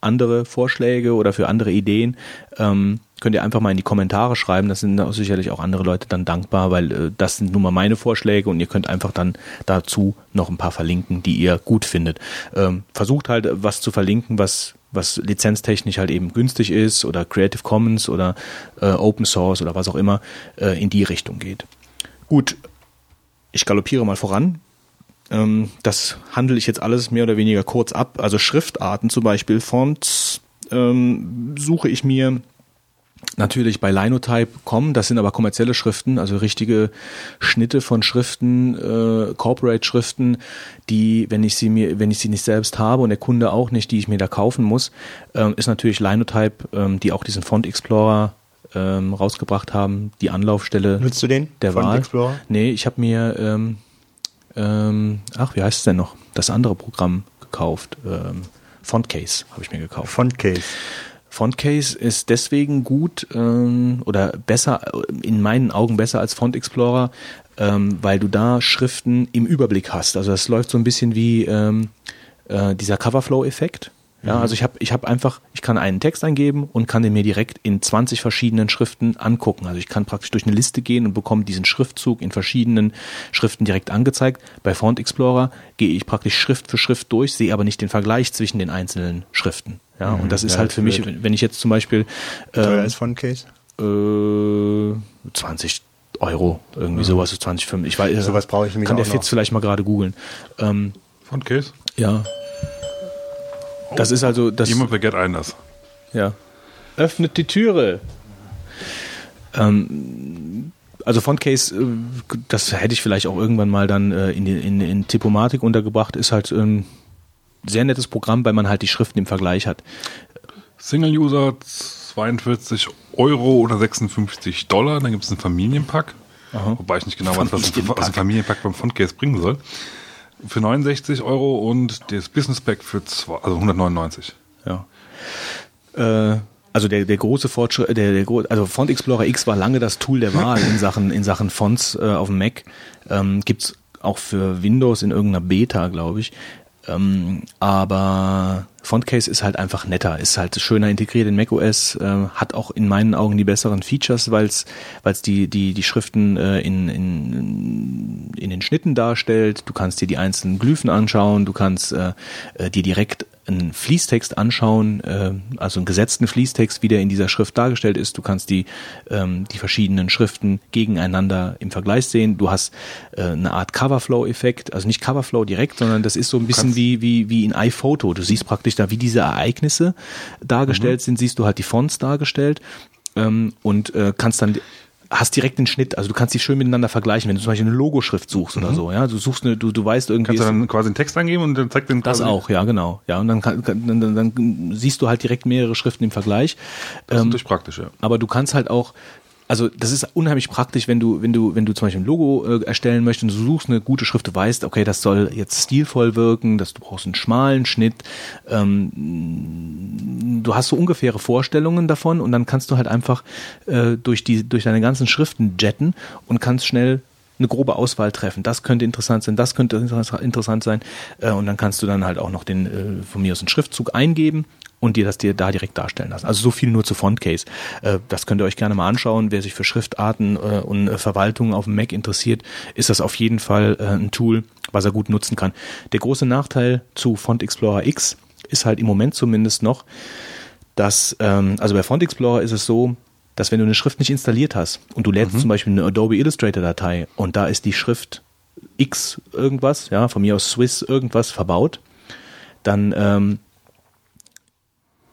A: andere Vorschläge oder für andere Ideen. Ähm, könnt ihr einfach mal in die Kommentare schreiben, das sind auch sicherlich auch andere Leute dann dankbar, weil äh, das sind nun mal meine Vorschläge und ihr könnt einfach dann dazu noch ein paar verlinken, die ihr gut findet. Ähm, versucht halt was zu verlinken, was was lizenztechnisch halt eben günstig ist oder Creative Commons oder äh, Open Source oder was auch immer äh, in die Richtung geht. Gut, ich galoppiere mal voran. Ähm, das handle ich jetzt alles mehr oder weniger kurz ab. Also Schriftarten zum Beispiel, Fonts ähm, suche ich mir natürlich bei Linotype kommen. Das sind aber kommerzielle Schriften, also richtige Schnitte von Schriften, äh, Corporate-Schriften, die, wenn ich sie mir, wenn ich sie nicht selbst habe und der Kunde auch nicht, die ich mir da kaufen muss, ähm, ist natürlich Linotype, ähm, die auch diesen Font Explorer ähm, rausgebracht haben, die Anlaufstelle.
C: Nutzt du den?
A: Der Font Wahl. Explorer? Nee, ich habe mir, ähm, ähm, ach, wie heißt es denn noch? Das andere Programm gekauft. Ähm, Fontcase habe ich mir gekauft.
C: Fontcase.
A: Fontcase ist deswegen gut ähm, oder besser, in meinen Augen besser als Font Explorer, ähm, weil du da Schriften im Überblick hast. Also das läuft so ein bisschen wie ähm, äh, dieser Coverflow-Effekt. Ja, mhm. also ich habe ich hab einfach, ich kann einen Text eingeben und kann den mir direkt in 20 verschiedenen Schriften angucken. Also ich kann praktisch durch eine Liste gehen und bekomme diesen Schriftzug in verschiedenen Schriften direkt angezeigt. Bei Font Explorer gehe ich praktisch Schrift für Schrift durch, sehe aber nicht den Vergleich zwischen den einzelnen Schriften. Ja, mhm, und das ist ja, halt für mich, wenn ich jetzt zum Beispiel
C: ähm, teuer ist Fontcase?
A: Äh, 20 Euro, irgendwie mhm. sowas, 20, 5. Ich weiß,
C: sowas brauche ich
A: mir Kann der Fitz vielleicht mal gerade googeln. Ähm,
B: Fontcase?
A: Ja. Das ist also das.
B: Jemand begehrt Einlass.
A: Ja. Öffnet die Türe. Ähm, also Fontcase, äh, das hätte ich vielleicht auch irgendwann mal dann äh, in, in, in Tipomatik untergebracht, ist halt ein ähm, sehr nettes Programm, weil man halt die Schriften im Vergleich hat.
B: Single-User 42 Euro oder 56 Dollar, dann gibt es einen Familienpack. Aha. Wobei ich nicht genau weiß, was ein, was ein Familienpack beim Fontcase bringen soll für 69 Euro und das Business Pack für zwei, also 199.
A: Ja. Äh, also der, der große Fortschritt, der, der also Font Explorer X war lange das Tool der Wahl in Sachen in Sachen Fonts äh, auf dem Mac. Ähm, gibt's auch für Windows in irgendeiner Beta, glaube ich. Ähm, aber Fontcase ist halt einfach netter, ist halt schöner integriert in macOS, äh, hat auch in meinen Augen die besseren Features, weil es die, die, die Schriften äh, in, in, in den Schnitten darstellt. Du kannst dir die einzelnen Glyphen anschauen, du kannst äh, äh dir direkt einen Fließtext anschauen, äh, also einen gesetzten Fließtext, wie der in dieser Schrift dargestellt ist. Du kannst die, ähm, die verschiedenen Schriften gegeneinander im Vergleich sehen. Du hast äh, eine Art Coverflow-Effekt, also nicht Coverflow direkt, sondern das ist so ein bisschen wie, wie, wie in iPhoto. Du siehst praktisch da, wie diese Ereignisse dargestellt mhm. sind, siehst du halt die Fonts dargestellt ähm, und äh, kannst dann hast direkt den Schnitt, also du kannst die schön miteinander vergleichen, wenn du zum Beispiel eine Logoschrift suchst mhm. oder so, ja, du suchst eine, du, du weißt irgendwie.
B: Kannst du dann quasi einen Text eingeben und dann zeigt den
A: Das auch, ja, genau, ja, und dann, kann, dann, dann, dann siehst du halt direkt mehrere Schriften im Vergleich.
B: Das ist ähm, natürlich praktisch, ja.
A: Aber du kannst halt auch also das ist unheimlich praktisch, wenn du, wenn du, wenn du zum Beispiel ein Logo äh, erstellen möchtest und du suchst eine gute Schrift, du weißt, okay, das soll jetzt stilvoll wirken, dass du brauchst einen schmalen Schnitt, ähm, du hast so ungefähre Vorstellungen davon und dann kannst du halt einfach äh, durch die, durch deine ganzen Schriften jetten und kannst schnell eine grobe Auswahl treffen. Das könnte interessant sein, das könnte interessant sein. Äh, und dann kannst du dann halt auch noch den äh, von mir aus einen Schriftzug eingeben und dir das dir da direkt darstellen lassen. Also so viel nur zu Fontcase. Äh, das könnt ihr euch gerne mal anschauen. Wer sich für Schriftarten und äh, Verwaltung auf dem Mac interessiert, ist das auf jeden Fall ein Tool, was er gut nutzen kann. Der große Nachteil zu Font Explorer X ist halt im Moment zumindest noch, dass, ähm, also bei Font Explorer ist es so, dass wenn du eine Schrift nicht installiert hast und du lädst mhm. zum Beispiel eine Adobe Illustrator Datei und da ist die Schrift X irgendwas, ja, von mir aus Swiss irgendwas verbaut, dann ähm,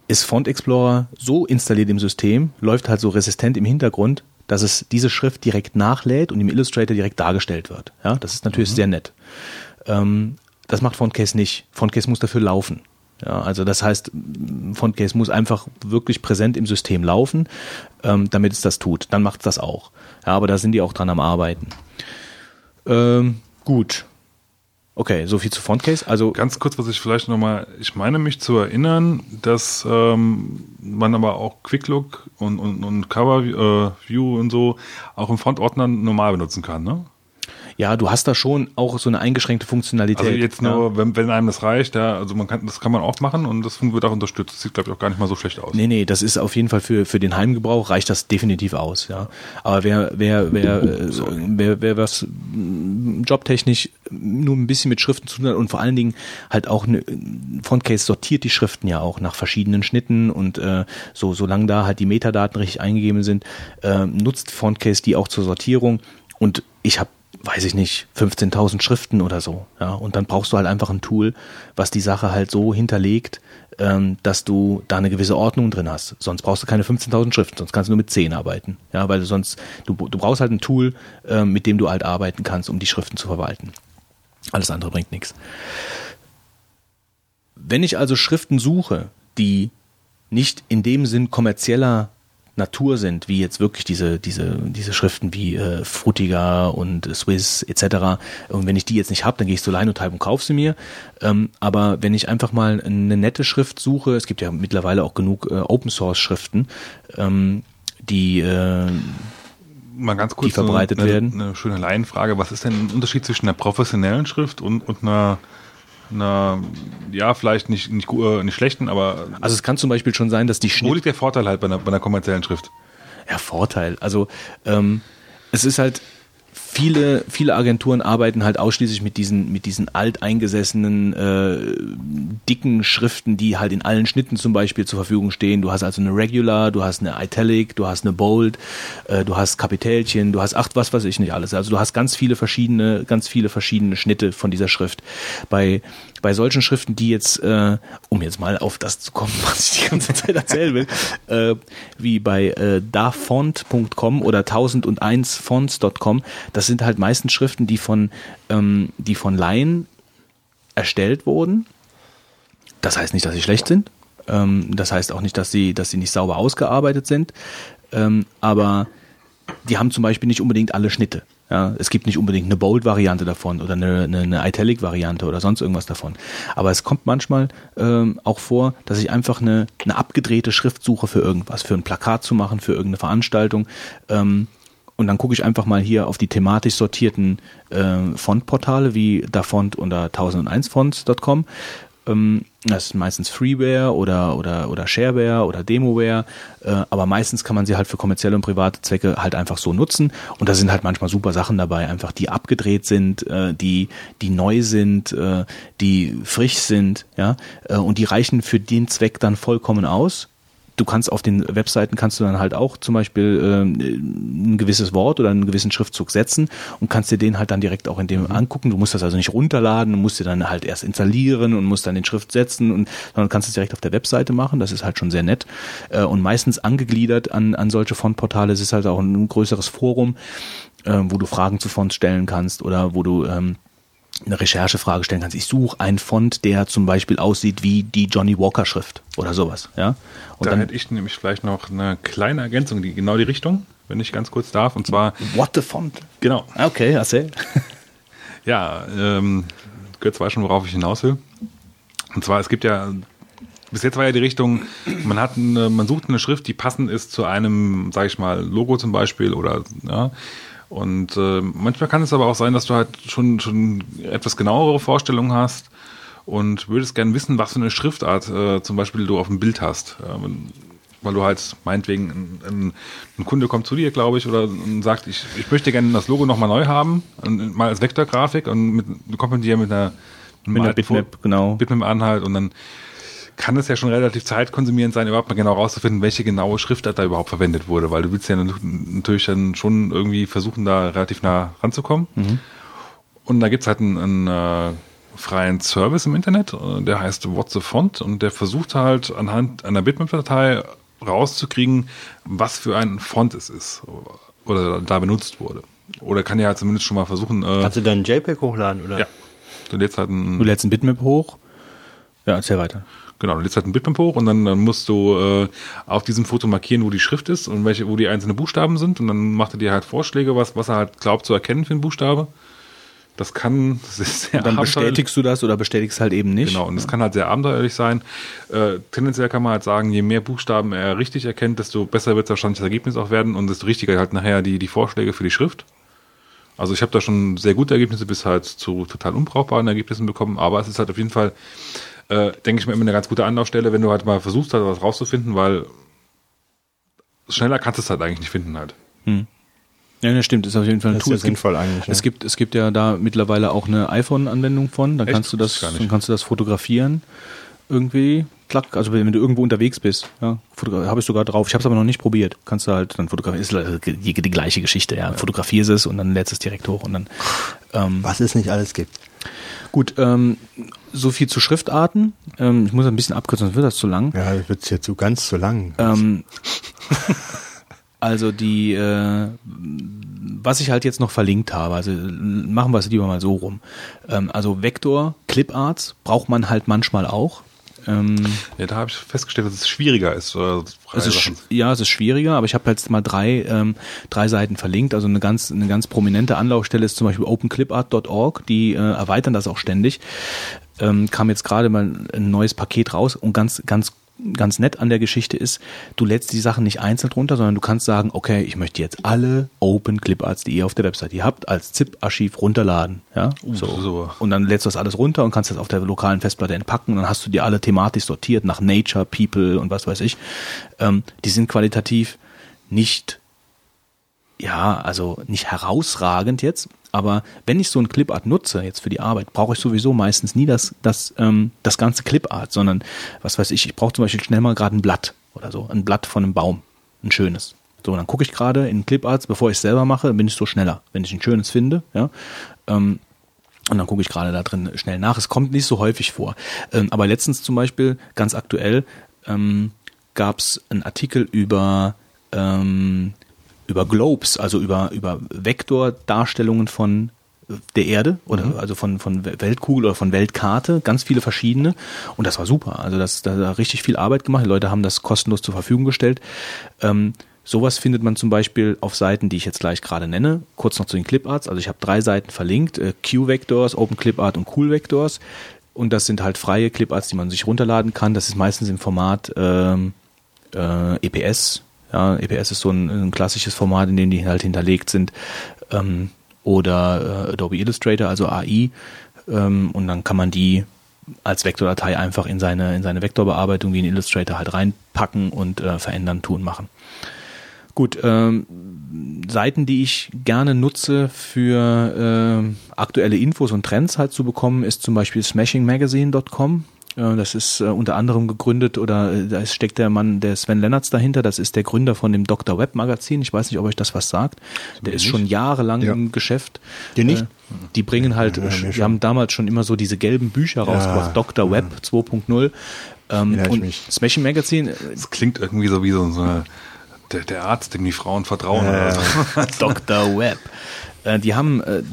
A: ist Font Explorer so installiert im System, läuft halt so resistent im Hintergrund, dass es diese Schrift direkt nachlädt und im Illustrator direkt dargestellt wird. Ja, das ist natürlich mhm. sehr nett. Ähm, das macht Fontcase nicht. Fontcase muss dafür laufen. Ja, also das heißt, Fontcase muss einfach wirklich präsent im System laufen, ähm, damit es das tut. Dann macht es das auch. Ja, aber da sind die auch dran am Arbeiten. Ähm, gut. Okay, so viel zu Fontcase. Also
B: ganz kurz, was ich vielleicht nochmal, ich meine mich zu erinnern, dass ähm, man aber auch Quicklook und, und, und Cover äh, View und so auch im Frontordner normal benutzen kann, ne?
A: Ja, du hast da schon auch so eine eingeschränkte Funktionalität. Also
B: jetzt nur, ja. wenn, wenn einem das reicht, ja, also man kann, das kann man auch machen und das wird auch unterstützt. Das sieht, glaube ich, auch gar nicht mal so schlecht aus.
A: Nee, nee, das ist auf jeden Fall für, für den Heimgebrauch reicht das definitiv aus, ja. Aber wer, wer, wer, äh, wer, wer was jobtechnisch nur ein bisschen mit Schriften zu tun hat und vor allen Dingen halt auch eine, Fontcase sortiert die Schriften ja auch nach verschiedenen Schnitten und äh, so, solange da halt die Metadaten richtig eingegeben sind, äh, nutzt Fontcase die auch zur Sortierung und ich habe weiß ich nicht, 15.000 Schriften oder so. Ja, und dann brauchst du halt einfach ein Tool, was die Sache halt so hinterlegt, ähm, dass du da eine gewisse Ordnung drin hast. Sonst brauchst du keine 15.000 Schriften, sonst kannst du nur mit 10 arbeiten. Ja, weil du sonst, du, du brauchst halt ein Tool, ähm, mit dem du halt arbeiten kannst, um die Schriften zu verwalten. Alles andere bringt nichts. Wenn ich also Schriften suche, die nicht in dem Sinn kommerzieller Natur sind, wie jetzt wirklich diese, diese, diese Schriften wie äh, Frutiger und Swiss etc. Und wenn ich die jetzt nicht habe, dann gehe ich zur Linotype und kaufe sie mir. Ähm, aber wenn ich einfach mal eine nette Schrift suche, es gibt ja mittlerweile auch genug äh, Open Source Schriften, ähm, die äh,
B: mal ganz kurz
A: die verbreitet
B: eine,
A: werden.
B: Eine schöne Laienfrage. Was ist denn ein Unterschied zwischen einer professionellen Schrift und, und einer einer, ja, vielleicht nicht, nicht, äh, nicht schlechten, aber.
A: Also es kann zum Beispiel schon sein, dass die
B: Schnitt. Wo liegt der Vorteil halt bei einer, bei einer kommerziellen Schrift?
A: Ja, Vorteil. Also ähm, es ist halt, viele, viele Agenturen arbeiten halt ausschließlich mit diesen, mit diesen alteingesessenen, äh, dicken Schriften, die halt in allen Schnitten zum Beispiel zur Verfügung stehen. Du hast also eine Regular, du hast eine Italic, du hast eine Bold, äh, du hast Kapitälchen, du hast acht, was weiß ich nicht alles. Also du hast ganz viele verschiedene, ganz viele verschiedene Schnitte von dieser Schrift. Bei bei solchen Schriften, die jetzt, äh, um jetzt mal auf das zu kommen, was ich die ganze Zeit erzählen will, äh, wie bei äh, dafont.com oder 1001fonts.com, das sind halt meistens Schriften, die von, ähm, die von Laien erstellt wurden. Das heißt nicht, dass sie schlecht sind. Ähm, das heißt auch nicht, dass sie, dass sie nicht sauber ausgearbeitet sind. Ähm, aber die haben zum Beispiel nicht unbedingt alle Schnitte. Ja, es gibt nicht unbedingt eine Bold-Variante davon oder eine, eine, eine Italic-Variante oder sonst irgendwas davon. Aber es kommt manchmal ähm, auch vor, dass ich einfach eine, eine abgedrehte Schrift suche für irgendwas, für ein Plakat zu machen, für irgendeine Veranstaltung. Ähm, und dann gucke ich einfach mal hier auf die thematisch sortierten äh, Fontportale wie Dafont oder 1001fonts.com Ähm, das ist meistens Freeware oder, oder, oder Shareware oder Demoware, äh, aber meistens kann man sie halt für kommerzielle und private Zwecke halt einfach so nutzen. Und da sind halt manchmal super Sachen dabei, einfach die abgedreht sind, äh, die, die neu sind, äh, die frisch sind, ja, und die reichen für den Zweck dann vollkommen aus du kannst auf den Webseiten kannst du dann halt auch zum Beispiel äh, ein gewisses Wort oder einen gewissen Schriftzug setzen und kannst dir den halt dann direkt auch in dem mhm. angucken. Du musst das also nicht runterladen, du musst dir dann halt erst installieren und musst dann den Schrift setzen und sondern kannst es direkt auf der Webseite machen. Das ist halt schon sehr nett äh, und meistens angegliedert an an solche Fontportale. Es ist halt auch ein größeres Forum, äh, wo du Fragen zu Fonts stellen kannst oder wo du ähm, eine Recherchefrage stellen kannst. Ich suche einen Font, der zum Beispiel aussieht wie die Johnny Walker Schrift oder sowas. Ja.
B: Und da dann, hätte ich nämlich vielleicht noch eine kleine Ergänzung, die genau die Richtung, wenn ich ganz kurz darf. Und zwar.
A: What the Font?
B: Genau.
A: Okay, erzähl.
B: ja, ähm, Götz weiß schon, worauf ich hinaus will. Und zwar, es gibt ja bis jetzt war ja die Richtung, man hat eine, man sucht eine Schrift, die passend ist zu einem, sage ich mal, Logo zum Beispiel oder ja, und äh, manchmal kann es aber auch sein, dass du halt schon, schon etwas genauere Vorstellungen hast und würdest gerne wissen, was für eine Schriftart äh, zum Beispiel du auf dem Bild hast. Wenn, weil du halt meinetwegen ein, ein, Kunde kommt zu dir, glaube ich, oder und sagt, ich, ich möchte gerne das Logo nochmal neu haben, und, mal als Vektorgrafik und mit, du kommst mit dir mit einer,
A: mit einer Bitmap, genau.
B: Bitmap-Anhalt und dann kann es ja schon relativ zeitkonsumierend sein, überhaupt mal genau rauszufinden, welche genaue Schriftart da überhaupt verwendet wurde, weil du willst ja natürlich dann schon irgendwie versuchen, da relativ nah ranzukommen. Mhm. Und da gibt's halt einen, einen äh, freien Service im Internet, äh, der heißt What's the Font und der versucht halt anhand einer Bitmap-Datei rauszukriegen, was für ein Font es ist oder da benutzt wurde. Oder kann ja halt zumindest schon mal versuchen.
C: Äh, Kannst du dann ein JPEG hochladen, oder? Ja.
A: Du lädst halt ein. Du lädst ein Bitmap hoch. Ja, erzähl weiter.
B: Genau, du lädst halt ein Bitmap hoch und dann, dann musst du äh, auf diesem Foto markieren, wo die Schrift ist und welche, wo die einzelnen Buchstaben sind. Und dann macht er dir halt Vorschläge, was, was er halt glaubt zu erkennen für einen Buchstabe. Das kann
A: sehr Dann bestätigst du das oder bestätigst halt eben nicht.
B: Genau, und das kann halt sehr abenteuerlich sein. Äh, tendenziell kann man halt sagen, je mehr Buchstaben er richtig erkennt, desto besser wird wahrscheinlich das Ergebnis auch werden und desto richtiger halt nachher die, die Vorschläge für die Schrift. Also ich habe da schon sehr gute Ergebnisse bis halt zu total unbrauchbaren Ergebnissen bekommen, aber es ist halt auf jeden Fall äh, denke ich mir immer eine ganz gute Anlaufstelle, wenn du halt mal versuchst, halt was rauszufinden, weil schneller kannst du es halt eigentlich nicht finden halt. Hm.
A: Ja, das stimmt, ist auf jeden Fall ein
C: das Tool. Ist ja sinnvoll eigentlich.
A: Es gibt, es gibt ja da mittlerweile auch eine iPhone-Anwendung von, dann Echt? kannst du das, dann kannst du das fotografieren irgendwie. Klack, also wenn du irgendwo unterwegs bist, ja, habe ich sogar drauf. Ich habe es aber noch nicht probiert. Kannst du halt dann fotografieren. Ist die, die gleiche Geschichte, ja. ja. Fotografierst es und dann lädst es direkt hoch und dann.
C: Ähm, Was es nicht alles gibt.
A: Gut, ähm, so viel zu Schriftarten. Ähm, ich muss ein bisschen abkürzen, sonst wird das zu lang.
C: Ja, wird es jetzt so ganz zu lang.
A: Ähm, also die, äh, was ich halt jetzt noch verlinkt habe, also machen wir es lieber mal so rum. Ähm, also Vektor, Cliparts braucht man halt manchmal auch.
B: Ähm, ja, da habe ich festgestellt, dass es schwieriger ist. Oder
A: es ist ja, es ist schwieriger, aber ich habe jetzt mal drei, ähm, drei Seiten verlinkt. Also eine ganz, eine ganz prominente Anlaufstelle ist zum Beispiel openclipart.org, die äh, erweitern das auch ständig. Ähm, kam jetzt gerade mal ein neues Paket raus und ganz, ganz ganz nett an der Geschichte ist, du lädst die Sachen nicht einzeln runter, sondern du kannst sagen, okay, ich möchte jetzt alle Open Cliparts, die ihr auf der Website habt, als ZIP-Archiv runterladen. Ja, so. so. Und dann lädst du das alles runter und kannst das auf der lokalen Festplatte entpacken und dann hast du die alle thematisch sortiert nach Nature, People und was weiß ich. Ähm, die sind qualitativ nicht ja, also nicht herausragend jetzt, aber wenn ich so ein Clipart nutze jetzt für die Arbeit, brauche ich sowieso meistens nie das, das, ähm, das ganze Clipart, sondern was weiß ich, ich brauche zum Beispiel schnell mal gerade ein Blatt oder so, ein Blatt von einem Baum, ein schönes. So, dann gucke ich gerade in Cliparts, bevor ich es selber mache, bin ich so schneller, wenn ich ein schönes finde, ja. Ähm, und dann gucke ich gerade da drin schnell nach. Es kommt nicht so häufig vor. Ähm, aber letztens zum Beispiel, ganz aktuell, ähm, gab es einen Artikel über ähm, über Globes, also über, über Vektordarstellungen von der Erde oder mhm. also von, von Weltkugel oder von Weltkarte, ganz viele verschiedene. Und das war super. Also das, da hat richtig viel Arbeit gemacht. Die Leute haben das kostenlos zur Verfügung gestellt. Ähm, sowas findet man zum Beispiel auf Seiten, die ich jetzt gleich gerade nenne. Kurz noch zu den Cliparts. Also ich habe drei Seiten verlinkt. Äh, Q-Vectors, Open Clipart und Cool Vectors. Und das sind halt freie Cliparts, die man sich runterladen kann. Das ist meistens im Format ähm, äh, EPS, ja, EPS ist so ein, ein klassisches Format, in dem die halt hinterlegt sind. Ähm, oder äh, Adobe Illustrator, also AI. Ähm, und dann kann man die als Vektordatei einfach in seine, in seine Vektorbearbeitung wie in Illustrator halt reinpacken und äh, verändern, tun, machen. Gut, ähm, Seiten, die ich gerne nutze für äh, aktuelle Infos und Trends halt zu bekommen, ist zum Beispiel smashingmagazine.com. Äh, das ist äh, unter anderem gegründet oder äh, da steckt der Mann, der Sven Lennartz dahinter. Das ist der Gründer von dem Dr. Web Magazin. Ich weiß nicht, ob euch das was sagt. Der ist schon jahrelang
C: Ja.
A: im Geschäft.
C: Den nicht?
A: Die bringen halt,
C: Ja, schon.
A: haben damals schon immer so diese gelben Bücher rausgebracht. Dr. Web 2.0. Ähm, und
C: mich.
A: Smashing Magazine,
B: Das klingt irgendwie so wie so, so eine, der, der Arzt, dem die Frauen vertrauen.
C: Ja.
B: Oder so.
A: Dr. Web. Die haben, äh,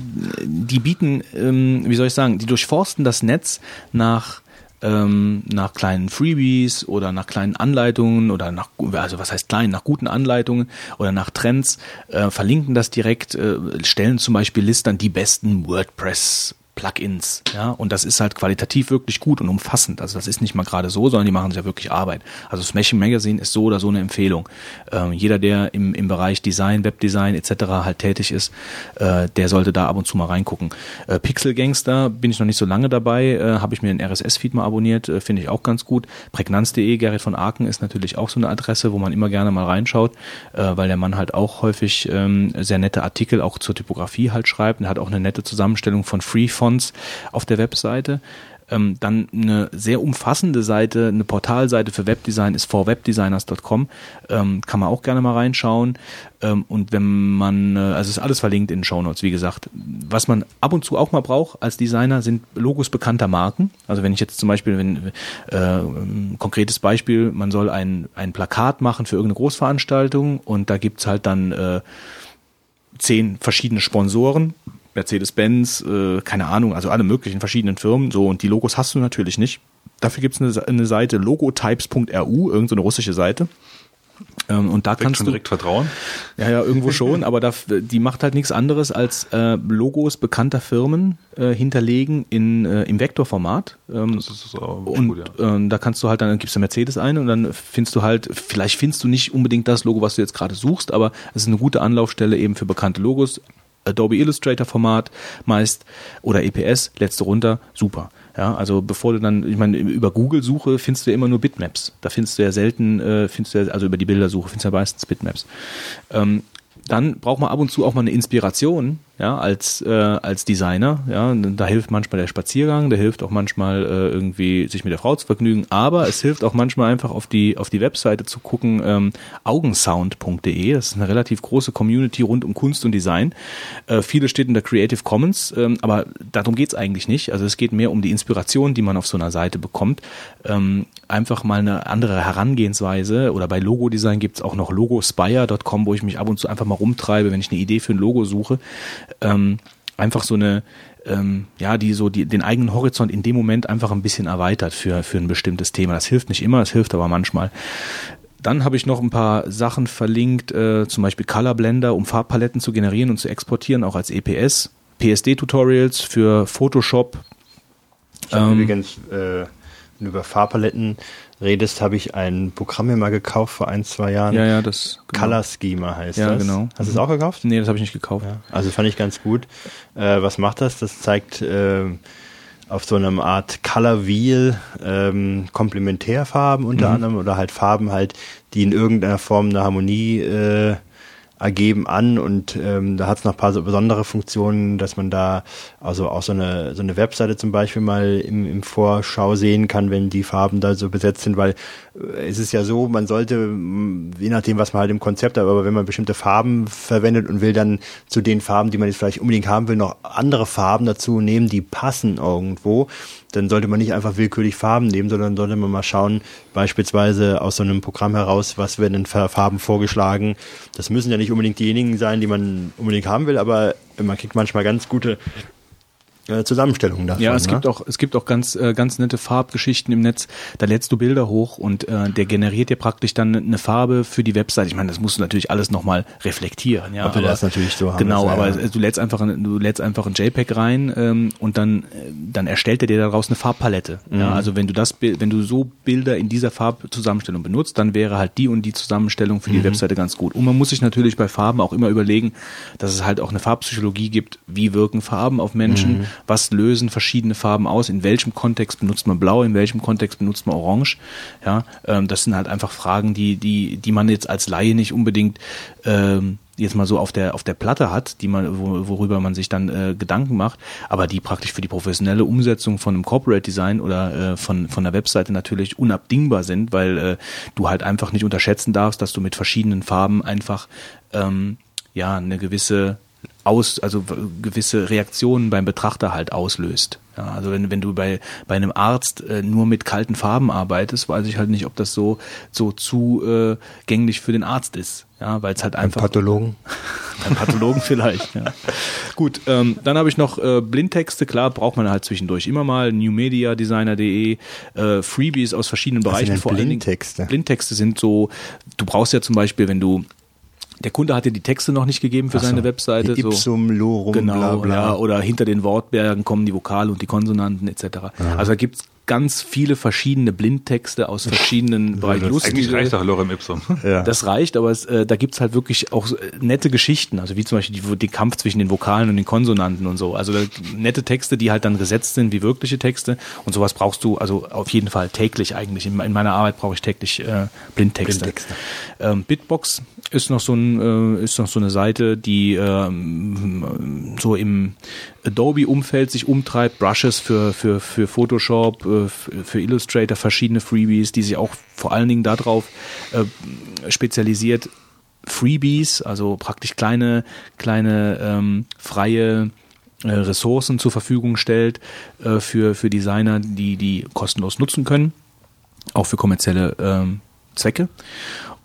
A: die bieten, ähm, wie soll ich sagen, die durchforsten das Netz nach ähm, nach kleinen Freebies oder nach kleinen Anleitungen oder nach, also was heißt klein, nach guten Anleitungen oder nach Trends, äh, verlinken das direkt, äh, stellen zum Beispiel Listern die besten WordPress Plugins, ja, und das ist halt qualitativ wirklich gut und umfassend. Also das ist nicht mal gerade so, sondern die machen sich ja wirklich Arbeit. Also Smashing Magazine ist so oder so eine Empfehlung. Ähm, jeder, der im, im Bereich Design, Webdesign etc. halt tätig ist, äh, der sollte da ab und zu mal reingucken. Äh, Pixel Gangster bin ich noch nicht so lange dabei, äh, habe ich mir den RSS-Feed mal abonniert, äh, finde ich auch ganz gut. Prägnanz.de, Gerrit von Aken ist natürlich auch so eine Adresse, wo man immer gerne mal reinschaut, äh, weil der Mann halt auch häufig ähm, sehr nette Artikel auch zur Typografie halt schreibt und hat auch eine nette Zusammenstellung von Free Fonts auf der Webseite. Ähm, dann eine sehr umfassende Seite, eine Portalseite für Webdesign ist forwebdesigners.com. Ähm, kann man auch gerne mal reinschauen. Ähm, und wenn man, äh, also ist alles verlinkt in den Shownotes, wie gesagt. Was man ab und zu auch mal braucht als Designer sind Logos bekannter Marken. Also wenn ich jetzt zum Beispiel, wenn äh, ein konkretes Beispiel, man soll ein, ein Plakat machen für irgendeine Großveranstaltung und da gibt's halt dann äh, zehn verschiedene Sponsoren, Mercedes-Benz, äh, keine Ahnung, also alle möglichen verschiedenen Firmen, so und die Logos hast du natürlich nicht. Dafür gibt's eine, eine Seite logotypes.ru, irgendeine russische Seite. Ähm, und da
B: Weckt
A: kannst
B: schon
A: du
B: direkt Vertrauen.
A: ja, ja, irgendwo schon, aber da, die macht halt nichts anderes als äh, Logos bekannter Firmen äh, hinterlegen in, äh, im Vektorformat. Ähm,
B: Das ist auch
A: und
B: gut, ja.
A: ähm, da kannst du halt, dann gibst du Mercedes ein und dann findest du halt, vielleicht findest du nicht unbedingt das Logo, was du jetzt gerade suchst, aber es ist eine gute Anlaufstelle eben für bekannte Logos. Adobe Illustrator Format meist oder EPS, letzte runter, super. Ja, also bevor du dann, ich meine, über Google-Suche findest du ja immer nur Bitmaps. Da findest du ja selten, äh, findest du ja, also über die Bildersuche findest du ja meistens Bitmaps. Ähm, dann braucht man ab und zu auch mal eine Inspiration, ja, als, äh, als Designer. Ja, da hilft manchmal der Spaziergang, da hilft auch manchmal äh, irgendwie sich mit der Frau zu vergnügen, aber es hilft auch manchmal einfach auf die, auf die Webseite zu gucken, ähm, augensound.de. Das ist eine relativ große Community rund um Kunst und Design. Äh, viele steht unter Creative Commons, ähm, aber darum geht's eigentlich nicht. Also es geht mehr um die Inspiration, die man auf so einer Seite bekommt. Ähm, einfach mal eine andere Herangehensweise oder bei Logo-Design gibt's auch noch logospire.com, wo ich mich ab und zu einfach mal rumtreibe, wenn ich eine Idee für ein Logo suche. Ähm, einfach so eine, ähm, ja, die so die, den eigenen Horizont in dem Moment einfach ein bisschen erweitert für, für ein bestimmtes Thema. Das hilft nicht immer, es hilft aber manchmal. Dann habe ich noch ein paar Sachen verlinkt, äh, zum Beispiel Color Blender, um Farbpaletten zu generieren und zu exportieren, auch als EPS. PSD-Tutorials für Photoshop.
C: Ich habe
A: Ähm,
C: übrigens, äh, du über Farbpaletten redest, habe ich ein Programm mir mal gekauft vor ein, zwei Jahren.
A: Ja, ja, das. genau.
C: Color Schema heißt
A: Ja,
C: das.
A: genau.
C: Hast du es auch gekauft?
A: Nee, das habe ich nicht gekauft.
C: Ja, also fand ich ganz gut. Äh, was macht das? Das zeigt äh, auf so einem Art Color Wheel ähm, Komplementärfarben unter
A: Mhm.
C: anderem oder halt Farben halt, die in irgendeiner Form eine Harmonie äh, ergeben an und ähm, da hat es noch ein paar so besondere Funktionen, dass man da also auch so eine so eine Webseite zum Beispiel mal im, im Vorschau sehen kann, wenn die Farben da so besetzt sind, weil äh, es ist ja so, man sollte, mh, je nachdem, was man halt im Konzept hat, aber wenn man bestimmte Farben verwendet und will dann zu den Farben, die man jetzt vielleicht unbedingt haben will, noch andere Farben dazu nehmen, die passen irgendwo, dann sollte man nicht einfach willkürlich Farben nehmen, sondern sollte man mal schauen, beispielsweise aus so einem Programm heraus, was werden denn Farben vorgeschlagen. Das müssen ja nicht unbedingt diejenigen sein, die man unbedingt haben will, aber man kriegt manchmal ganz gute äh, Zusammenstellungen davon.
A: Ja, es
C: ne?
A: gibt auch es gibt auch ganz äh, ganz nette Farbgeschichten im Netz. Da lädst du Bilder hoch und äh, der generiert dir praktisch dann eine Farbe für die Website. Ich meine, das musst du natürlich alles nochmal reflektieren. Ja,
C: Ob wir das natürlich so haben,
A: Genau, aber
C: ja.
A: du lädst einfach ein, du lädst einfach ein JPEG rein ähm, und dann äh, dann erstellt er dir daraus eine Farbpalette.
C: Mhm.
A: Ja, also wenn du das Bild- wenn du so Bilder in dieser Farbzusammenstellung benutzt, dann wäre halt die und die Zusammenstellung für die
C: Mhm.
A: Webseite ganz gut. Und man muss sich natürlich bei Farben auch immer überlegen, dass es halt auch eine Farbpsychologie gibt. Wie wirken Farben auf Menschen?
C: Mhm.
A: Was lösen verschiedene Farben aus, in welchem Kontext benutzt man blau, in welchem Kontext benutzt man orange. Ja, ähm, das sind halt einfach Fragen, die, die, die man jetzt als Laie nicht unbedingt ähm, jetzt mal so auf der auf der Platte hat, die man wo, worüber man sich dann äh, Gedanken macht, aber die praktisch für die professionelle Umsetzung von einem Corporate Design oder äh, von von der Webseite natürlich unabdingbar sind, weil äh, du halt einfach nicht unterschätzen darfst, dass du mit verschiedenen Farben einfach ähm, ja eine gewisse aus, also gewisse Reaktionen beim Betrachter halt auslöst. Ja, also wenn, wenn du bei, bei einem Arzt äh, nur mit kalten Farben arbeitest, weiß ich halt nicht, ob das so, so zugänglich äh, für den Arzt ist. Ja, weil es halt einfach.
C: Beim Pathologen.
A: beim Pathologen vielleicht, ja. Gut, ähm, dann habe ich noch äh, Blindtexte, klar, braucht man halt zwischendurch immer mal, newmediadesigner.de, äh, Freebies aus verschiedenen
C: Was
A: Bereichen.
C: sind
A: vor allen Dingen-
C: Blindtexte?
A: Blindtexte sind so, du brauchst ja zum Beispiel, wenn du der Kunde hat dir die Texte noch nicht gegeben für
C: so,
A: seine Webseite. so.
C: Ipsum, Lorum,
A: genau,
C: bla, bla.
A: Ja, oder hinter den Wortbergen kommen die Vokale und die Konsonanten etc. Also da gibt's ganz viele verschiedene Blindtexte aus verschiedenen Bereichen.
B: Eigentlich
A: Lustige-
B: reicht doch Lorem Ipsum.
C: Ja.
A: das reicht, aber es, äh, da gibt's halt wirklich auch äh, nette Geschichten, also wie zum Beispiel die, den Kampf zwischen den Vokalen und den Konsonanten und so. Also da, nette Texte, die halt dann gesetzt sind wie wirkliche Texte und sowas brauchst du also auf jeden Fall täglich eigentlich. In, in meiner Arbeit brauche ich täglich äh, Blindtexte.
C: Blindtexte.
A: Ähm, Bitbox ist noch so ein äh, ist noch so eine Seite, die ähm, so im Adobe-Umfeld sich umtreibt, Brushes für für für Photoshop, äh, für Illustrator, verschiedene Freebies, die sich auch vor allen Dingen darauf äh, spezialisiert, Freebies, also praktisch kleine kleine ähm, freie äh, Ressourcen zur Verfügung stellt äh, für für Designer, die die kostenlos nutzen können, auch für kommerzielle ähm, Zwecke.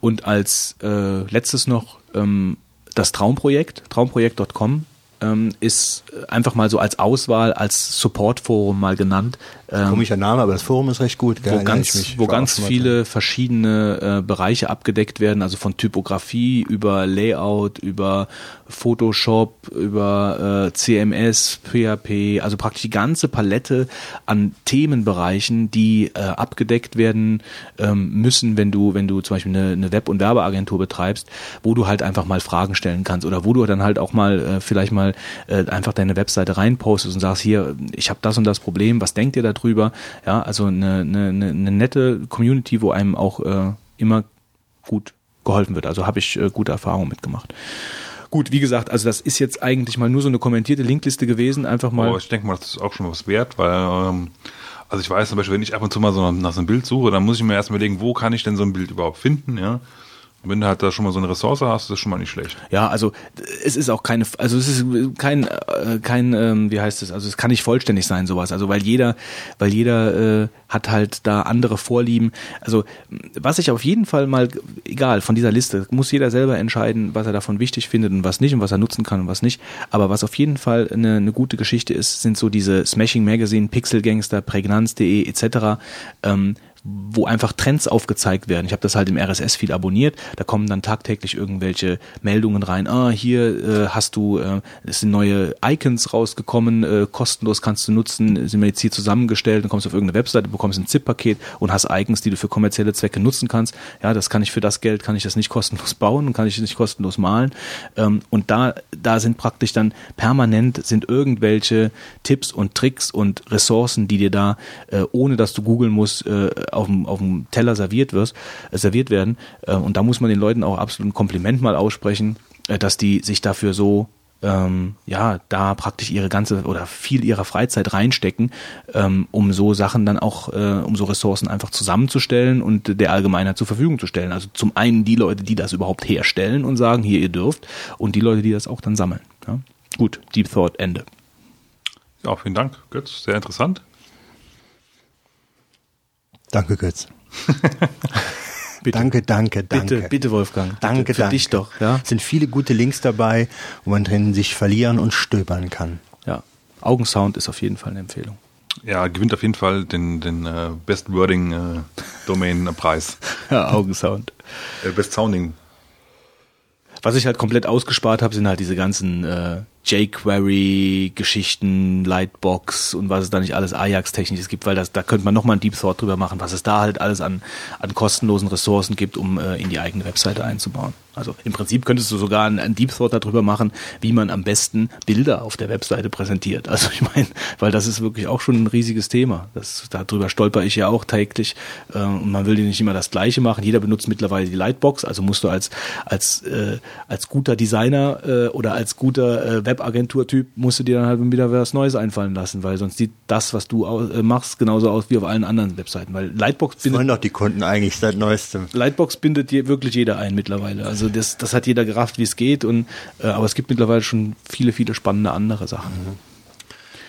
A: Und als äh, letztes noch ähm, das Traumprojekt, traumprojekt.com ähm, ist einfach mal so als Auswahl, als Supportforum mal genannt. Ähm,
C: Komischer Name, aber das Forum ist recht gut. da
A: wo ganz, wo ganz viele verschiedene äh, Bereiche abgedeckt werden, also von Typografie über Layout, über Photoshop, über äh, CMS, PHP, also praktisch die ganze Palette an Themenbereichen, die äh, abgedeckt werden ähm, müssen, wenn du, wenn du zum Beispiel eine, eine Web- und Werbeagentur betreibst, wo du halt einfach mal Fragen stellen kannst oder wo du dann halt auch mal äh, vielleicht mal äh, einfach deine Webseite reinpostest und sagst, hier, ich habe das und das Problem, was denkt ihr darüber? Ja, also eine, eine, eine, nette Community, wo einem auch äh, immer gut geholfen wird. Also habe ich äh, gute Erfahrungen mitgemacht. Gut, wie gesagt, also das ist jetzt eigentlich mal nur so eine kommentierte Linkliste gewesen, einfach mal.
B: Aber ich denke mal, das ist auch schon was wert, weil, ähm, also ich weiß zum Beispiel, wenn ich ab und zu mal so nach so einem Bild suche, dann muss ich mir erst überlegen, wo kann ich denn so ein Bild überhaupt finden, ja. Wenn du halt da schon mal so eine Ressource hast, ist das schon mal nicht schlecht.
A: Ja, also es ist auch keine, also es ist kein, äh, kein, ähm, wie heißt es, also es kann nicht vollständig sein sowas, also weil jeder, weil jeder äh, hat halt da andere Vorlieben. Also was ich auf jeden Fall mal, egal von dieser Liste, muss jeder selber entscheiden, was er davon wichtig findet und was nicht und was er nutzen kann und was nicht. Aber was auf jeden Fall eine, eine gute Geschichte ist, sind so diese Smashing Magazine, Pixel Gangster, Prägnanz.de etc. Ähm, wo einfach Trends aufgezeigt werden. Ich habe das halt im RSS-Feed abonniert. Da kommen dann tagtäglich irgendwelche Meldungen rein. Ah, hier äh, hast du, äh, es sind neue Icons rausgekommen, äh, kostenlos kannst du nutzen, sind wir jetzt hier zusammengestellt, dann kommst du auf irgendeine Webseite, bekommst ein ZIP-Paket und hast Icons, die du für kommerzielle Zwecke nutzen kannst. Ja, das kann ich für das Geld, kann ich das nicht kostenlos bauen und kann ich das nicht kostenlos malen. Ähm, und da, da sind praktisch dann permanent sind irgendwelche Tipps und Tricks und Ressourcen, die dir da, äh, ohne dass du googeln musst, äh, auf dem, auf dem Teller serviert wirst, äh, serviert werden. Äh, und da muss man den Leuten auch absolut ein Kompliment mal aussprechen, äh, dass die sich dafür so ähm, ja, da praktisch ihre ganze oder viel ihrer Freizeit reinstecken, ähm, um so Sachen dann auch, äh, um so Ressourcen einfach zusammenzustellen und der Allgemeinheit zur Verfügung zu stellen. Also zum einen die Leute, die das überhaupt herstellen und sagen, hier ihr dürft, und die Leute, die das auch dann sammeln. Ja? Gut, Deep Thought, Ende.
B: Ja, vielen Dank, Götz. Sehr interessant.
C: Danke, Götz.
A: Bitte.
C: Danke, danke, danke.
A: Bitte, bitte, Wolfgang. Bitte,
C: Danke,
A: für
C: danke.
A: dich doch, ja.
C: Es sind viele gute Links dabei, wo man drin sich verlieren und stöbern kann.
A: Ja. Augensound ist auf jeden Fall eine Empfehlung.
B: Ja, gewinnt auf jeden Fall den, den äh, Best Wording äh, Domain Preis.
A: Ja, Augensound.
B: Äh, Best Sounding.
A: Was ich halt komplett ausgespart habe, sind halt diese ganzen äh, jQuery-Geschichten, Lightbox und was es da nicht alles Ajax-technisches gibt, weil das, da könnte man nochmal ein Deep Thought drüber machen, was es da halt alles an, an kostenlosen Ressourcen gibt, um äh, in die eigene Webseite einzubauen. Also im Prinzip könntest du sogar einen, einen Deep Thought darüber machen, wie man am besten Bilder auf der Webseite präsentiert. Also ich meine, weil das ist wirklich auch schon ein riesiges Thema. Das, darüber stolper ich ja auch täglich. Äh, und man will ja nicht immer das Gleiche machen. Jeder benutzt mittlerweile die Lightbox, also musst du als, als, äh, als guter Designer äh, oder als guter äh, Webagentur-Typ musst du dir dann halt wieder was Neues einfallen lassen, weil sonst sieht das, was du äh, machst, genauso aus wie auf allen anderen Webseiten. Weil Lightbox
C: Das
A: bindet
C: wollen doch die Kunden eigentlich seit neuestem.
A: Lightbox bindet je, wirklich jeder ein mittlerweile. Also das, das hat jeder gerafft, wie es geht. Und äh, aber es gibt mittlerweile schon viele, viele spannende andere Sachen.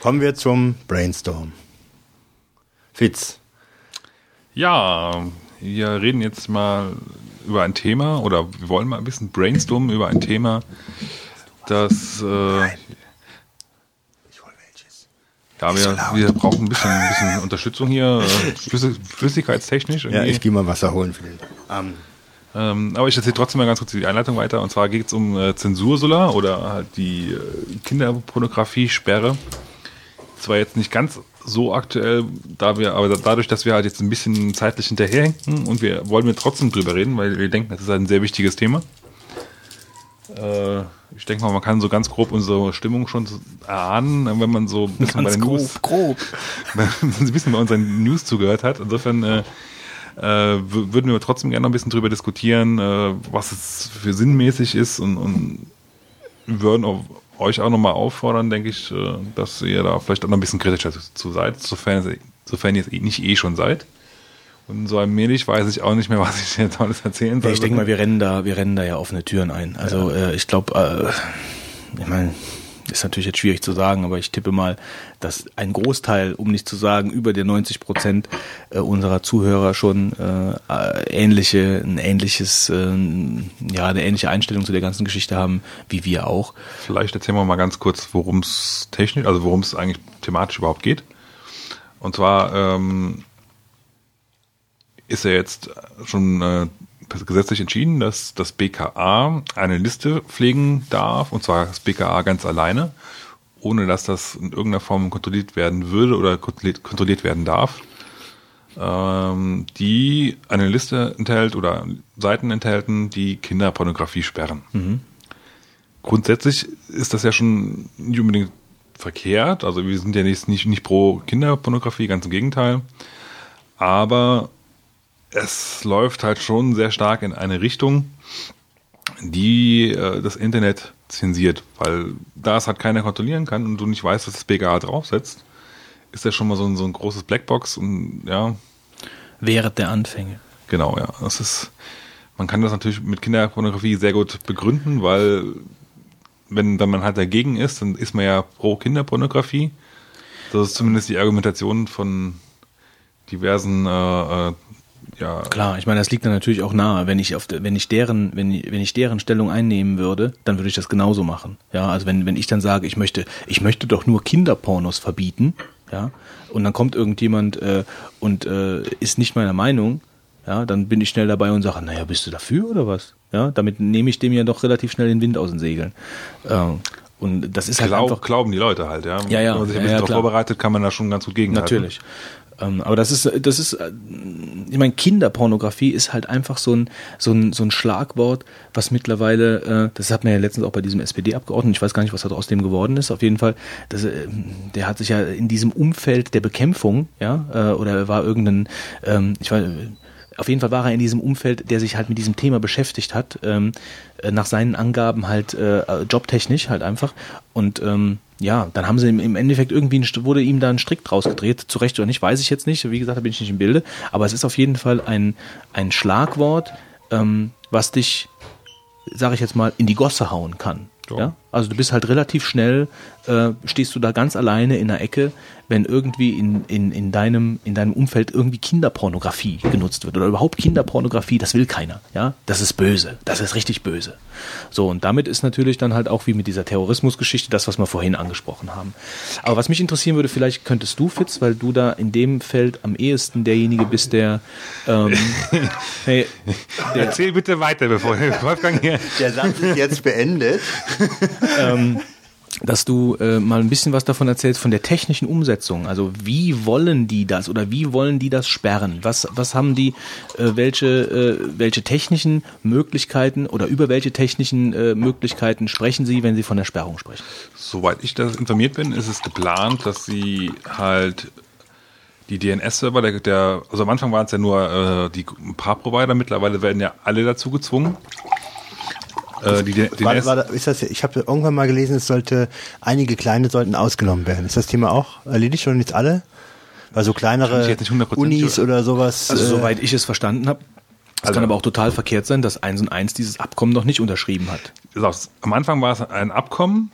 C: Kommen wir zum Brainstorm. Fitz.
B: Ja, wir reden jetzt mal über ein Thema oder wir wollen mal ein bisschen brainstormen über ein Thema, das äh, ja, wir, wir brauchen ein bisschen, ein bisschen Unterstützung hier, äh, flüssig, flüssigkeitstechnisch.
C: Ja,
B: irgendwie.
C: ich gehe mal Wasser holen für den. Ähm,
B: Ähm, aber ich erzähle trotzdem mal ganz kurz die Einleitung weiter. Und zwar geht es um äh, Zensursula oder halt die äh, Kinderpornografie-Sperre. Zwar jetzt nicht ganz so aktuell, da wir, aber dadurch, dass wir halt jetzt ein bisschen zeitlich hinterherhinken und wir wollen wir trotzdem drüber reden, weil wir denken, das ist ein sehr wichtiges Thema. Äh, ich denke mal, man kann so ganz grob unsere Stimmung schon erahnen, wenn man so ein bisschen bei
A: Ganz
B: den
A: grob,
B: News
A: grob.
B: ein bisschen bei unseren News zugehört hat. Insofern äh, äh, würden wir trotzdem gerne noch ein bisschen drüber diskutieren, äh, was es für sinnmäßig ist und, und würden auch, euch auch nochmal auffordern, denke ich, äh, dass ihr da vielleicht auch noch ein bisschen kritischer zu, zu seid, sofern, sofern ihr es eh- nicht eh schon seid. Und so allmählich weiß ich auch nicht mehr, was ich jetzt alles erzählen soll.
A: Ja, ich denke mal, wir rennen da, wir rennen da ja offene Türen ein. Also äh, ich glaube, äh, ich meine, ist natürlich jetzt schwierig zu sagen, aber ich tippe mal, dass ein Großteil, um nicht zu sagen über der 90 Prozent äh, unserer Zuhörer schon äh, ähnliche, ein ähnliches, äh, ja, eine ähnliche Einstellung zu der ganzen Geschichte haben, wie wir auch.
B: Vielleicht erzählen wir mal ganz kurz, worum es technisch, also worum es eigentlich thematisch überhaupt geht. Und zwar ähm, ist ja jetzt schon äh, gesetzlich entschieden, dass das BKA eine Liste pflegen darf, und zwar das BKA ganz alleine, ohne dass das in irgendeiner Form kontrolliert werden würde oder kontrolliert, kontrolliert werden darf, ähm, die eine Liste enthält oder Seiten enthalten, die Kinderpornografie sperren grundsätzlich ist das ja schon nicht unbedingt verkehrt. Also wir sind ja nicht, nicht, nicht pro Kinderpornografie, ganz im Gegenteil. Aber es läuft halt schon sehr stark in eine Richtung, die äh, das Internet zensiert, weil da es halt keiner kontrollieren kann und du nicht weißt, was das BGA draufsetzt, ist das schon mal so ein, so ein großes Blackbox und ja,
A: Während der Anfänge.
B: Genau, ja. Das ist, man kann das natürlich mit Kinderpornografie sehr gut begründen, weil wenn, wenn man halt dagegen ist, dann ist man ja pro Kinderpornografie. Das ist zumindest die Argumentation von diversen, äh, äh, ja,
A: Klar, ich meine, das liegt dann natürlich auch nahe. Wenn ich auf, de, wenn ich deren, wenn, ich- wenn ich deren Stellung einnehmen würde, dann würde ich das genauso machen. Ja, also wenn, wenn ich dann sage, ich möchte, ich möchte doch nur Kinderpornos verbieten, ja, und dann kommt irgendjemand äh, und äh, ist nicht meiner Meinung, ja, dann bin ich schnell dabei und sage, naja, bist du dafür oder was? Ja, damit nehme ich dem ja doch relativ schnell den Wind aus den Segeln. Ähm, und das ist halt
B: glaub,
A: einfach
B: glauben die Leute halt, ja.
A: Ja, ja.
B: Wenn man sich ein
A: Ja,
B: bisschen
A: ja,
B: darauf vorbereitet, kann man da schon ganz gut gegenhalten.
A: Natürlich. Ähm, aber das ist, das ist, äh, ich meine, Kinderpornografie ist halt einfach so ein, so ein, so ein Schlagwort, was mittlerweile, äh, das hat man ja letztens auch bei diesem SPD-Abgeordneten, ich weiß gar nicht, was aus dem geworden ist, auf jeden Fall, das, äh, der hat sich ja in diesem Umfeld der Bekämpfung, ja, oder er war irgendein, ähm, ich weiß, auf jeden Fall war er in diesem Umfeld, der sich halt mit diesem Thema beschäftigt hat, ähm, äh, nach seinen Angaben halt jobtechnisch halt einfach. Und ja, dann haben sie im, Endeffekt irgendwie wurde ihm da ein Strick draus gedreht, zu Recht oder nicht, weiß ich jetzt nicht. Wie gesagt, da bin ich nicht im Bilde. Aber es ist auf jeden Fall ein, ein Schlagwort, ähm, was dich, sage ich jetzt mal, in die Gosse hauen kann.
B: Ja.
A: Also du bist halt relativ schnell, äh, stehst du da ganz alleine in der Ecke, wenn irgendwie in, in, in, deinem, in deinem Umfeld irgendwie Kinderpornografie genutzt wird oder überhaupt Kinderpornografie, das will keiner. Ja, das ist böse, das ist richtig böse. So und damit ist natürlich dann halt auch wie mit dieser Terrorismusgeschichte das, was wir vorhin angesprochen haben. Aber was mich interessieren würde, vielleicht könntest du Fitz, weil du da in dem Feld am ehesten derjenige bist, der, ähm, hey, der
B: Erzähl bitte weiter, bevor Wolfgang hier.
C: Der Satz ist jetzt beendet.
A: Dass du äh, mal ein bisschen was davon erzählst von der technischen Umsetzung. Also wie wollen die das oder wie wollen die das sperren? Was was haben die äh, welche äh, welche technischen Möglichkeiten oder über welche technischen äh, Möglichkeiten sprechen sie, wenn sie von der Sperrung sprechen?
B: Soweit ich das informiert bin, ist es geplant, dass sie halt die DNS-Server, der, der, also am Anfang waren es ja nur äh, die ein paar Provider, mittlerweile werden ja alle dazu gezwungen.
C: Äh, die DNS war, war, ist das, ich habe irgendwann mal gelesen, es sollte einige kleine sollten ausgenommen werden. Ist das Thema auch erledigt oder nicht alle? Weil so kleinere Unis oder sowas.
A: Also äh, soweit ich es verstanden habe. Es also, kann aber auch total verkehrt sein, dass eins und eins dieses Abkommen noch nicht unterschrieben hat.
B: Am Anfang war es ein Abkommen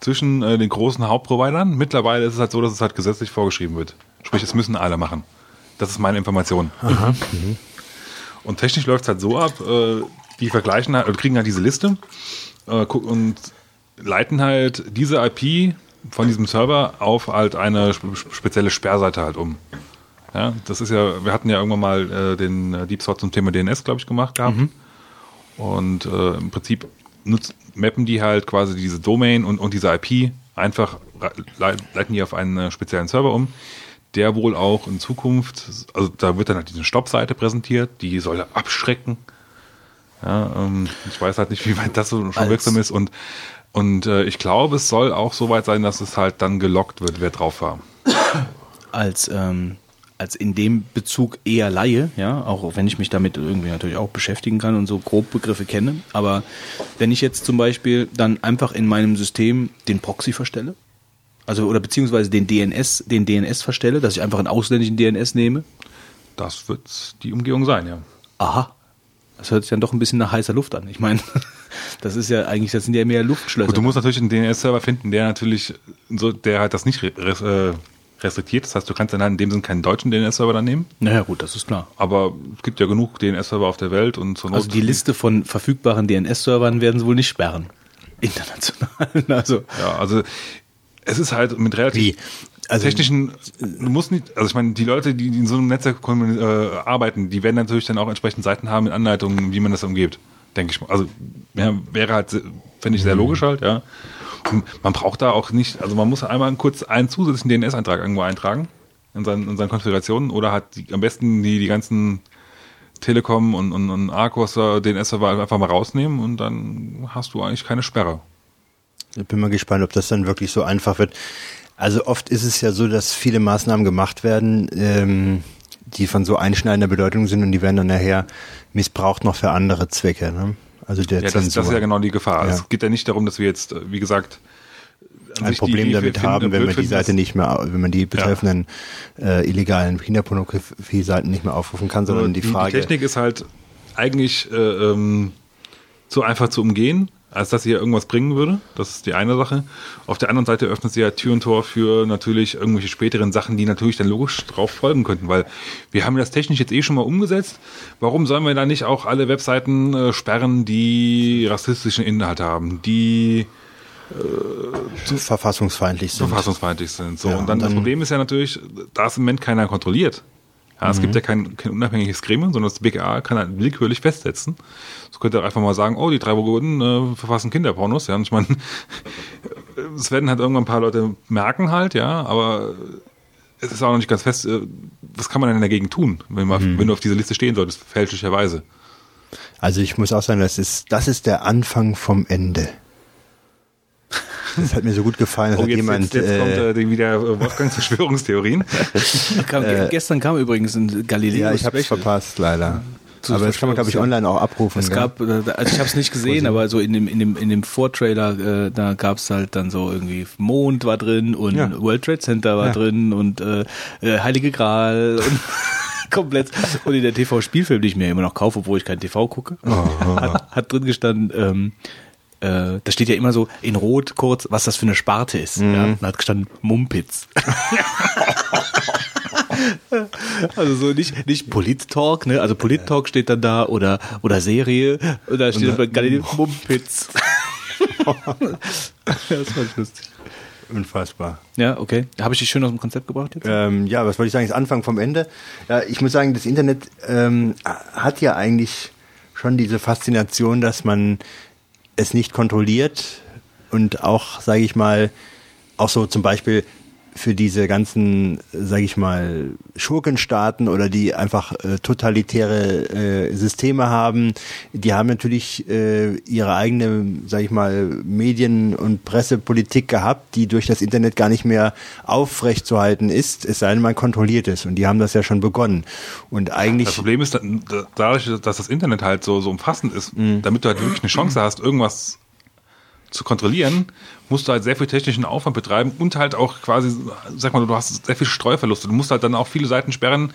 B: zwischen äh, den großen Hauptprovidern. Mittlerweile ist es halt so, dass es halt gesetzlich vorgeschrieben wird. Sprich, es müssen alle machen. Das ist meine Information. Aha. Mhm. Und technisch läuft es halt so ab, äh, die vergleichen halt, kriegen halt diese Liste äh, und leiten halt diese IP von diesem Server auf halt eine spezielle Sperrseite halt um. Ja, das ist ja, wir hatten ja irgendwann mal äh, den äh, Deep Sort zum Thema DNS, glaube ich, gemacht gehabt. Mhm. Und äh, im Prinzip nutzen, mappen die halt quasi diese Domain und, und diese IP einfach, leiten die auf einen äh, speziellen Server um der wohl auch in Zukunft, also da wird dann halt diese Stoppseite präsentiert, die soll abschrecken. Ja, ähm, ich weiß halt nicht, wie weit das so schon wirksam ist und und äh, ich glaube, es soll auch so weit sein, dass es halt dann gelockt wird, wer drauf war.
A: Als ähm, als in dem Bezug eher Laie, ja, auch wenn ich mich damit irgendwie natürlich auch beschäftigen kann und so grob Begriffe kenne. Aber wenn ich jetzt zum Beispiel dann einfach in meinem System den Proxy verstelle, also oder beziehungsweise den DNS, den DNS verstelle, dass ich einfach einen ausländischen DNS nehme?
B: Das wird die Umgehung sein, ja.
A: Aha. Das hört sich dann doch ein bisschen nach heißer Luft an. Ich meine, das ist ja eigentlich, das sind ja mehr Luftschlösser. Gut,
B: du musst natürlich einen DNS-Server finden, der natürlich so, der halt das nicht äh, restriktiert. Das heißt, du kannst dann halt in dem Sinne keinen deutschen DNS-Server dann nehmen.
A: Naja, gut, das ist klar.
B: Aber es gibt ja genug DNS-Server auf der Welt und
A: Not Also die Liste von verfügbaren DNS-Servern werden sie wohl nicht sperren. International.
B: Also. Ja, also es ist halt mit relativ also, technischen, du musst nicht, also ich meine, die Leute, die in so einem Netzwerk äh, arbeiten, die werden natürlich dann auch entsprechend Seiten haben mit Anleitungen, wie man das umgeht, denke ich mal. Also ja, wäre halt, finde ich sehr mhm. logisch halt, ja. Und man braucht da auch nicht, also man muss einmal kurz einen zusätzlichen DNS-Eintrag irgendwo eintragen in seinen, in seinen Konfigurationen oder hat die, am besten die, die ganzen Telekom und, und, und Arcos DNS-Server einfach mal rausnehmen und dann hast du eigentlich keine Sperre.
C: Ich bin mal gespannt, ob das dann wirklich so einfach wird. Also oft ist es ja so, dass viele Maßnahmen gemacht werden, ähm, die von so einschneidender Bedeutung sind und die werden dann nachher missbraucht noch für andere Zwecke. Ne?
B: Also der ja, das, das, ist ja genau die Gefahr. Ja. Es geht ja nicht darum, dass wir jetzt, äh, wie gesagt,
C: ein Problem die, die damit haben, wenn man die Seite nicht mehr, wenn man die betreffenden ja. äh, illegalen Kinderpornografie-Seiten nicht mehr aufrufen kann, sondern die, die Frage.
B: Die Technik ist halt eigentlich äh, ähm, so einfach zu umgehen als dass sie ja irgendwas bringen würde. Das ist die eine Sache. Auf der anderen Seite öffnet sie ja Tür und Tor für natürlich irgendwelche späteren Sachen, die natürlich dann logisch drauf folgen könnten, weil wir haben das technisch jetzt eh schon mal umgesetzt. Warum sollen wir da nicht auch alle Webseiten äh, sperren, die rassistischen Inhalt haben, die
C: äh, verfassungsfeindlich sind.
B: Verfassungsfeindlich sind. So, ja, und dann, und dann das Problem ist ja natürlich, da es im Moment keiner kontrolliert. Ja, mhm. Es gibt ja kein, kein unabhängiges Gremium, sondern das BKA kann halt willkürlich festsetzen. So könnte er einfach mal sagen, oh, die drei Burgunden äh, verfassen Kinderpornos. Ja, und ich meine, es werden halt irgendwann ein paar Leute merken halt, ja, aber es ist auch noch nicht ganz fest, äh, was kann man denn dagegen tun, wenn, man, mhm. wenn du auf dieser Liste stehen solltest, fälschlicherweise.
C: Also ich muss auch sagen, das ist, das ist der Anfang vom Ende. Das hat mir so gut gefallen.
B: Oh, jetzt, jemand, jetzt, jetzt äh, kommt äh, wieder Wolfgangs Verschwörungstheorien.
A: kam, äh, gestern kam übrigens ein Galileo.
C: Ja, ich habe es verpasst, leider. aber das kann man, glaube ich, online auch abrufen.
A: Es ja? gab, äh, also ich habe es nicht gesehen, aber so in dem, in dem, in dem Vortrailer, äh, da gab es halt dann so irgendwie Mond war drin und ja. World Trade Center war ja. drin und äh, äh Heilige Gral und komplett. Und in der TV-Spielfilm, die ich mir immer noch kaufe, obwohl ich kein TV gucke, oh, hat, hat drin gestanden, ähm, äh, da steht ja immer so in Rot kurz, was das für eine Sparte ist. Mhm. Ja? Da hat gestanden Mumpitz. also so nicht, nicht Polit-Talk, ne? Also Polit-Talk steht dann da oder, oder Serie. Und da steht dann Galileo Mumpitz.
C: das war lustig. Unfassbar.
A: Ja, okay. Habe ich dich schön aus dem Konzept gebracht
C: jetzt? Ähm, ja, was wollte ich sagen? Das Anfang vom Ende. Ja, ich muss sagen, das Internet ähm, hat ja eigentlich schon diese Faszination, dass man es nicht kontrolliert, und auch, sage ich mal, auch so zum Beispiel für diese ganzen, sage ich mal, Schurkenstaaten oder die einfach äh, totalitäre äh, Systeme haben, die haben natürlich äh, ihre eigene, sage ich mal, Medien- und Pressepolitik gehabt, die durch das Internet gar nicht mehr aufrechtzuerhalten ist, es sei denn, man kontrolliert es. Und die haben das ja schon begonnen. Und eigentlich.
B: Das Problem ist, dadurch, dass das Internet halt so, so umfassend ist, mhm. damit du halt wirklich eine Chance hast, irgendwas zu kontrollieren, musst du halt sehr viel technischen Aufwand betreiben und halt auch quasi, sag mal, du hast sehr viel Streuverluste. Du musst halt dann auch viele Seiten sperren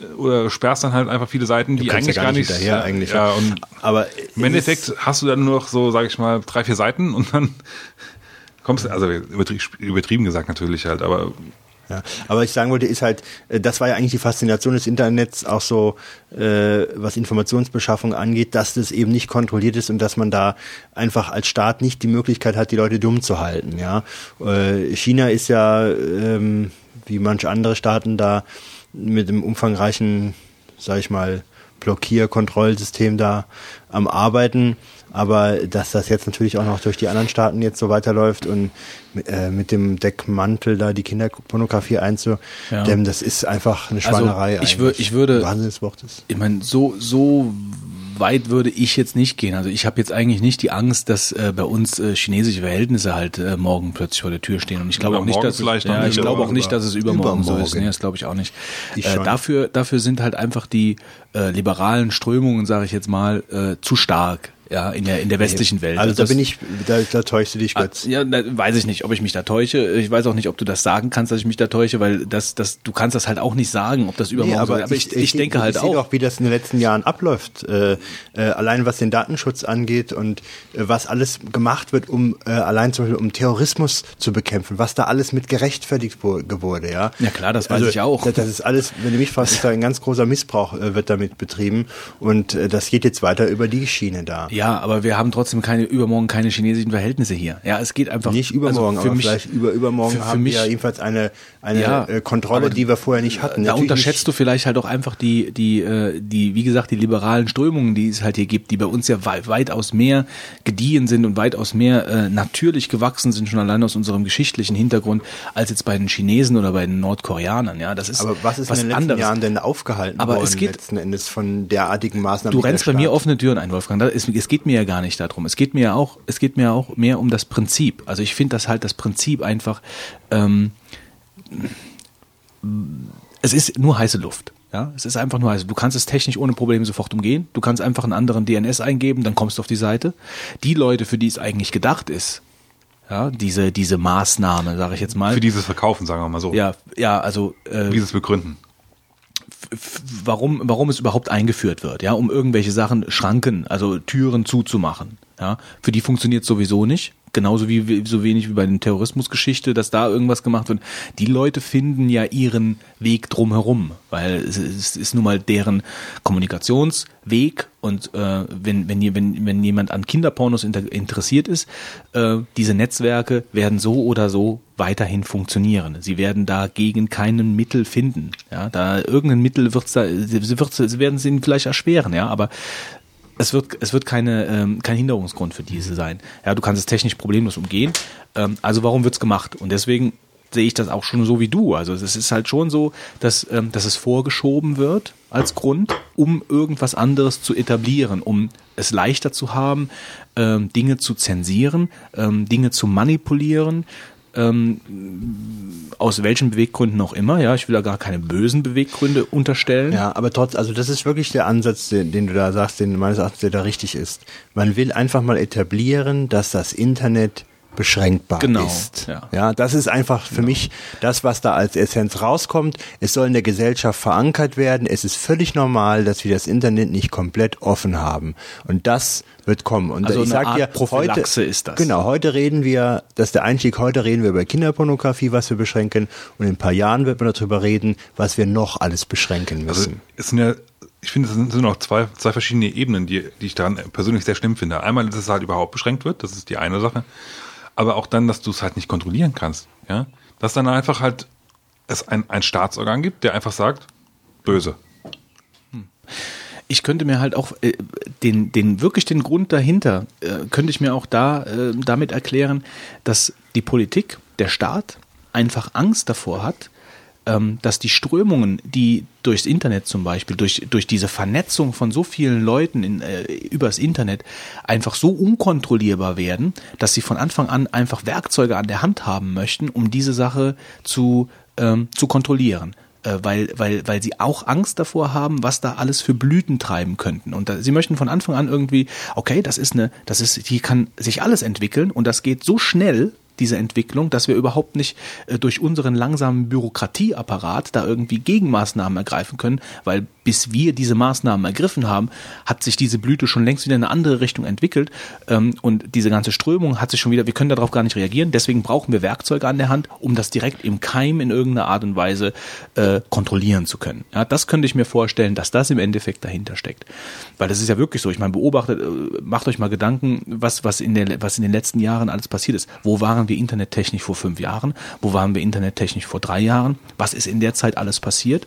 B: äh, oder sperrst dann halt einfach viele Seiten, die eigentlich ja gar, nicht,
C: hinterher eigentlich.
B: Ja, und aber im Endeffekt hast du dann nur noch so, sag ich mal, drei, vier Seiten und dann kommst du, also übertrieben gesagt natürlich halt, aber
C: ja, aber ich sagen wollte, ist halt, äh, das war ja eigentlich die Faszination des Internets, auch so, äh, was Informationsbeschaffung angeht, dass das eben nicht kontrolliert ist und dass man da einfach als Staat nicht die Möglichkeit hat, die Leute dumm zu halten. Ja, äh, China ist ja, ähm, wie manche andere Staaten da mit dem umfangreichen, sag ich mal, Blockierkontrollsystem da am Arbeiten. Aber dass das jetzt natürlich auch noch durch die anderen Staaten jetzt so weiterläuft und äh, mit dem Deckmantel da die Kinderpornografie einzudämmen, ja. das ist einfach eine also Schweinerei.
A: Also ich, wür ich würde,
C: Wahnsinnswort ist.
A: Ich meine, so, so weit würde ich jetzt nicht gehen. Also ich habe jetzt eigentlich nicht die Angst, dass äh, bei uns äh, chinesische Verhältnisse halt äh, morgen plötzlich vor der Tür stehen. Und ich glaube auch nicht, dass es, ja, ich glaube auch nicht, dass es übermorgen, übermorgen. so ist. Nee, das glaube ich auch nicht. Äh, dafür, dafür sind halt einfach die äh, liberalen Strömungen, sage ich jetzt mal, äh, zu stark ja, in der, in der westlichen Welt.
C: Also, also da bin ich, da, da täuschst du dich kurz.
A: Ah, ja, da weiß ich nicht, ob ich mich da täusche. Ich weiß auch nicht, ob du das sagen kannst, dass ich mich da täusche, weil das, das, du kannst das halt auch nicht sagen, ob das übermorgen nee,
C: aber, so, aber ich, ich, ich, denke halt ich auch. Ich auch, wie das in den letzten Jahren abläuft. Äh, äh, allein was den Datenschutz angeht und äh, was alles gemacht wird, um äh, allein zum Beispiel um Terrorismus zu bekämpfen, was da alles mit gerechtfertigt wurde, ja.
A: Ja klar, das weiß also, ich auch.
C: Das, das, ist alles, wenn du mich fragst, ist da ein ganz großer Missbrauch äh, wird damit betrieben und äh, das geht jetzt weiter über die Schiene da.
A: Ja, aber wir haben trotzdem keine übermorgen keine chinesischen Verhältnisse hier. Ja, es geht einfach
C: nicht übermorgen, also aber mich, vielleicht über übermorgen für, für haben mich, wir ja jedenfalls eine eine ja, äh, Kontrolle, die wir vorher nicht hatten.
A: Da Natürlich unterschätzt nicht. du vielleicht halt auch einfach die die äh, die wie gesagt die liberalen Strömungen, die es halt hier gibt, die bei uns ja weit, weitaus mehr gediehen sind und weitaus mehr äh, natürlich gewachsen sind schon allein aus unserem geschichtlichen Hintergrund als jetzt bei den Chinesen oder bei den Nordkoreanern. Ja, das ist
C: aber was ist was in den letzten anderes. Jahren denn aufgehalten
A: aber
C: worden
A: es geht,
C: letzten Endes von derartigen Maßnahmen?
A: Du rennst bei mir offene Türen ein, Wolfgang. Es geht mir ja gar nicht darum. Es geht mir ja auch, es geht mir auch mehr um das Prinzip. Also ich finde das halt das Prinzip einfach, ähm, es ist nur heiße Luft. Ja, es ist einfach nur heiß. Du kannst es technisch ohne Probleme sofort umgehen. Du kannst einfach einen anderen DNS eingeben, dann kommst du auf die Seite. Die Leute, für die es eigentlich gedacht ist, ja, diese, diese Maßnahme, sage ich jetzt mal.
B: Für dieses Verkaufen, sagen wir mal so.
A: Ja, ja, also.
B: Äh, Wie sie es begründen
A: warum, warum es überhaupt eingeführt wird, ja, um irgendwelche Sachen, Schranken, also Türen zuzumachen. Ja, für die funktioniert sowieso nicht. Genauso wie so wenig wie bei den Terrorismusgeschichte, dass da irgendwas gemacht wird. Die Leute finden ja ihren Weg drumherum, weil es, es ist nun mal deren Kommunikationsweg und äh, wenn, wenn, wenn, wenn jemand an Kinderpornos inter interessiert ist, äh, diese Netzwerke werden so oder so weiterhin funktionieren. Sie werden dagegen keinen Mittel finden. Ja, da irgendein Mittel wird's da, wird's, sie werden es ihnen vielleicht erschweren, ja, aber es wird, es wird keine, ähm, kein Hinderungsgrund für diese sein. Ja, du kannst es technisch problemlos umgehen. Ähm, also warum wird's gemacht? Und deswegen sehe ich das auch schon so wie du. Also es ist halt schon so, dass, ähm, dass es vorgeschoben wird als Grund, um irgendwas anderes zu etablieren, um es leichter zu haben, ähm, Dinge zu zensieren, ähm, Dinge zu manipulieren, ähm, aus welchen Beweggründen auch immer, ja, ich will da gar keine bösen Beweggründe unterstellen.
C: Ja, aber trotz, also das ist wirklich der Ansatz, den, den du da sagst, den meines Erachtens der da richtig ist. Man will einfach mal etablieren, dass das Internet beschränkbar
A: genau,
C: ist. Ja. ja, das ist einfach für genau. mich das, was da als Essenz rauskommt. Es soll in der Gesellschaft verankert werden. Es ist völlig normal, dass wir das Internet nicht komplett offen haben. Und das wird kommen. Und
A: also
C: ich
A: sag dir, heute ist das.
C: Genau, heute reden wir, das ist der Einstieg, heute reden wir über Kinderpornografie, was wir beschränken. Und in ein paar Jahren wird man darüber reden, was wir noch alles beschränken also, müssen.
B: Also, es sind ja ich finde, es sind, auch zwei, zwei verschiedene Ebenen, die, die ich daran persönlich sehr schlimm finde. Einmal, dass es halt überhaupt beschränkt wird, das ist die eine Sache aber auch dann, dass du es halt nicht kontrollieren kannst. Ja? Dass dann einfach halt es ein, ein Staatsorgan gibt, der einfach sagt, böse. Hm.
A: ich könnte mir halt auch äh, den, den wirklich den Grund dahinter, äh, könnte ich mir auch da äh, damit erklären, dass die Politik, der Staat einfach Angst davor hat, dass die Strömungen, die durchs Internet zum Beispiel, durch, durch diese Vernetzung von so vielen Leuten in, äh, übers Internet einfach so unkontrollierbar werden, dass sie von Anfang an einfach Werkzeuge an der Hand haben möchten, um diese Sache zu, ähm, zu kontrollieren äh, weil, weil, weil sie auch Angst davor haben, was da alles für Blüten treiben könnten. Und da, sie möchten von Anfang an irgendwie, okay, das ist eine, das ist, hier kann sich alles entwickeln und das geht so schnell, diese Entwicklung, dass wir überhaupt nicht äh, durch unseren langsamen Bürokratieapparat da irgendwie Gegenmaßnahmen ergreifen können, weil bis wir diese Maßnahmen ergriffen haben, hat sich diese Blüte schon längst wieder in eine andere Richtung entwickelt ähm, und diese ganze Strömung hat sich schon wieder, wir können darauf gar nicht reagieren, deswegen brauchen wir Werkzeuge an der Hand, um das direkt im Keim in irgendeiner Art und Weise äh, kontrollieren zu können. Ja, das könnte ich mir vorstellen, dass das im Endeffekt dahinter steckt. Weil das ist ja wirklich so, ich meine, beobachtet, äh, macht euch mal Gedanken, was, was, in der, was in den letzten Jahren alles passiert ist. Wo waren wir internettechnisch vor fünf Jahren? Wo waren wir internettechnisch vor drei Jahren? Was ist in der Zeit alles passiert?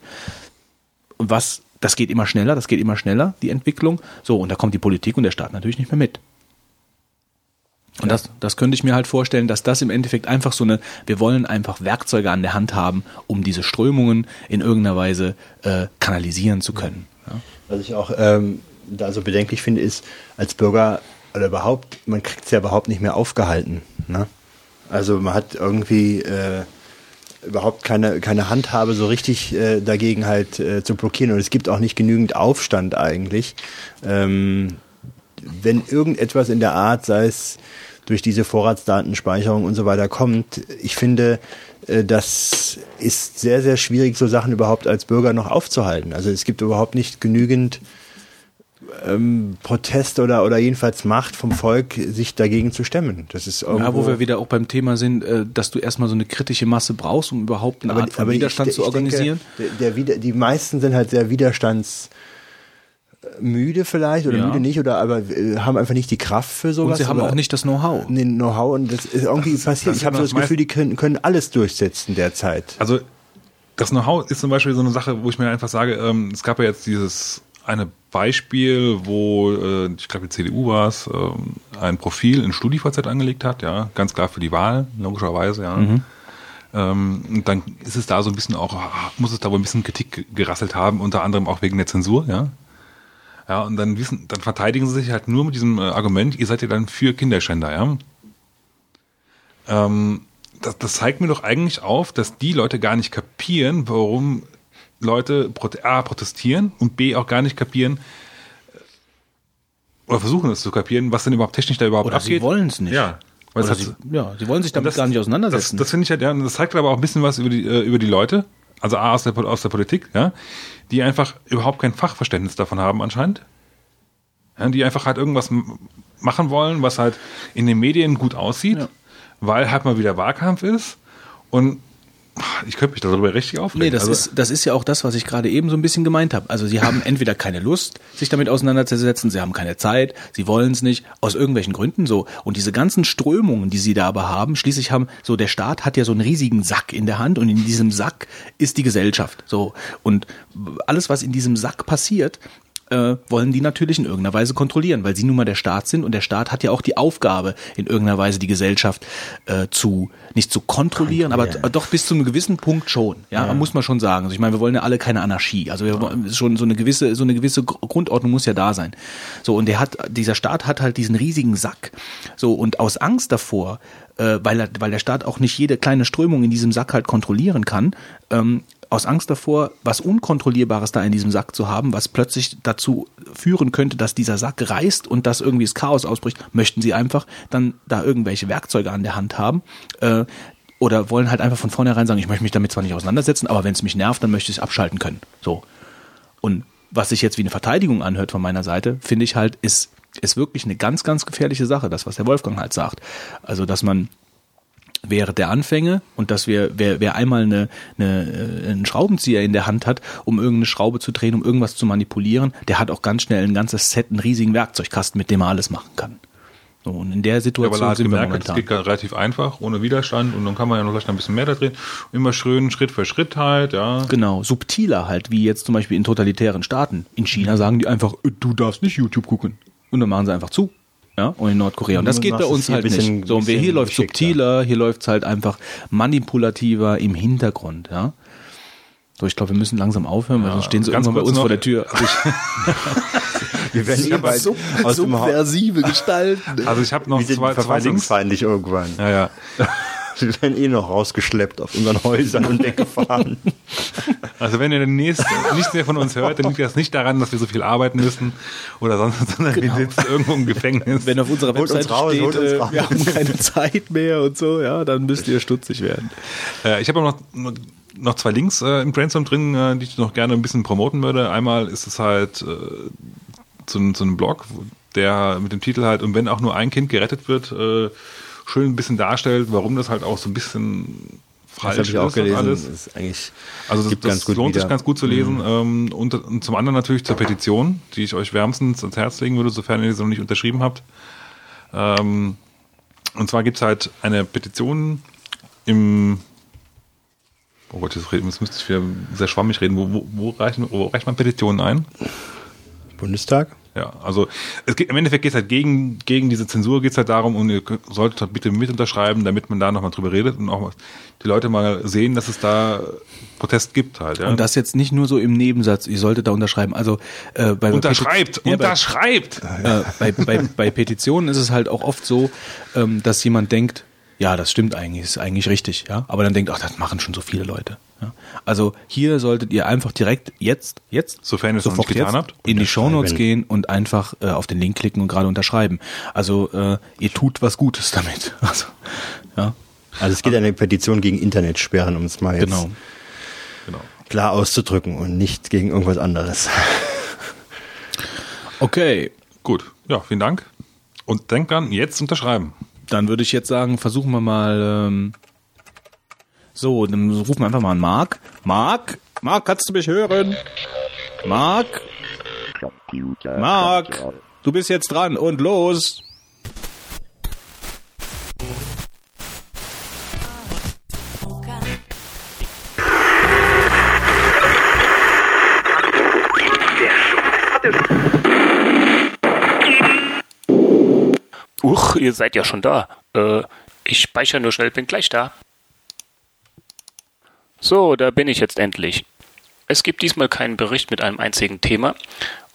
A: Und was das geht immer schneller, das geht immer schneller, die Entwicklung. So, und da kommt die Politik und der Staat natürlich nicht mehr mit. Und ja. das, das könnte ich mir halt vorstellen, dass das im Endeffekt einfach so eine, wir wollen einfach Werkzeuge an der Hand haben, um diese Strömungen in irgendeiner Weise äh, kanalisieren zu können. Ja.
C: Was ich auch ähm, da so bedenklich finde, ist, als Bürger oder überhaupt, man kriegt es ja überhaupt nicht mehr aufgehalten. Ne? Also man hat irgendwie äh, überhaupt keine, keine Handhabe so richtig äh, dagegen halt äh, zu blockieren. Und es gibt auch nicht genügend Aufstand eigentlich. Ähm, wenn irgendetwas in der Art, sei es durch diese Vorratsdatenspeicherung und so weiter kommt, ich finde, äh, das ist sehr, sehr schwierig, so Sachen überhaupt als Bürger noch aufzuhalten. Also es gibt überhaupt nicht genügend ähm, Protest oder, oder jedenfalls Macht vom Volk, sich dagegen zu stemmen. Das ist
A: ja, wo wir wieder auch beim Thema sind, äh, dass du erstmal so eine kritische Masse brauchst, um überhaupt eine aber, Art von Widerstand ich, zu organisieren.
C: Denke, der, der, die meisten sind halt sehr widerstands müde vielleicht oder ja. müde nicht oder aber äh, haben einfach nicht die Kraft für sowas.
A: Und sie haben auch nicht das Know-how.
C: Nee, Know-how und das ist irgendwie das, passiert. Das ich habe so das Gefühl, die können, können alles durchsetzen derzeit.
B: Also das Know-how ist zum Beispiel so eine Sache, wo ich mir einfach sage, ähm, es gab ja jetzt dieses eine Beispiel, wo äh, ich glaube die CDU war es, äh, ein Profil in StudiVZ angelegt hat, ja, ganz klar für die Wahl, logischerweise, ja. Mhm. Ähm, dann ist es da so ein bisschen auch, muss es da wohl ein bisschen Kritik gerasselt haben, unter anderem auch wegen der Zensur, ja. Ja, und dann wissen, dann verteidigen sie sich halt nur mit diesem äh, Argument, ihr seid ja dann für Kinderschänder, ja. Ähm, das, das zeigt mir doch eigentlich auf, dass die Leute gar nicht kapieren, warum Leute A protestieren und B auch gar nicht kapieren äh, oder versuchen es zu kapieren, was denn überhaupt technisch da überhaupt
A: oder abgeht. sie wollen es nicht.
B: Ja.
A: Weil oder sie, ja, sie wollen sich damit das, gar nicht auseinandersetzen.
B: Das, das finde ich halt, ja, das zeigt aber auch ein bisschen was über die, äh, über die Leute, also A aus der, aus der Politik, ja, die einfach überhaupt kein Fachverständnis davon haben anscheinend. Ja, die einfach halt irgendwas machen wollen, was halt in den Medien gut aussieht, ja. weil halt mal wieder Wahlkampf ist und ich könnte mich darüber richtig aufregen.
A: Nee, das, also, ist, das ist ja auch das, was ich gerade eben so ein bisschen gemeint habe. Also sie haben entweder keine Lust, sich damit auseinanderzusetzen, sie haben keine Zeit, sie wollen es nicht, aus irgendwelchen Gründen so. Und diese ganzen Strömungen, die sie da aber haben, schließlich haben, so der Staat hat ja so einen riesigen Sack in der Hand und in diesem Sack ist die Gesellschaft. So. Und alles, was in diesem Sack passiert, äh, wollen die natürlich in irgendeiner Weise kontrollieren, weil sie nun mal der Staat sind und der Staat hat ja auch die Aufgabe, in irgendeiner Weise die Gesellschaft äh, zu, nicht zu kontrollieren, kontrollieren. aber doch bis zu einem gewissen Punkt schon. Ja, ja. muss man schon sagen. Also ich meine, wir wollen ja alle keine Anarchie. Also wir ja. schon so eine gewisse, so eine gewisse Grundordnung muss ja da sein. So, und der hat, dieser Staat hat halt diesen riesigen Sack. So, und aus Angst davor, äh, weil, weil der Staat auch nicht jede kleine Strömung in diesem Sack halt kontrollieren kann, ähm, aus Angst davor, was Unkontrollierbares da in diesem Sack zu haben, was plötzlich dazu führen könnte, dass dieser Sack reißt und dass irgendwie das Chaos ausbricht, möchten sie einfach dann da irgendwelche Werkzeuge an der Hand haben. Äh, oder wollen halt einfach von vornherein sagen, ich möchte mich damit zwar nicht auseinandersetzen, aber wenn es mich nervt, dann möchte ich es abschalten können. So. Und was sich jetzt wie eine Verteidigung anhört von meiner Seite, finde ich halt, ist, ist wirklich eine ganz, ganz gefährliche Sache, das, was der Wolfgang halt sagt. Also, dass man während der Anfänge und dass wir, wer, wer einmal eine, eine, äh, einen Schraubenzieher in der Hand hat, um irgendeine Schraube zu drehen, um irgendwas zu manipulieren, der hat auch ganz schnell ein ganzes Set, einen riesigen Werkzeugkasten, mit dem er alles machen kann. So, und in der
B: Ja,
A: Situation
B: weil er hat
A: sind wir
B: gemerkt, es
A: momentan.
B: geht relativ einfach, ohne Widerstand und dann kann man ja noch gleich noch ein bisschen mehr da drehen. Immer schön Schritt für Schritt halt, ja.
A: Genau, subtiler halt, wie jetzt zum Beispiel in totalitären Staaten. In China sagen die einfach, du darfst nicht YouTube gucken. Und dann machen sie einfach zu. Ja, und in Nordkorea. Und das geht bei uns halt
C: ein bisschen-
A: nicht. So, und wer hier läuft subtiler, hier läuft's halt einfach manipulativer im Hintergrund, ja. So, ich glaube, wir müssen langsam aufhören, weil sonst stehen sie irgendwann bei uns
B: noch.
A: vor der Tür.
C: Wir werden hier bald aus dem Haus.
A: subversive Gestalten.
B: Also ich habe noch
C: Wir
B: zwei, zwei Links.
C: irgendwann.
B: Ja, ja.
C: Wir werden eh noch rausgeschleppt auf unseren Häusern und weggefahren.
B: Also wenn ihr demnächst nichts mehr von uns hört, dann liegt das nicht daran, dass wir so viel arbeiten müssen oder sonst, sondern wir sitzen irgendwo im Gefängnis.
A: Wenn auf unserer Webseite
C: raus,
A: steht, äh,
C: raus.
A: wir haben keine Zeit mehr und so, ja, dann müsst ihr stutzig werden.
B: Äh, ich habe auch noch, noch zwei Links äh, im Brainstorm drin, äh, die ich noch gerne ein bisschen promoten würde. Einmal ist es halt äh, so, ein, so ein Blog, der mit dem Titel halt, und wenn auch nur ein Kind gerettet wird, äh, schön ein bisschen darstellt, warum das halt auch so ein bisschen
C: Das
B: falsch
C: habe ich auch gelesen.
B: alles.
C: Das eigentlich
B: Also das, das lohnt sich
C: wieder.
B: ganz gut zu lesen. Ähm, und, und zum anderen natürlich zur Petition, die ich euch wärmstens ans Herz legen würde, sofern ihr sie noch nicht unterschrieben habt. Ähm, und zwar gibt es halt eine Petition im Oh Gott, jetzt müsste ich wieder sehr schwammig reden. Wo, wo, wo, reichen, wo reicht man Petitionen ein?
C: Bundestag.
B: Ja, also es geht, im Endeffekt geht es halt gegen, gegen diese Zensur geht es halt darum, und ihr solltet halt bitte mit unterschreiben, damit man da nochmal drüber redet und auch mal die Leute mal sehen, dass es da Protest gibt halt. Ja?
A: Und das jetzt nicht nur so im Nebensatz, ihr solltet da unterschreiben. Also äh, bei
B: Unterschreibt,
A: bei-
B: unterschreibt!
A: äh, bei, bei, bei Petitionen ist es halt auch oft so, ähm, dass jemand denkt, ja, das stimmt eigentlich, ist eigentlich richtig, ja, aber dann denkt, ach, das machen schon so viele Leute. Ja? Also hier solltet ihr einfach direkt jetzt, jetzt,
B: Sofern ihr es noch
A: sofort
B: nicht getan habt,
A: in die Shownotes gehen und einfach äh, auf den Link klicken und gerade unterschreiben. Also äh, ihr tut was Gutes damit. Also, ja,
C: Also es geht eine Petition gegen Internetsperren, um es mal jetzt
A: genau.
B: Genau.
C: klar auszudrücken und nicht gegen irgendwas anderes.
A: Okay,
B: Gut, ja, vielen Dank. Und denkt dran, jetzt unterschreiben.
A: Dann würde ich jetzt sagen, versuchen wir mal. Ähm, so, dann rufen wir einfach mal an Marc. Marc, Marc, kannst du mich hören? Marc, Marc, du bist jetzt dran und los.
D: Uch, ihr seid ja schon da. Äh, ich speichere nur schnell, bin gleich da. So, da bin ich jetzt endlich. Es gibt diesmal keinen Bericht mit einem einzigen Thema,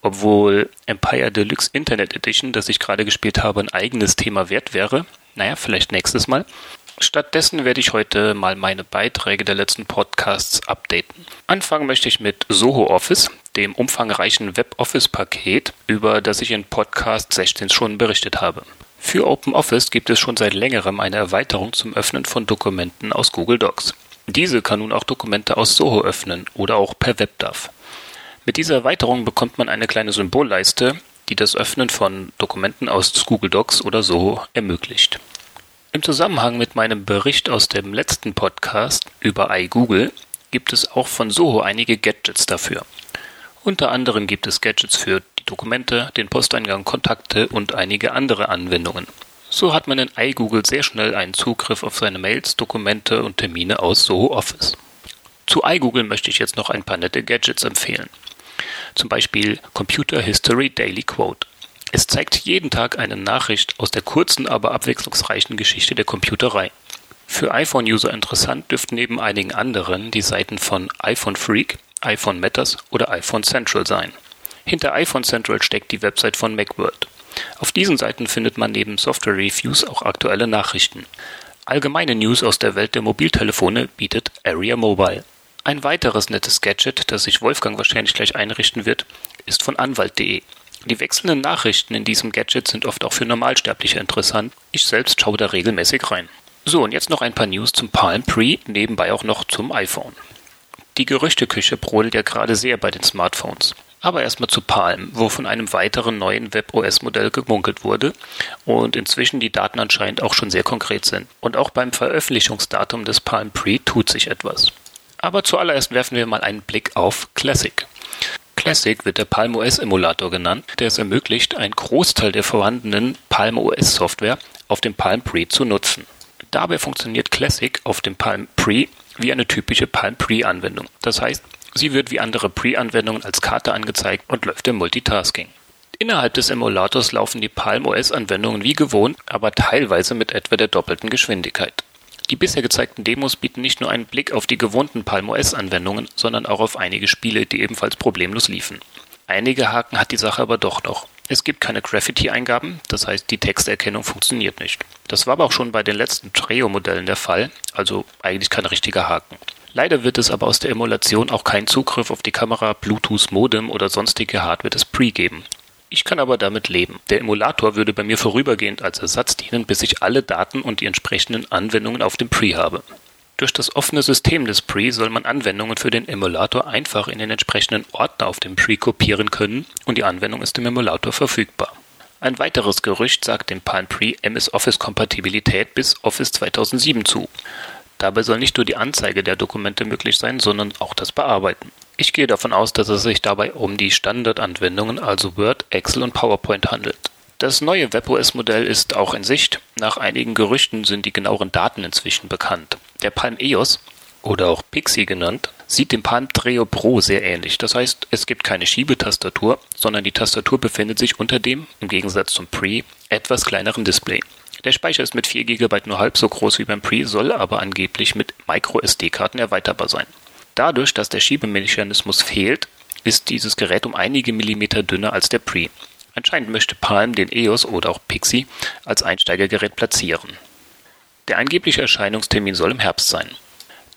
D: obwohl Empire Deluxe Internet Edition, das ich gerade gespielt habe, ein eigenes Thema wert wäre. Naja, vielleicht nächstes Mal. Stattdessen werde ich heute mal meine Beiträge der letzten Podcasts updaten. Anfangen möchte ich mit Soho Office, dem umfangreichen Web-Office-Paket, über das ich in Podcast 16 schon berichtet habe. Für OpenOffice gibt es schon seit längerem eine Erweiterung zum Öffnen von Dokumenten aus Google Docs. Diese kann nun auch Dokumente aus Soho öffnen oder auch per WebDAV. Mit dieser Erweiterung bekommt man eine kleine Symbolleiste, die das Öffnen von Dokumenten aus Google Docs oder Soho ermöglicht. Im Zusammenhang mit meinem Bericht aus dem letzten Podcast über iGoogle gibt es auch von Soho einige Gadgets dafür. Unter anderem gibt es Gadgets für die Dokumente, den Posteingang, Kontakte und einige andere Anwendungen. So hat man in iGoogle sehr schnell einen Zugriff auf seine Mails, Dokumente und Termine aus Soho Office. Zu iGoogle möchte ich jetzt noch ein paar nette Gadgets empfehlen. Zum Beispiel Computer History Daily Quote. Es zeigt jeden Tag eine Nachricht aus der kurzen, aber abwechslungsreichen Geschichte der Computerei. Für iPhone-User interessant dürften neben einigen anderen die Seiten von iPhone Freak, iPhone Matters oder iPhone Central sein. Hinter iPhone Central steckt die Website von Macworld. Auf diesen Seiten findet man neben Software-Reviews auch aktuelle Nachrichten. Allgemeine News aus der Welt der Mobiltelefone bietet Area Mobile. Ein weiteres nettes Gadget, das sich Wolfgang wahrscheinlich gleich einrichten wird, ist von Anwalt.de. Die wechselnden Nachrichten in diesem Gadget sind oft auch für Normalsterbliche interessant. Ich selbst schaue da regelmäßig rein. So, und jetzt noch ein paar News zum Palm Pre, nebenbei auch noch zum iPhone. Die Gerüchteküche brodelt ja gerade sehr bei den Smartphones. Aber erstmal zu Palm, wo von einem weiteren neuen WebOS-Modell gemunkelt wurde und inzwischen die Daten anscheinend auch schon sehr konkret sind. Und auch beim Veröffentlichungsdatum des Palm Pre tut sich etwas. Aber zuallererst werfen wir mal einen Blick auf Classic. Classic wird der Palm OS Emulator genannt, der es ermöglicht, einen Großteil der vorhandenen Palm OS Software auf dem Palm Pre zu nutzen. Dabei funktioniert Classic auf dem Palm Pre wie eine typische Palm Pre Anwendung. Das heißt, sie wird wie andere Pre-Anwendungen als Karte angezeigt und läuft im Multitasking. Innerhalb des Emulators laufen die Palm OS Anwendungen wie gewohnt, aber teilweise mit etwa der doppelten Geschwindigkeit. Die bisher gezeigten Demos bieten nicht nur einen Blick auf die gewohnten Palm OS Anwendungen, sondern auch auf einige Spiele, die ebenfalls problemlos liefen. Einige Haken hat die Sache aber doch noch. Es gibt keine Graffiti-Eingaben, das heißt, die Texterkennung funktioniert nicht. Das war aber auch schon bei den letzten Treo-Modellen der Fall, also eigentlich kein richtiger Haken. Leider wird es aber aus der Emulation auch keinen Zugriff auf die Kamera, Bluetooth-Modem oder sonstige Hardware des Pre geben. Ich kann aber damit leben. Der Emulator würde bei mir vorübergehend als Ersatz dienen, bis ich alle Daten und die entsprechenden Anwendungen auf dem Pre habe. Durch das offene System des Pre soll man Anwendungen für den Emulator einfach in den entsprechenden Ordner auf dem Pre kopieren können und die Anwendung ist im Emulator verfügbar. Ein weiteres Gerücht sagt dem Palm Pre MS Office Kompatibilität bis Office 2007 zu. Dabei soll nicht nur die Anzeige der Dokumente möglich sein, sondern auch das Bearbeiten. Ich gehe davon aus, dass es sich dabei um die Standardanwendungen, also Word, Excel und PowerPoint handelt. Das neue WebOS-Modell ist auch in Sicht. Nach einigen Gerüchten sind die genaueren Daten inzwischen bekannt. Der Palm EOS, oder auch Pixie genannt, sieht dem Palm Treo Pro sehr ähnlich. Das heißt, es gibt keine Schiebetastatur, sondern die Tastatur befindet sich unter dem, im Gegensatz zum Pre, etwas kleineren Display. Der Speicher ist mit 4 GB nur halb so groß wie beim Pre, soll aber angeblich mit MicroSD-Karten erweiterbar sein. Dadurch, dass der Schiebemechanismus fehlt, ist dieses Gerät um einige Millimeter dünner als der Pre. Anscheinend möchte Palm den EOS oder auch Pixie als Einsteigergerät platzieren. Der angebliche Erscheinungstermin soll im Herbst sein.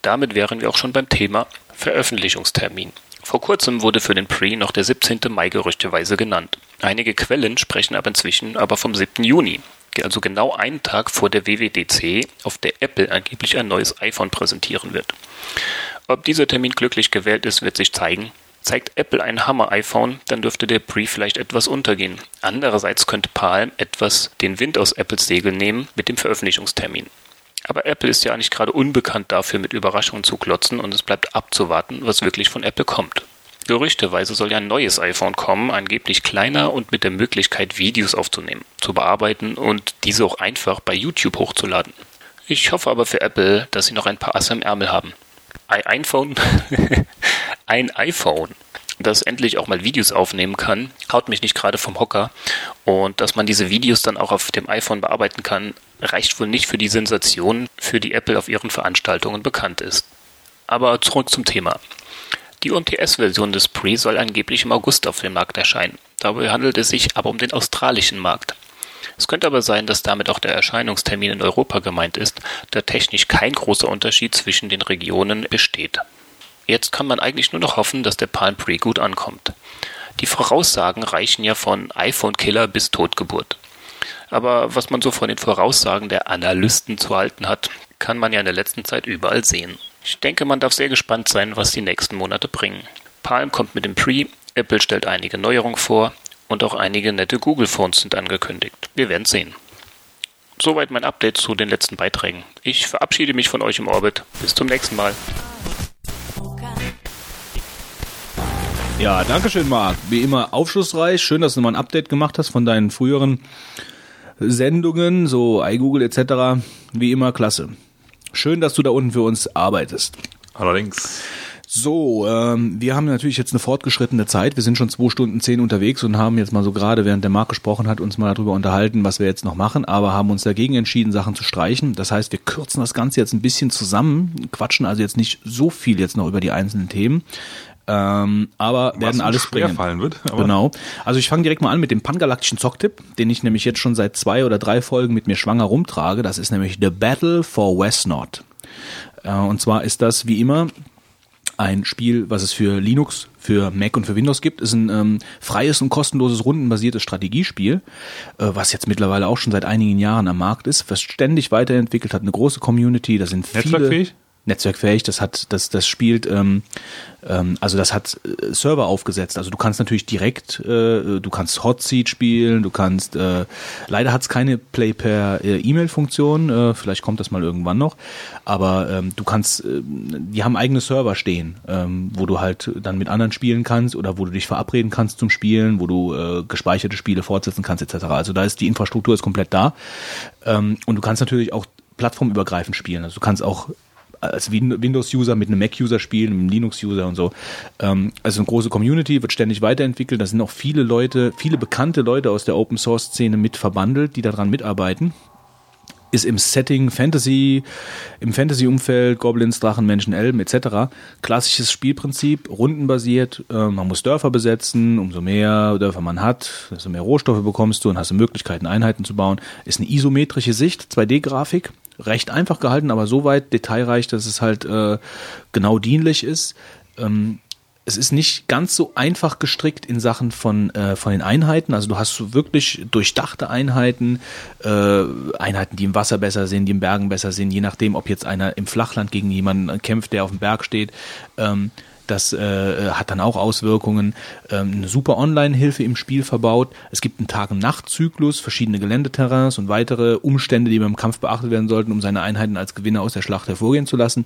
D: Damit wären wir auch schon beim Thema Veröffentlichungstermin. Vor kurzem wurde für den Pre noch der 17. Mai gerüchteweise genannt. Einige Quellen sprechen ab inzwischen aber vom 7. Juni, also genau einen Tag vor der WWDC, auf der Apple angeblich ein neues iPhone präsentieren wird. Ob dieser Termin glücklich gewählt ist, wird sich zeigen. Zeigt Apple ein Hammer-iPhone, dann dürfte der Brief vielleicht etwas untergehen. Andererseits könnte Palm etwas den Wind aus Apples Segeln nehmen mit dem Veröffentlichungstermin. Aber Apple ist ja nicht gerade unbekannt dafür, mit Überraschungen zu klotzen und es bleibt abzuwarten, was wirklich von Apple kommt. Gerüchteweise soll ja ein neues iPhone kommen, angeblich kleiner und mit der Möglichkeit, Videos aufzunehmen, zu bearbeiten und diese auch einfach bei YouTube hochzuladen. Ich hoffe aber für Apple, dass sie noch ein paar Asse im Ärmel haben ein iPhone, ein iPhone, das endlich auch mal Videos aufnehmen kann, haut mich nicht gerade vom Hocker. Und dass man diese Videos dann auch auf dem iPhone bearbeiten kann, reicht wohl nicht für die Sensation, für die Apple auf ihren Veranstaltungen bekannt ist. Aber zurück zum Thema. Die UMTS-Version des Pre soll angeblich im August auf dem Markt erscheinen. Dabei handelt es sich aber um den australischen Markt. Es könnte aber sein, dass damit auch der Erscheinungstermin in Europa gemeint ist, da technisch kein großer Unterschied zwischen den Regionen besteht. Jetzt kann man eigentlich nur noch hoffen, dass der Palm Pre gut ankommt. Die Voraussagen reichen ja von iPhone-Killer bis Totgeburt. Aber was man so von den Voraussagen der Analysten zu halten hat, kann man ja in der letzten Zeit überall sehen. Ich denke, man darf sehr gespannt sein, was die nächsten Monate bringen. Palm kommt mit dem Pre, Apple stellt einige Neuerungen vor, und auch einige nette Google-Phones sind angekündigt. Wir werden sehen. Soweit mein Update zu den letzten Beiträgen. Ich verabschiede mich von euch im Orbit. Bis zum nächsten Mal.
A: Ja, danke schön, Marc. Wie immer aufschlussreich. Schön, dass du mal ein Update gemacht hast von deinen früheren Sendungen, so iGoogle etc. Wie immer klasse. Schön, dass du da unten für uns arbeitest.
B: Allerdings.
A: So, ähm, wir haben natürlich jetzt eine fortgeschrittene Zeit. Wir sind schon zwei Stunden zehn unterwegs und haben jetzt mal so gerade, während der Marc gesprochen hat, uns mal darüber unterhalten, was wir jetzt noch machen, aber haben uns dagegen entschieden, Sachen zu streichen. Das heißt, wir kürzen das Ganze jetzt ein bisschen zusammen, quatschen also jetzt nicht so viel jetzt noch über die einzelnen Themen. Ähm, aber was werden alles bringen.
B: Fallen wird,
A: genau. Also ich fange direkt mal an mit dem pangalaktischen Zocktipp, den ich nämlich jetzt schon seit zwei oder drei Folgen mit mir schwanger rumtrage. Das ist nämlich The Battle for Westnord. Äh, und zwar ist das wie immer ein Spiel, was es für Linux, für Mac und für Windows gibt. Ist ein ähm, freies und kostenloses rundenbasiertes Strategiespiel, äh, was jetzt mittlerweile auch schon seit einigen Jahren am Markt ist, was ständig weiterentwickelt hat, eine große Community. Da sind viele.
B: Netzwerkfähig?
A: Netzwerkfähig. Das hat, das, das spielt, ähm, ähm, also das hat äh, Server aufgesetzt. Also du kannst natürlich direkt, äh, du kannst Hot Seat spielen, du kannst, äh, leider hat es keine Play per äh, E-Mail-Funktion, äh, vielleicht kommt das mal irgendwann noch, aber ähm, du kannst, äh, die haben eigene Server stehen, ähm, wo du halt dann mit anderen spielen kannst oder wo du dich verabreden kannst zum Spielen, wo du äh, gespeicherte Spiele fortsetzen kannst etc. Also da ist die Infrastruktur ist komplett da ähm, und du kannst natürlich auch plattformübergreifend spielen. Also du kannst auch als Windows-User mit einem Mac-User spielen, mit einem Linux-User und so. Ähm, also eine große Community wird ständig weiterentwickelt. Da sind auch viele Leute, viele bekannte Leute aus der Open-Source-Szene mit verbandelt, die daran mitarbeiten ist im Setting Fantasy, im Fantasy-Umfeld, Goblins, Drachen, Menschen, Elben etc. Klassisches Spielprinzip, rundenbasiert. Äh, man muss Dörfer besetzen. Umso mehr Dörfer man hat, desto mehr Rohstoffe bekommst du und hast Möglichkeiten, Einheiten zu bauen. Ist eine isometrische Sicht, 2D-Grafik recht einfach gehalten, aber so weit detailreich, dass es halt äh, genau dienlich ist. Ähm, es ist nicht ganz so einfach gestrickt in Sachen von, äh, von den Einheiten. Also du hast wirklich durchdachte Einheiten, äh, Einheiten, die im Wasser besser sind, die im Bergen besser sind, je nachdem, ob jetzt einer im Flachland gegen jemanden kämpft, der auf dem Berg steht. Ähm, das äh, hat dann auch Auswirkungen. Ähm, eine super Online-Hilfe im Spiel verbaut. Es gibt einen Tag- und Nachtzyklus, verschiedene Geländeterrains und weitere Umstände, die beim Kampf beachtet werden sollten, um seine Einheiten als Gewinner aus der Schlacht hervorgehen zu lassen.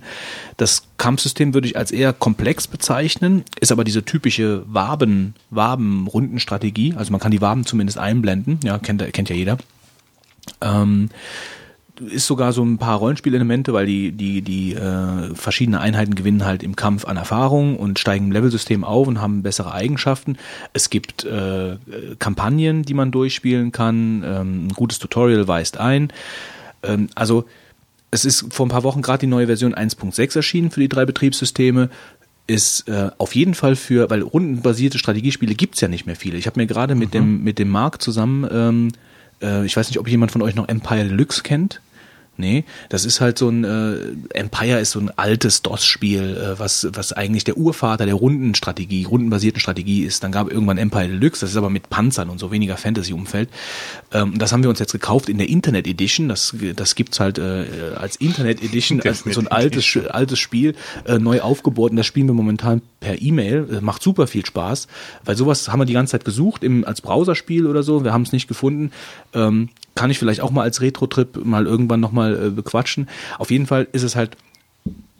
A: Das Kampfsystem würde ich als eher komplex bezeichnen, ist aber diese typische Waben, Waben-Rundenstrategie. Also man kann die Waben zumindest einblenden. Ja, kennt, kennt ja jeder. Ähm, ist sogar so ein paar Rollenspielelemente, weil die, die, die äh, verschiedene Einheiten gewinnen halt im Kampf an Erfahrung und steigen im Levelsystem auf und haben bessere Eigenschaften. Es gibt äh, Kampagnen, die man durchspielen kann. Ähm, ein gutes Tutorial weist ein. Ähm, also es ist vor ein paar Wochen gerade die neue Version 1.6 erschienen für die drei Betriebssysteme ist äh, auf jeden Fall für, weil rundenbasierte Strategiespiele gibt's ja nicht mehr viele. Ich habe mir gerade mit mhm. dem mit dem Marc zusammen, ähm, äh, ich weiß nicht, ob jemand von euch noch Empire Deluxe kennt. Nee, das ist halt so ein äh, Empire ist so ein altes DOS-Spiel, äh, was, was eigentlich der Urvater der Rundenstrategie, rundenbasierten Strategie ist. Dann gab irgendwann Empire Deluxe, das ist aber mit Panzern und so weniger Fantasy-Umfeld. Ähm, das haben wir uns jetzt gekauft in der Internet Edition. Das, das gibt's halt äh, als Internet Edition, als so ein altes, altes Spiel, äh, neu aufgebohrt. Und das spielen wir momentan per E-Mail. Äh, macht super viel Spaß, weil sowas haben wir die ganze Zeit gesucht im, als Browserspiel oder so. Wir haben es nicht gefunden. Ähm, kann ich vielleicht auch mal als Retro-Trip mal irgendwann nochmal äh, bequatschen. Auf jeden Fall ist es halt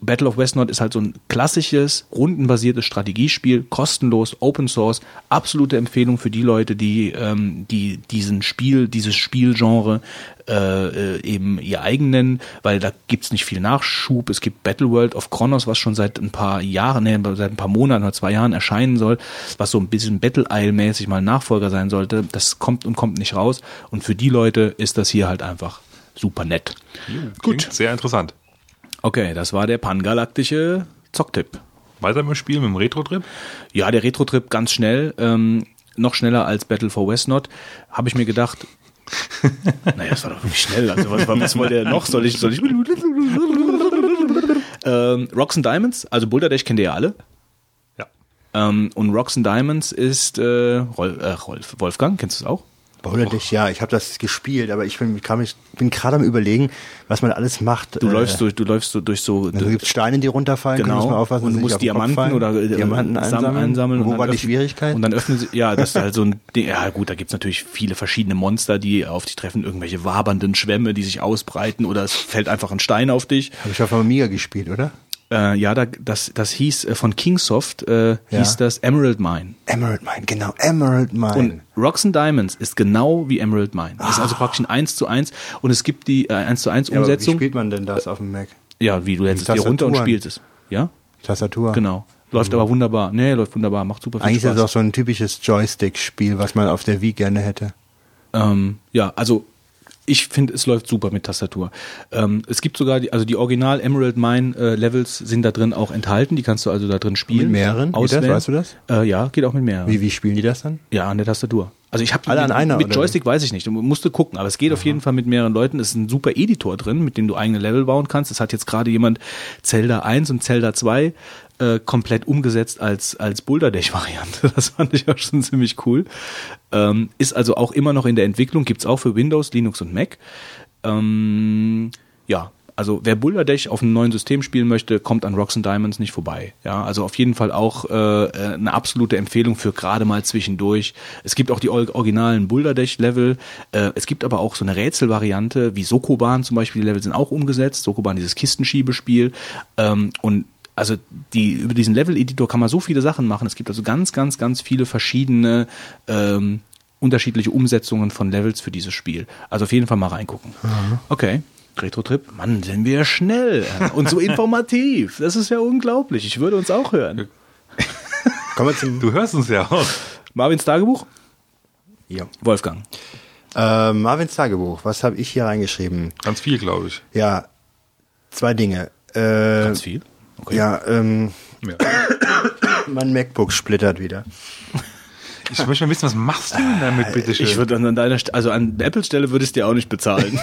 A: Battle of Westnord ist halt so ein klassisches, rundenbasiertes Strategiespiel, kostenlos, Open Source, absolute Empfehlung für die Leute, die, ähm, die diesen Spiel, dieses Spielgenre äh, äh, eben ihr eigen nennen, weil da gibt's nicht viel Nachschub. Es gibt Battle World of Kronos, was schon seit ein paar Jahren, nee, seit ein paar Monaten oder zwei Jahren erscheinen soll, was so ein bisschen Battle Isle-mäßig mal Nachfolger sein sollte. Das kommt und kommt nicht raus. Und für die Leute ist das hier halt einfach super nett.
B: Gut. Sehr interessant.
A: Okay, das war der pangalaktische Zocktipp.
B: Weiter mit dem Spiel, mit dem Retro-Trip?
A: Ja, der Retro-Trip ganz schnell. Ähm, noch schneller als Battle for Westnot. Habe ich mir gedacht, naja, das war doch wirklich schnell. Also was, was wollte er noch? Soll ich, soll ich? ähm, Rocks and Diamonds, also Boulder Dash kennt ihr ja alle.
B: Ja.
A: Ähm, und Rocks and Diamonds ist äh, Rolf, äh, Rolf Wolfgang, kennst du es auch?
C: Baulerdicht, ja, ich habe das gespielt, aber ich bin, ich bin gerade am überlegen, was man alles macht.
A: Du äh, läufst durch, du läufst so durch so.
C: Also gibt Steine, die runterfallen,
A: genau.
C: muss man aufpassen,
A: und du musst Diamanten oder
C: äh, Diamanten einsammeln. einsammeln
A: Wo war
C: die Schwierigkeit?
A: Und dann öffnen sie, ja, das ist halt so ein Ding, ja gut, da gibt's natürlich viele verschiedene Monster, die auf dich treffen, irgendwelche wabernden Schwämme, die sich ausbreiten oder es fällt einfach ein Stein auf dich.
C: Habe ich auf Amiga gespielt, oder?
A: Äh, ja, da, das, das hieß äh, von Kingsoft, äh, ja. hieß das Emerald Mine.
C: Emerald Mine, genau, Emerald Mine.
A: Und Rocks and Diamonds ist genau wie Emerald Mine. Das ist also praktisch ein 1 zu 1 und es gibt die äh, 1 zu 1 Umsetzung.
C: Ja, wie spielt man denn das auf dem Mac?
A: Ja, wie du hältst es dir runter und spielst es. Ja?
C: Tastatur.
A: Genau. Läuft mhm. aber wunderbar. Nee, läuft wunderbar, macht super viel
C: Eigentlich
A: Spaß.
C: Eigentlich ist das auch so ein typisches Joystick-Spiel, was man auf der Wii gerne hätte.
A: Ähm, ja, also ich finde, es läuft super mit Tastatur. Ähm, es gibt sogar, die, also die Original Emerald Mine äh, Levels sind da drin auch enthalten. Die kannst du also da drin spielen.
C: Mit mehreren?
A: Auswählen.
C: Geht das, weißt du das?
A: Äh, ja, geht auch mit mehreren.
C: Wie, wie spielen die das dann?
A: Ja, an der Tastatur. Also ich habe
C: alle
A: mit,
C: an einer
A: mit Joystick weiß ich nicht. Du musst gucken, aber es geht Aha. auf jeden Fall mit mehreren Leuten. Es ist ein super Editor drin, mit dem du eigene Level bauen kannst. Es hat jetzt gerade jemand Zelda 1 und Zelda 2 äh, komplett umgesetzt als als Boulder Dash Variante. Das fand ich auch schon ziemlich cool. Ähm, ist also auch immer noch in der Entwicklung, gibt's auch für Windows, Linux und Mac. Ähm, ja, Also wer Boulder auf einem neuen System spielen möchte, kommt an Rocks and Diamonds nicht vorbei. Ja, also auf jeden Fall auch äh, eine absolute Empfehlung für gerade mal zwischendurch. Es gibt auch die originalen Boulder Level. Äh, es gibt aber auch so eine Rätselvariante wie Sokoban zum Beispiel. Die Level sind auch umgesetzt. Sokoban dieses Kistenschiebespiel ähm, und also die, über diesen Level-Editor kann man so viele Sachen machen. Es gibt also ganz, ganz, ganz viele verschiedene ähm, unterschiedliche Umsetzungen von Levels für dieses Spiel. Also auf jeden Fall mal reingucken. Mhm. Okay. Retro-Trip, Mann, sind wir schnell und so informativ. Das ist ja unglaublich. Ich würde uns auch hören.
B: du hörst uns ja auch.
A: Marvins Tagebuch?
C: Ja.
A: Wolfgang.
C: Äh, Marvins Tagebuch, was habe ich hier reingeschrieben?
B: Ganz viel, glaube ich.
C: Ja, zwei Dinge.
A: Äh, Ganz viel?
C: Okay. Ja, ähm, ja. mein MacBook splittert wieder.
B: Ich möchte mal wissen, was machst du denn damit, bitte schön?
A: Ich würde an deiner, also an Apple Stelle würde ich dir auch nicht bezahlen.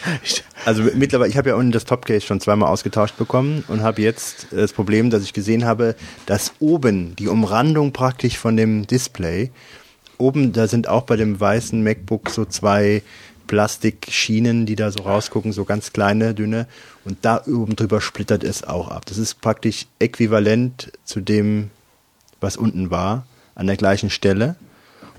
C: also mittlerweile, ich habe ja unten das Topcase schon zweimal ausgetauscht bekommen und habe jetzt das Problem, dass ich gesehen habe, dass oben die Umrandung praktisch von dem Display, oben, da sind auch bei dem weißen MacBook so zwei Plastikschienen, die da so rausgucken, so ganz kleine, dünne. Und da oben drüber splittert es auch ab. Das ist praktisch äquivalent zu dem, was unten war an der gleichen Stelle.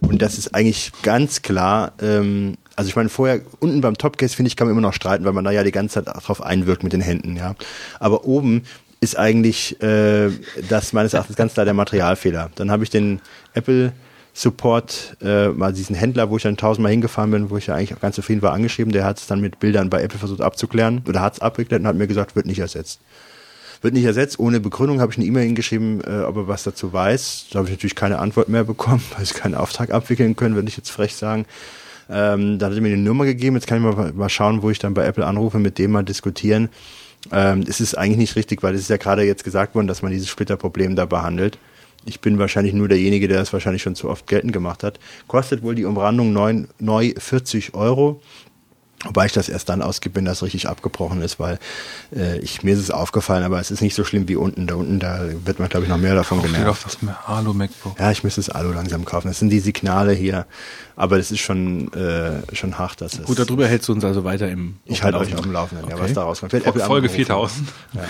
C: Und das ist eigentlich ganz klar, ähm, also ich meine, vorher, unten beim Topcase, finde ich, kann man immer noch streiten, weil man da ja die ganze Zeit drauf einwirkt mit den Händen, ja. Aber oben ist eigentlich äh, das meines Erachtens ganz klar der Materialfehler. Dann habe ich den Apple Support, äh, mal diesen Händler, wo ich dann tausendmal hingefahren bin, wo ich ja eigentlich auch ganz zufrieden war, angeschrieben. Der hat es dann mit Bildern bei Apple versucht abzuklären oder hat es abgeklärt und hat mir gesagt, wird nicht ersetzt wird nicht ersetzt. Ohne Begründung habe ich eine E-Mail hingeschrieben, äh, ob er was dazu weiß. Da habe ich natürlich keine Antwort mehr bekommen, weil sie keinen Auftrag abwickeln können, würde ich jetzt frech sagen. Ähm, da hat er mir eine Nummer gegeben. Jetzt kann ich mal, mal schauen, wo ich dann bei Apple anrufe, mit dem mal diskutieren. Ähm, es ist eigentlich nicht richtig, weil es ist ja gerade jetzt gesagt worden, dass man dieses Splitterproblem da behandelt. Ich bin wahrscheinlich nur derjenige, der das wahrscheinlich schon zu oft geltend gemacht hat. Kostet wohl die Umrandung neu, neu 40 Euro. Wobei ich das erst dann ausgebe, wenn das richtig abgebrochen ist, weil äh, ich, mir ist es aufgefallen, aber es ist nicht so schlimm wie unten. Da unten, da wird man, glaube ich, noch mehr davon
B: Kauf genervt. auf das Alu MacBook.
C: Ja, ich müsste das Alu langsam kaufen. Das sind die Signale hier. Aber das ist schon, äh, schon hart. Dass
A: Gut, darüber hältst du uns also weiter im
C: Ich halte euch auf dem Laufenden, okay. ja, was da rauskommt.
B: Folge 4000. Ja.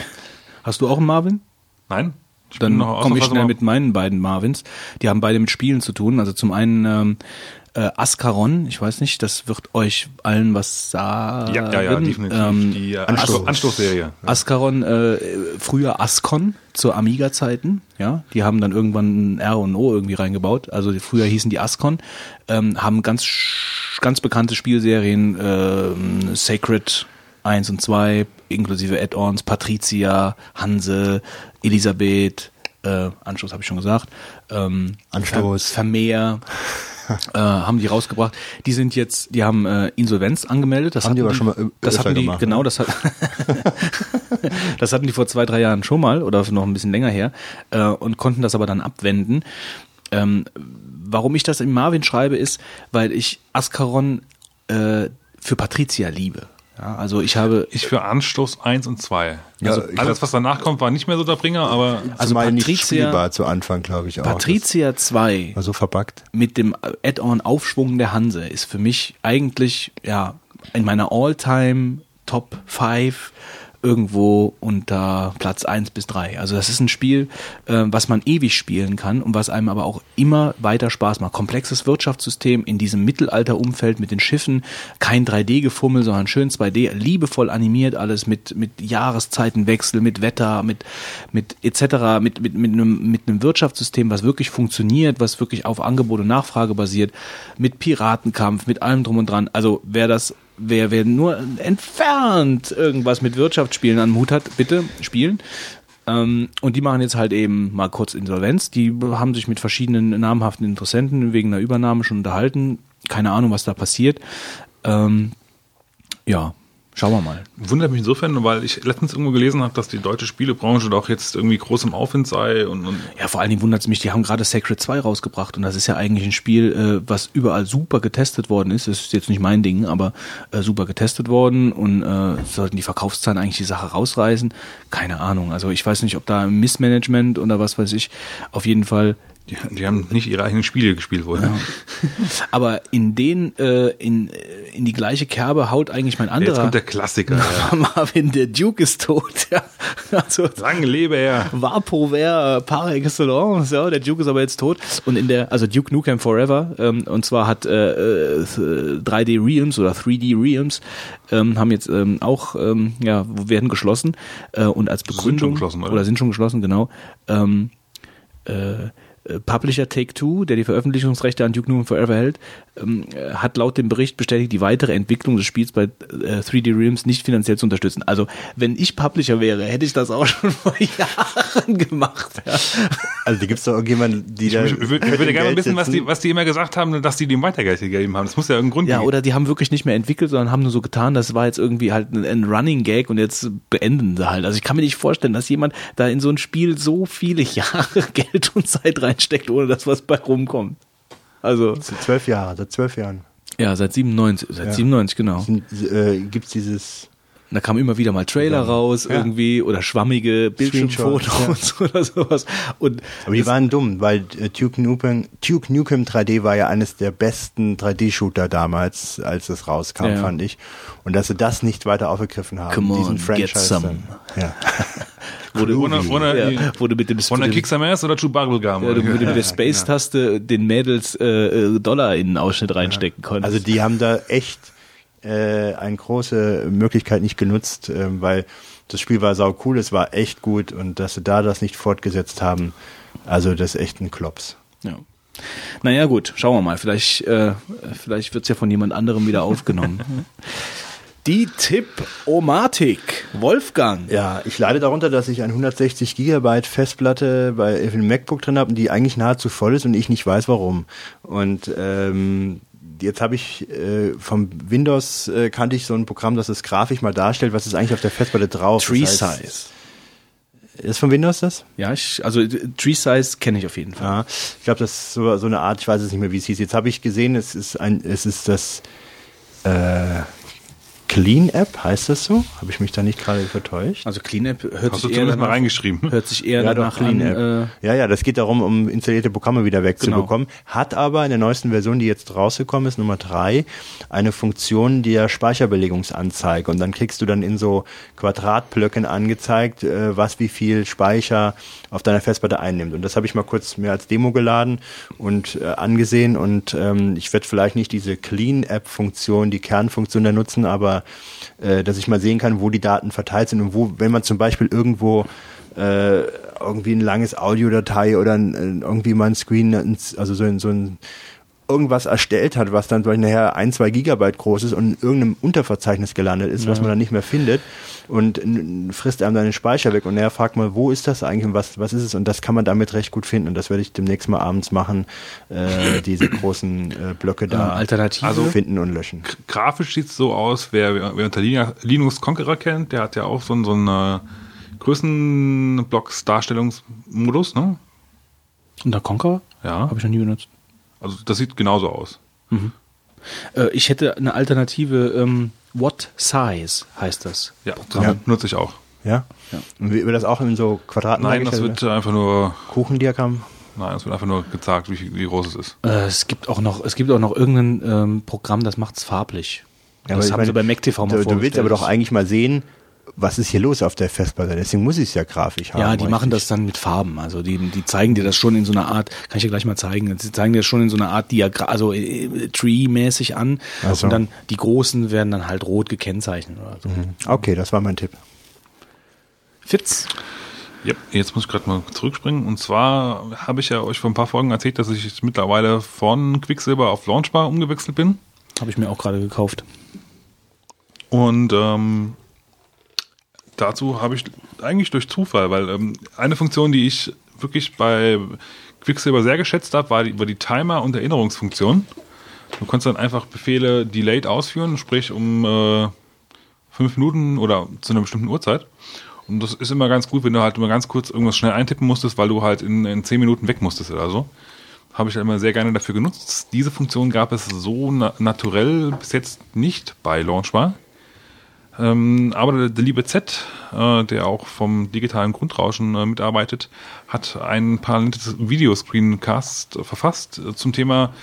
A: Hast du auch einen Marvin?
B: Nein.
A: Ich Dann komme ich schnell mit meinen beiden Marvins. Die haben beide mit Spielen zu tun. Also zum einen ähm, äh, Ascaron, ich weiß nicht, das wird euch allen was sagen.
B: Ja, ja, ja definitiv. Ähm, die äh, Anstoß, Anstoßserie.
A: Ja. Ascaron, äh, früher Ascon zu Amiga-Zeiten, ja, die haben dann irgendwann ein R und O irgendwie reingebaut, also früher hießen die Ascon, ähm, haben ganz, ganz bekannte Spielserien, äh, Sacred 1 und 2, inklusive Add-ons, Patricia, Hanse, Elisabeth, äh, Anstoß habe ich schon gesagt, ähm,
C: Anstoß,
A: Vermeer, äh, haben die rausgebracht. Die sind jetzt, die haben äh, Insolvenz angemeldet. Das
C: haben die aber schon mal
A: das hatten die,
C: gemacht,
A: genau, ne? das hat, das hatten die vor zwei, drei Jahren schon mal oder noch ein bisschen länger her äh, und konnten das aber dann abwenden. Ähm, warum ich das in Marvin schreibe, ist, weil ich Ascaron äh, für Patricia liebe. Ja, also ich habe.
B: Ich für Anstoß 1 und 2. Also ja, alles, was danach kommt, war nicht mehr so der Bringer, aber.
C: Also Patricia. zu Anfang, glaube ich auch.
A: Patricia 2.
C: War so verpackt.
A: Mit dem Add-on Aufschwung der Hanse ist für mich eigentlich, ja, in meiner All-Time Top 5 irgendwo unter Platz eins bis drei. Also das ist ein Spiel, äh, was man ewig spielen kann und was einem aber auch immer weiter Spaß macht. Komplexes Wirtschaftssystem in diesem Mittelalterumfeld mit den Schiffen, kein 3D-Gefummel, sondern schön 2D, liebevoll animiert, alles mit, mit Jahreszeitenwechsel, mit Wetter, mit, mit etc., mit, mit, mit, einem, mit einem Wirtschaftssystem, was wirklich funktioniert, was wirklich auf Angebot und Nachfrage basiert, mit Piratenkampf, mit allem drum und dran. Also wer das wer, wer nur entfernt irgendwas mit Wirtschaftsspielen an Mut hat, bitte spielen. Ähm, und die machen jetzt halt eben mal kurz Insolvenz. Die haben sich mit verschiedenen namhaften Interessenten wegen einer Übernahme schon unterhalten. Keine Ahnung, was da passiert. Ähm, ja, Schauen wir mal.
B: Wundert mich insofern, weil ich letztens irgendwo gelesen habe, dass die deutsche Spielebranche doch jetzt irgendwie groß im Aufwind sei. Und, und
A: ja, vor allen Dingen wundert es mich, die haben gerade Sacred 2 rausgebracht und das ist ja eigentlich ein Spiel, äh, was überall super getestet worden ist. Das ist jetzt nicht mein Ding, aber äh, super getestet worden und äh, sollten die Verkaufszahlen eigentlich die Sache rausreißen. Keine Ahnung. Also ich weiß nicht, ob da Missmanagement oder was weiß ich. Auf jeden Fall
B: Die, die haben nicht ihre eigenen Spiele gespielt wohl.
A: Aber in den, äh, in, äh, in die gleiche Kerbe haut eigentlich mein
B: Jetzt
A: anderer.
B: kommt der Klassiker. ja.
A: Marvin, der Duke ist tot. Ja. Also,
B: Lange lebe er.
A: Vaporware par excellence, ja, der Duke ist aber jetzt tot. Und in der, also Duke Nukem Forever, ähm, und zwar hat äh, äh, 3D Realms oder 3D Realms ähm, haben jetzt ähm, auch, ähm, ja, werden geschlossen äh, und als
B: schon
A: Begründung
B: geschlossen, oder?
A: oder sind schon geschlossen, genau. Ähm, äh, Publisher Take-Two, der die Veröffentlichungsrechte an Duke Nukem Forever hält, ähm, äh, hat laut dem Bericht bestätigt, die weitere Entwicklung des Spiels bei äh, 3D Realms nicht finanziell zu unterstützen. Also, wenn ich Publisher wäre, hätte ich das auch schon vor Jahren gemacht. Ja.
C: Also da gibt es doch irgendjemanden, die da.
B: Ich, würde- ich würde gerne mal wissen, was die, was die immer gesagt haben, dass die dem Weitergeld gegeben haben. Das muss ja irgendeinen Grund
A: Ja,
B: geben.
A: oder die haben wirklich nicht mehr entwickelt, sondern haben nur so getan, das war jetzt irgendwie halt ein, ein Running Gag und jetzt beenden sie halt. Also ich kann mir nicht vorstellen, dass jemand da in so ein Spiel so viele Jahre Geld und Zeit reinsteckt, ohne dass was bei rumkommt. Also,
C: Seit zwölf Jahren, seit zwölf Jahren.
A: ja, seit 97, seit
C: Ja.
A: 97, genau.
C: Äh, gibt es dieses.
A: Da kam immer wieder mal Trailer raus
C: Ja.
A: irgendwie oder schwammige Bildschirmfotos oder sowas. Und
C: Aber die waren dumm, weil äh, Duke Nukem, Duke Nukem 3D war ja eines der besten 3D-Shooter damals, als es rauskam,
A: Ja.
C: fand ich. Und dass sie das nicht weiter aufgegriffen haben,
A: Come on,
C: diesen
A: get
C: Franchise.
A: some.
C: Dann, ja.
A: wurde,
B: Ohne, ohne,
A: ja, wurde mit dem
B: ohne
A: mit dem-
B: Kixamas oder Chewbacca
A: ja, du mit der Space-Taste den Mädels äh, äh, Dollar in den Ausschnitt reinstecken konntest.
C: Also die haben da echt äh, eine große Möglichkeit nicht genutzt, ähm, weil das Spiel war sau cool, es war echt gut und dass sie da das nicht fortgesetzt haben, also das ist echt ein Klops.
A: Ja. Naja, gut, schauen wir mal. Vielleicht, äh, vielleicht wird's ja von jemand anderem wieder aufgenommen. Die Tipp-O-Matik, Wolfgang.
C: Ja, ich leide darunter, dass ich ein 160 Gigabyte Festplatte bei im MacBook drin habe, die eigentlich nahezu voll ist und ich nicht weiß warum. Und ähm, jetzt habe ich äh, vom Windows äh, kannte ich so ein Programm, das es grafisch mal darstellt, was ist eigentlich auf der Festplatte drauf.
A: Tree
C: Das heißt-
A: Size.
C: Ist von Windows das?
A: Ja, ich, also äh, Tree Size kenne ich auf jeden Fall.
C: Ja, ich glaube, das ist so, so eine Art, ich weiß es nicht mehr, wie es hieß. Jetzt habe ich gesehen, es ist ein, es ist das äh, Clean App, heißt das so? Habe ich mich da nicht gerade vertäuscht?
A: Also Clean App hört
B: Hast du
A: sich eher
B: zumindest mal
A: danach,
B: reingeschrieben?
A: hört sich eher
C: Ja,
A: danach
C: Clean
A: an.
C: App.
A: Äh,
C: Ja, ja, das geht darum, um installierte Programme wieder wegzubekommen. Hat aber in der neuesten Version, die jetzt rausgekommen ist, Nummer drei, eine Funktion der Speicherbelegungsanzeige. Und dann kriegst du dann in so Quadratblöcken angezeigt, äh, was wie viel Speicher auf deiner Festplatte einnimmt. Und das habe ich mal kurz mir als Demo geladen und äh, angesehen. Und ähm, ich werde vielleicht nicht diese Clean-App-Funktion, die Kernfunktion da nutzen, aber äh, dass ich mal sehen kann, wo die Daten verteilt sind und wo, wenn man zum Beispiel irgendwo äh, irgendwie ein langes Audiodatei oder ein, irgendwie mal ein Screen, also so ein, so ein irgendwas erstellt hat, was dann vielleicht nachher ein, zwei Gigabyte groß ist und in irgendeinem Unterverzeichnis gelandet ist, was man dann nicht mehr findet und frisst einem dann den Speicher weg und nachher fragt man, wo ist das eigentlich und was, was ist es und das kann man damit recht gut finden und das werde ich demnächst mal abends machen, äh, diese großen äh, Blöcke da
A: Alternative?
B: Also-
C: finden und löschen.
B: Grafisch sieht es so aus, wer, wer unter Linux Conqueror kennt, der hat ja auch so, einen- so einen äh, Größenblocks-Darstellungsmodus, ne?
A: Und der Conqueror?
B: Ja.
A: Habe ich noch nie benutzt.
B: Also das sieht genauso aus.
A: Äh, ich hätte eine Alternative, ähm, What Size heißt das.
B: Ja, das
C: Ja.
B: nutze ich auch.
C: Ja? Und wird das auch in so Quadraten
B: Nein, das wird einfach nur?
C: Kuchendiagramm?
B: nein, es wird einfach nur gezeigt, wie, wie groß es ist.
A: Äh, es gibt auch noch, es gibt auch noch irgendein ähm, Programm, das macht es farblich.
C: Ja,
A: das haben
C: meine,
A: sie bei MacTV mal
C: Du, du willst aber doch eigentlich mal sehen, was ist hier los auf der Festplatte. Deswegen muss ich es ja grafisch haben.
A: Ja, die machen das dann mit Farben. Also die, die zeigen dir das schon in so einer Art, kann ich dir gleich mal zeigen, sie zeigen dir das schon in so einer Art Diagramm, also äh, Tree-mäßig an.
C: So.
A: Und dann die großen werden dann halt rot gekennzeichnet oder so.
C: Okay, das war mein Tipp.
A: Fitz.
B: Ja, jetzt muss ich gerade mal zurückspringen. Und zwar habe ich ja euch vor ein paar Folgen erzählt, dass ich mittlerweile von Quicksilver auf Launchbar umgewechselt bin.
A: Habe ich mir auch gerade gekauft.
B: Und ähm, dazu habe ich eigentlich durch Zufall, weil ähm, eine Funktion, die ich wirklich bei Quicksilver sehr geschätzt habe, war die, war die Timer- und Erinnerungsfunktion. Du konntest dann einfach Befehle delayed ausführen, sprich um äh, fünf Minuten oder zu einer bestimmten Uhrzeit. Und das ist immer ganz gut, wenn du halt immer ganz kurz irgendwas schnell eintippen musstest, weil du halt in, in zehn Minuten weg musstest oder so. Habe ich halt immer sehr gerne dafür genutzt. Diese Funktion gab es so na naturell bis jetzt nicht bei Launchbar. Ähm, aber der, der liebe Z, äh, der auch vom digitalen Grundrauschen äh, mitarbeitet, hat ein paar Videoscreencast verfasst äh, zum Thema,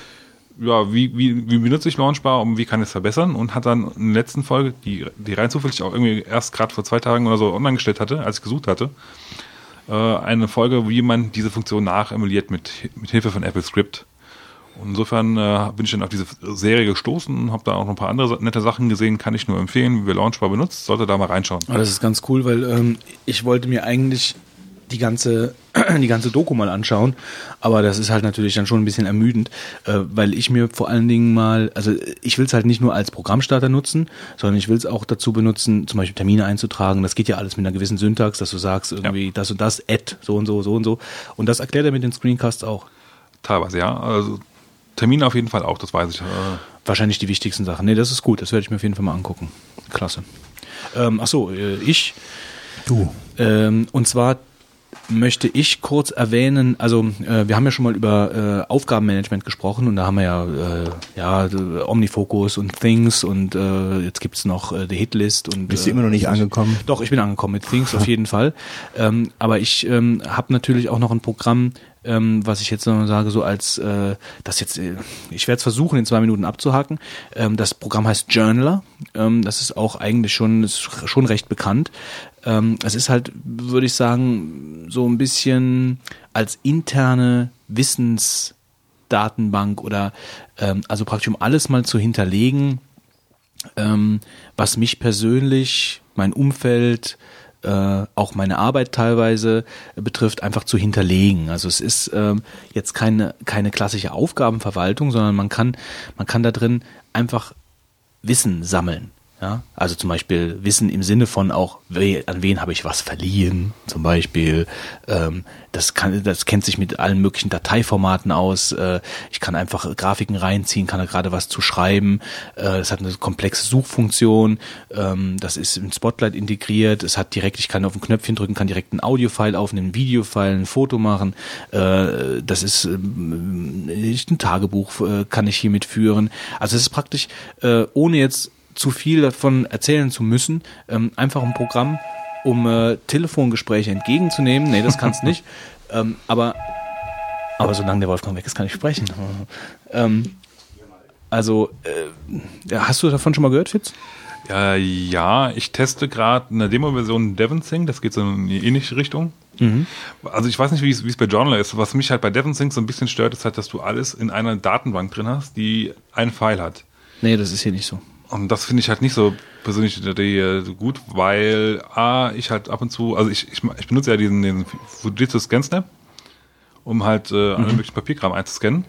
B: ja, wie, wie, wie benutze ich Launchbar und wie kann ich es verbessern und hat dann in der letzten Folge, die, die rein zufällig auch irgendwie erst gerade vor zwei Tagen oder so online gestellt hatte, als ich gesucht hatte, äh, eine Folge, wie man diese Funktion nachemuliert mit, mit Hilfe von Apple Script. Und insofern äh, bin ich dann auf diese Serie gestoßen und habe da auch noch ein paar andere nette Sachen gesehen, kann ich nur empfehlen, wie wir Launchbar benutzt, sollte da mal reinschauen.
A: Aber das ist ganz cool, weil ähm, ich wollte mir eigentlich die ganze, die ganze Doku mal anschauen. Aber das ist halt natürlich dann schon ein bisschen ermüdend, äh, weil ich mir vor allen Dingen mal, also ich will es halt nicht nur als Programmstarter nutzen, sondern ich will es auch dazu benutzen, zum Beispiel Termine einzutragen. Das geht ja alles mit einer gewissen Syntax, dass du sagst irgendwie ja. das und das, add, so und so, so und so. Und das erklärt er mit den Screencasts auch.
B: Teilweise, ja. Also Termine auf jeden Fall auch, das weiß ich. Äh.
A: Wahrscheinlich die wichtigsten Sachen. Nee, das ist gut, das werde ich mir auf jeden Fall mal angucken. Klasse. Ähm, ach so, äh, ich.
C: Du.
A: Ähm, und zwar möchte ich kurz erwähnen, also äh, wir haben ja schon mal über äh, Aufgabenmanagement gesprochen und da haben wir ja, äh, ja Omnifocus und Things und äh, jetzt gibt's noch äh, die Hitlist und
C: Bist du immer noch nicht angekommen?
A: Doch, ich bin angekommen mit Things auf jeden Fall. Ähm, aber ich ähm, habe natürlich auch noch ein Programm, ähm, was ich jetzt noch sage, so als äh, das jetzt, äh, ich werde es versuchen, in zwei Minuten abzuhaken. Ähm, das Programm heißt Journaler. Ähm, das ist auch eigentlich schon, ist schon recht bekannt. Ähm, es ist halt, würde ich sagen, so ein bisschen als interne Wissensdatenbank oder ähm, also praktisch um alles mal zu hinterlegen, ähm, was mich persönlich, mein Umfeld, äh, auch meine Arbeit teilweise betrifft, einfach zu hinterlegen. Also es ist ähm, jetzt keine, keine klassische Aufgabenverwaltung, sondern man kann, man kann da drin einfach Wissen sammeln. Ja, also zum Beispiel Wissen im Sinne von auch, an wen habe ich was verliehen, zum Beispiel. Ähm, das kann, das kennt sich mit allen möglichen Dateiformaten aus. Äh, ich kann einfach Grafiken reinziehen, kann da gerade was zu schreiben. Äh, es hat eine komplexe Suchfunktion. Ähm, das ist in Spotlight integriert. Es hat direkt, ich kann auf ein Knöpfchen drücken, kann direkt ein Audiofile aufnehmen, ein Videofile, ein Foto machen. Äh, das ist ähm, ein Tagebuch äh, kann ich hiermit führen. Also es ist praktisch, äh, ohne jetzt zu viel davon erzählen zu müssen. Ähm, einfach ein Programm, um äh, Telefongespräche entgegenzunehmen. Nee, das kannst nicht. Ähm, aber, aber solange der Wolfgang weg ist, kann ich sprechen. ähm, also, äh, hast du davon schon mal gehört, Fitz?
B: Ja, ja ich teste gerade eine Demo-Version DevonSync, das geht so in eine ähnliche Richtung. Mhm. Also ich weiß nicht, wie es bei Journal ist. Was mich halt bei DevonSync so ein bisschen stört, ist halt, dass du alles in einer Datenbank drin hast, die einen File hat.
A: Nee, das ist hier nicht so.
B: Und das finde ich halt nicht so persönlich so gut, weil A, ich halt ab und zu, also ich, ich, ich benutze ja diesen, den Fujitsu Scan Snap, um halt äh, mhm. möglichen Papierkram einzuscannen.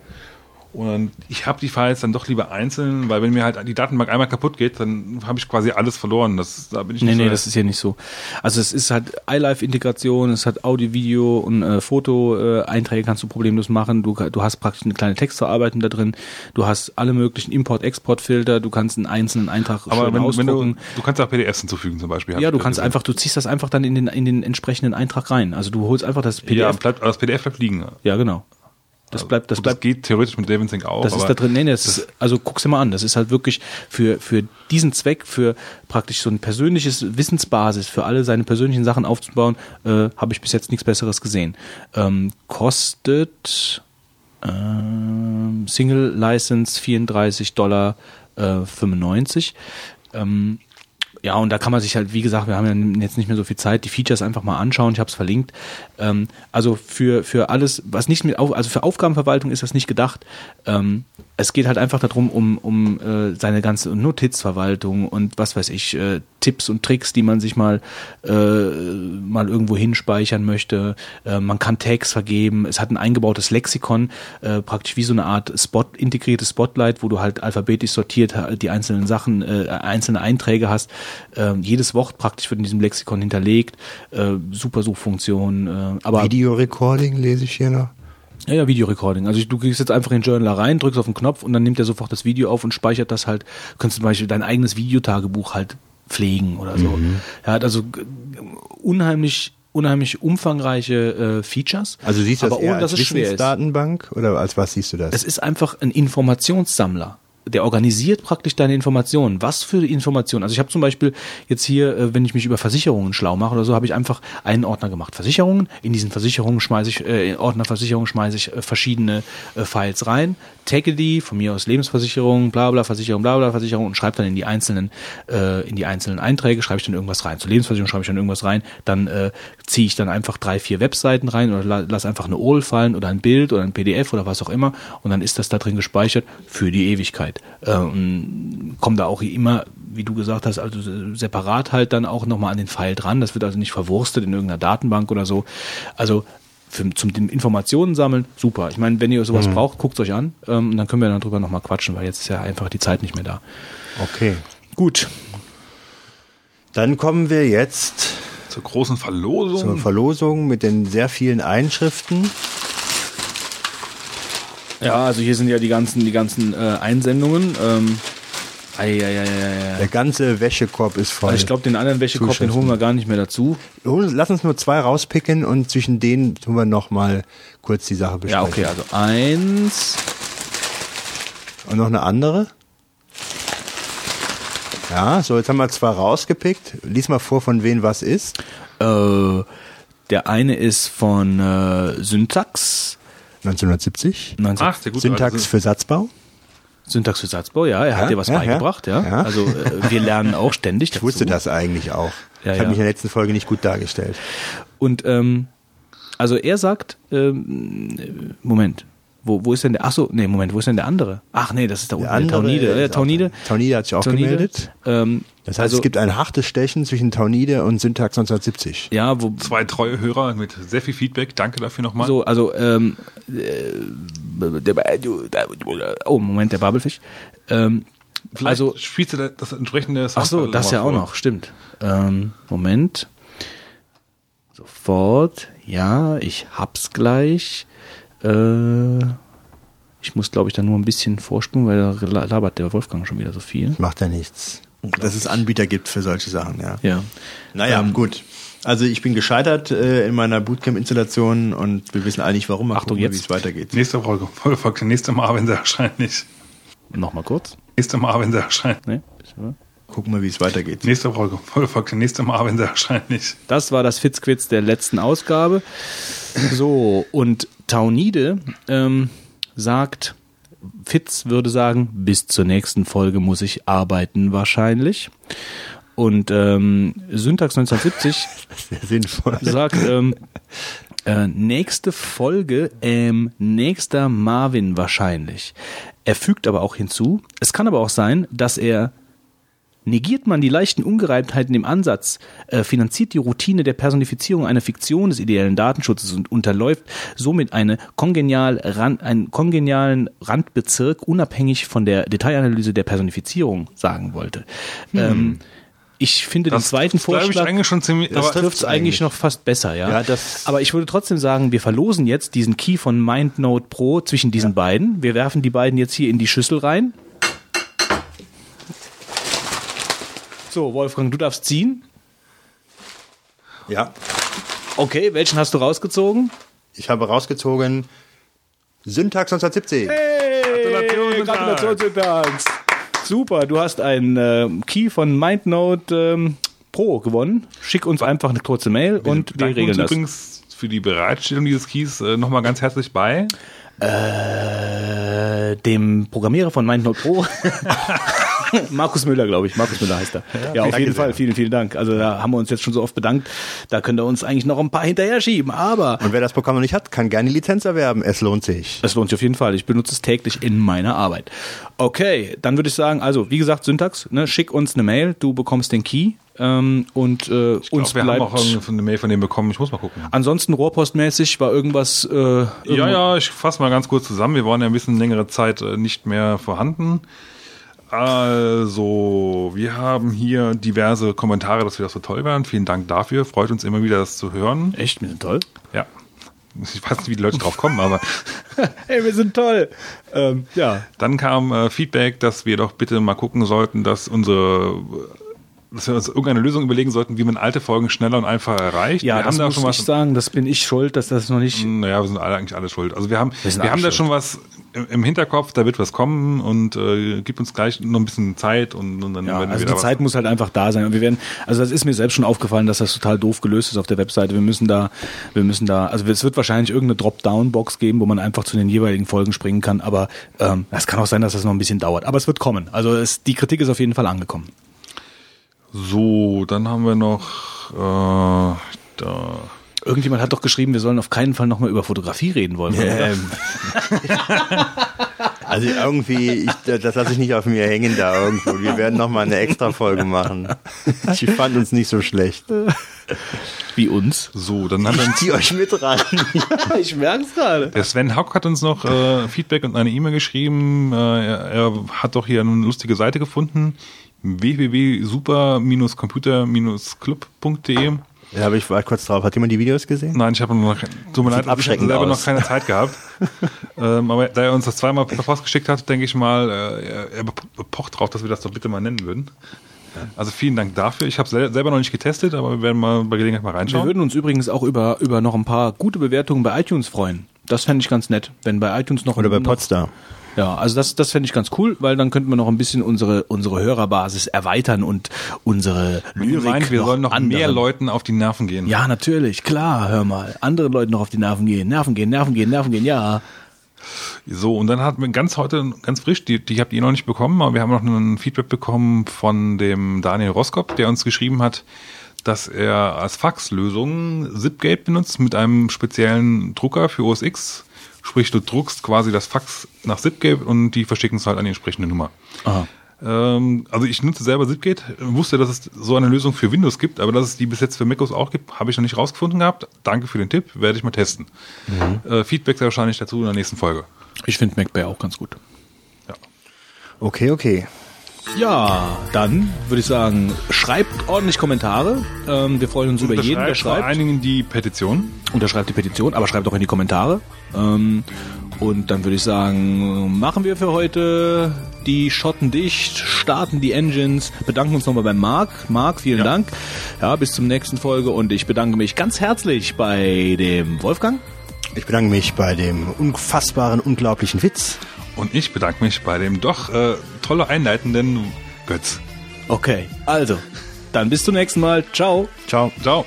B: Und ich habe die Files dann doch lieber einzeln, weil wenn mir halt die Datenbank einmal kaputt geht, dann habe ich quasi alles verloren. Das, da bin ich
A: nicht nee, so nee, das ist ja nicht so. Also es ist halt iLife-Integration, es hat Audio, Video und äh, Foto-Einträge äh, kannst du problemlos machen. Du, du hast praktisch eine kleine Textverarbeitung da drin. Du hast alle möglichen Import-Export-Filter. Du kannst einen einzelnen Eintrag
B: Aber wenn, wenn du, du kannst auch PDFs hinzufügen zum Beispiel.
A: Ja, du kannst gesehen. einfach, du ziehst das einfach dann in den, in den entsprechenden Eintrag rein. Also du holst einfach das
B: PDF. Ja, bleibt, das PDF bleibt liegen.
A: Ja, genau. Das bleibt, das
B: Gut,
A: bleibt.
B: Das geht theoretisch mit Davinsync auch.
A: Das ist da drin. Nee, das ist, also guck's dir mal an. Das ist halt wirklich für, für diesen Zweck, für praktisch so ein persönliches Wissensbasis, für alle seine persönlichen Sachen aufzubauen, äh, habe ich bis jetzt nichts Besseres gesehen. Ähm, kostet ähm, Single License 34 Dollar äh, 95. Ähm, ja, und da kann man sich halt, wie gesagt, wir haben ja jetzt nicht mehr so viel Zeit, die Features einfach mal anschauen. Ich habe es verlinkt. Ähm, also für, für alles, was nicht mit auf, also für Aufgabenverwaltung ist das nicht gedacht. Ähm, es geht halt einfach darum, um, um äh, seine ganze Notizverwaltung und was weiß ich, äh, Tipps und Tricks, die man sich mal, äh, mal irgendwo hinspeichern möchte. Äh, man kann Tags vergeben. Es hat ein eingebautes Lexikon, äh, praktisch wie so eine Art Spot, integriertes Spotlight, wo du halt alphabetisch sortiert die einzelnen Sachen, äh, einzelne Einträge hast. Äh, jedes Wort praktisch wird in diesem Lexikon hinterlegt. Äh, super Suchfunktion. Äh, aber
C: Videorecording lese ich hier noch.
A: Ja, ja, Videorecording. Also du gehst jetzt einfach in den Journal rein, drückst auf den Knopf und dann nimmt er sofort das Video auf und speichert das halt. Du kannst zum Beispiel dein eigenes Videotagebuch halt pflegen oder so. Mhm. Er hat also unheimlich unheimlich umfangreiche äh, Features.
C: Also siehst du das aber ohne, dass es schwer ist. Datenbank oder als was siehst du das?
A: Es ist einfach ein Informationssammler. der organisiert praktisch deine Informationen. Was für Informationen? Also ich habe zum Beispiel jetzt hier, äh, wenn ich mich über Versicherungen schlau mache oder so, habe ich einfach einen Ordner gemacht. Versicherungen. In diesen Versicherungen schmeiße ich, äh, in Ordner Versicherungen schmeiße ich äh, verschiedene äh, Files rein, tagge die, von mir aus Lebensversicherung, bla bla, Versicherung, bla bla, Versicherung und schreibe dann in die einzelnen, äh, in die einzelnen Einträge, schreibe ich dann irgendwas rein. Zur Lebensversicherung schreibe ich dann irgendwas rein, dann äh, ziehe ich dann einfach drei, vier Webseiten rein oder la lass einfach eine OL fallen oder ein Bild oder ein PDF oder was auch immer und dann ist das da drin gespeichert für die Ewigkeit. Ähm, kommen da auch immer, wie du gesagt hast, also separat halt dann auch nochmal an den Pfeil dran. Das wird also nicht verwurstet in irgendeiner Datenbank oder so. Also für, zum den Informationen sammeln, super. Ich meine, wenn ihr sowas
C: Mhm.
A: braucht, guckt euch an. Ähm, dann können wir dann drüber nochmal quatschen, weil jetzt ist ja einfach die Zeit nicht mehr da.
C: Okay.
A: Gut.
C: Dann kommen wir jetzt
B: Zur großen Verlosung.
C: zur Verlosung mit den sehr vielen Einschriften.
A: Ja, also hier sind ja die ganzen, die ganzen äh, Einsendungen. Ähm, ei, ei, ei, ei, ei.
C: Der ganze Wäschekorb ist voll.
A: Also ich glaube, den anderen Wäschekorb, den holen wir gar nicht mehr dazu.
C: Lass uns nur zwei rauspicken und zwischen denen tun wir noch mal kurz die Sache besprechen.
A: Ja, okay, also eins.
C: Und noch eine andere? Ja, so, jetzt haben wir zwei rausgepickt. Lies mal vor, von wem was ist.
A: Äh, der eine ist von äh, Syntax.
C: 1970.
A: 19,
B: Ach, sehr gut.
C: Syntax
B: Also,
C: für Satzbau.
A: Syntax für Satzbau, ja, er hat
C: Ja,
A: dir was
C: ja,
A: beigebracht, ja.
C: ja.
A: Also äh, wir lernen auch ständig
C: Ich
A: dazu.
C: wusste das eigentlich auch. Ich habe mich in der letzten Folge nicht gut dargestellt.
A: Und ähm, also er sagt, ähm, Moment, wo, wo ist denn der? Ach so, nee, Moment, wo ist denn der andere? Ach nee, das ist da unten.
C: Der andere
A: Taunide,
C: ist
A: ja,
C: auch
A: Taunide.
C: Taunide hat sich auch
A: Taunide.
C: gemeldet.
A: Ähm,
C: Das heißt,
A: also,
C: es gibt ein hartes Stechen zwischen Taunide und Syntax 1970.
A: ja, wo,
B: zwei treue Hörer mit sehr viel Feedback. Danke dafür nochmal.
A: So, also, ähm, äh, der, oh, Moment, der Babelfisch. Ähm,
B: Vielleicht
A: also,
B: spielst du da das entsprechende
A: ach so, das ja auch noch, stimmt. Ähm, Moment. Sofort. Ja, ich hab's gleich. Äh, ich muss, glaube ich, da nur ein bisschen vorspulen, weil da labert der Wolfgang schon wieder so viel.
C: Macht ja nichts. Dass es Anbieter gibt für solche Sachen, ja.
A: Ja.
C: Naja,
A: Ähm,
C: gut. Also ich bin gescheitert äh, in meiner Bootcamp-Installation und wir wissen alle nicht warum. Mal
A: Achtung,
C: gucken wir,
A: jetzt.
C: wie es weitergeht.
B: Nächste Folge, Folge folgt nächste Mal, sehr wahrscheinlich.
A: Nochmal kurz.
B: Nächste Mal, sehr wahrscheinlich.
A: Nee.
C: Gucken wir, wie es weitergeht.
B: Nächste Folge, Folge folgt nächste Mal, sehr wahrscheinlich.
A: Das war das Fitzquiz der letzten Ausgabe. So, und Taunide ähm, sagt, Fitz würde sagen, bis zur nächsten Folge muss ich arbeiten wahrscheinlich. Und ähm, Syntax 1970
C: Sehr sinnvoll.
A: sagt, ähm, äh, nächste Folge, ähm, nächster Marvin wahrscheinlich. Er fügt aber auch hinzu, es kann aber auch sein, dass er Negiert man die leichten Ungereimtheiten im Ansatz, äh, finanziert die Routine der Personifizierung einer Fiktion des ideellen Datenschutzes und unterläuft somit eine kongenial Rand, einen kongenialen Randbezirk unabhängig von der Detailanalyse der Personifizierung sagen wollte. Ähm, ich finde den zweiten
B: das glaub ich
A: Vorschlag
B: eigentlich schon ziemlich.
C: Das trifft-
A: es eigentlich noch fast besser, ja.
C: Ja,
A: Aber ich würde trotzdem sagen, wir verlosen jetzt diesen Key von MindNote Pro zwischen diesen beiden. Wir werfen die beiden jetzt hier in die Schüssel rein. So, Wolfgang, du darfst ziehen.
C: Ja.
A: Okay, welchen hast du rausgezogen?
C: Ich habe rausgezogen Syntax 1970.
A: Hey,
B: Gratulation,
A: Syntax. Super, du hast einen ähm, Key von MindNote ähm, Pro gewonnen. Schick uns einfach eine kurze Mail und wir regeln
B: uns
A: das.
B: übrigens für die Bereitstellung dieses Keys äh, nochmal ganz herzlich bei.
A: Äh, dem Programmierer von MindNote Pro. Markus Müller, glaube ich. Markus Müller heißt er. Ja, auf
C: danke
A: jeden
C: sehr.
A: Fall. Vielen, vielen Dank. Also da haben wir uns jetzt schon so oft bedankt. Da könnt ihr uns eigentlich noch ein paar hinterher schieben. Aber
C: Und wer das Programm noch nicht hat, kann gerne die Lizenz erwerben. Es lohnt sich.
A: es lohnt sich auf jeden Fall. Ich benutze es täglich in meiner Arbeit. Okay, dann würde ich sagen, also wie gesagt, Syntax, ne, schick uns eine Mail. Du bekommst den Key. Ähm, und äh,
B: Ich
A: uns
B: glaub, wir haben auch
A: bleibt...
B: eine Mail von dem bekommen. Ich muss mal gucken.
A: Ansonsten rohrpostmäßig war irgendwas... Äh,
B: Ja, ja, ich fasse mal ganz kurz zusammen. Wir waren ja ein bisschen längere Zeit äh, nicht mehr vorhanden. Also, wir haben hier diverse Kommentare, dass wir das so toll waren. Vielen Dank dafür. Freut uns immer wieder, das zu hören.
A: Echt, wir sind toll.
B: Ja. Ich weiß nicht, wie die Leute drauf kommen, aber
A: Hey, wir sind toll. Ähm, ja,
B: dann kam äh, Feedback, dass wir doch bitte mal gucken sollten, dass unsere dass wir uns irgendeine Lösung überlegen sollten, wie man alte Folgen schneller und einfacher erreicht.
A: Ja,
B: wir
A: das
B: haben da
A: muss
B: schon
A: ich
B: was.
A: sagen, das bin ich schuld, dass das noch nicht...
B: Naja, wir sind alle, eigentlich alle schuld. Also wir haben, wir,
A: sind
B: haben da schon was im, Hinterkopf, da wird was kommen und äh, gibt uns gleich noch ein bisschen Zeit und, und dann
A: Ja,
B: werden wir
A: also die Zeit muss halt einfach da sein. Und wir werden, also das ist mir selbst schon aufgefallen, dass das total doof gelöst ist auf der Webseite. Wir müssen da, wir müssen da, also es wird wahrscheinlich irgendeine Drop-Down-Box geben, wo man einfach zu den jeweiligen Folgen springen kann. Aber ähm, es kann auch sein, dass das noch ein bisschen dauert. Aber es wird kommen. Also es, die Kritik ist auf jeden Fall angekommen.
B: So, dann haben wir noch äh, da.
A: Irgendjemand hat doch geschrieben, wir sollen auf keinen Fall nochmal über Fotografie reden wollen.
C: Ähm, also irgendwie, ich, das lasse ich nicht auf mir hängen da irgendwo. Wir werden noch mal eine extra Folge machen. Ich fand uns nicht so schlecht.
A: Wie uns.
B: So, dann haben wir
C: Ich zieh euch mit ran.
A: Ich merke es gerade.
B: der Sven Hack hat uns noch äh, Feedback und eine E-Mail geschrieben. Äh, er, er hat doch hier eine lustige Seite gefunden. www.super-computer-club.de
C: Da habe ich war kurz drauf. Hat jemand die Videos gesehen?
B: Nein, ich habe noch, tut mir leid, ich habe selber noch keine Zeit gehabt. ähm, aber da er uns das zweimal per Post geschickt hat, denke ich mal, äh, er, er pocht drauf, dass wir das doch bitte mal nennen würden. Also vielen Dank dafür. Ich habe es selber noch nicht getestet, aber wir werden mal bei Gelegenheit mal
A: Wir
B: reinschauen.
A: würden uns übrigens auch über, über noch ein paar gute Bewertungen bei iTunes freuen. Das fände ich ganz nett, wenn bei iTunes noch
C: Oder bei
A: noch,
C: Podstar?
A: Ja, also das, das fände ich ganz cool, weil dann könnten wir noch ein bisschen unsere, unsere Hörerbasis erweitern und unsere Lyrik
B: meint, wir sollen noch
A: anderen.
B: mehr Leuten auf die Nerven gehen.
A: Ja, natürlich, klar, hör mal. Anderen Leuten noch auf die Nerven gehen. Nerven gehen, Nerven gehen, Nerven gehen, ja.
B: So, und dann hatten wir ganz heute, ganz frisch, die, die habt ihr noch nicht bekommen, aber wir haben noch ein Feedback bekommen von dem Daniel Roskop, der uns geschrieben hat, dass er als Faxlösung Zipgate benutzt mit einem speziellen Drucker für OS X. Sprich, du druckst quasi das Fax nach Zipgate und die verschicken es halt an die entsprechende Nummer.
A: Aha.
B: Ähm, also ich nutze selber Zipgate, wusste, dass es so eine Lösung für Windows gibt, aber dass es die bis jetzt für macOS auch gibt, habe ich noch nicht rausgefunden gehabt. Danke für den Tipp, werde ich mal testen. Äh, Feedback sehr wahrscheinlich dazu in der nächsten Folge.
A: Ich finde MacBear auch ganz gut.
C: Okay, okay.
A: Ja, dann würde ich sagen, schreibt ordentlich Kommentare. Ähm, wir freuen uns über jeden, der
B: Unterschreibt vor
A: schreibt.
B: allen Dingen die Petition.
A: Unterschreibt die Petition, aber schreibt auch in die Kommentare. Ähm, und dann würde ich sagen, machen wir für heute die Schotten dicht, starten die Engines, bedanken uns nochmal beim Marc. Marc, vielen
B: Ja.
A: Dank. Ja, bis zum nächsten Folge und ich bedanke mich ganz herzlich bei dem Wolfgang.
C: Ich bedanke mich bei dem unfassbaren, unglaublichen Witz.
B: Und ich bedanke mich bei dem doch äh, tolle einleitenden Götz.
A: Okay, also, dann bis zum nächsten Mal. Ciao.
C: Ciao.
B: Ciao.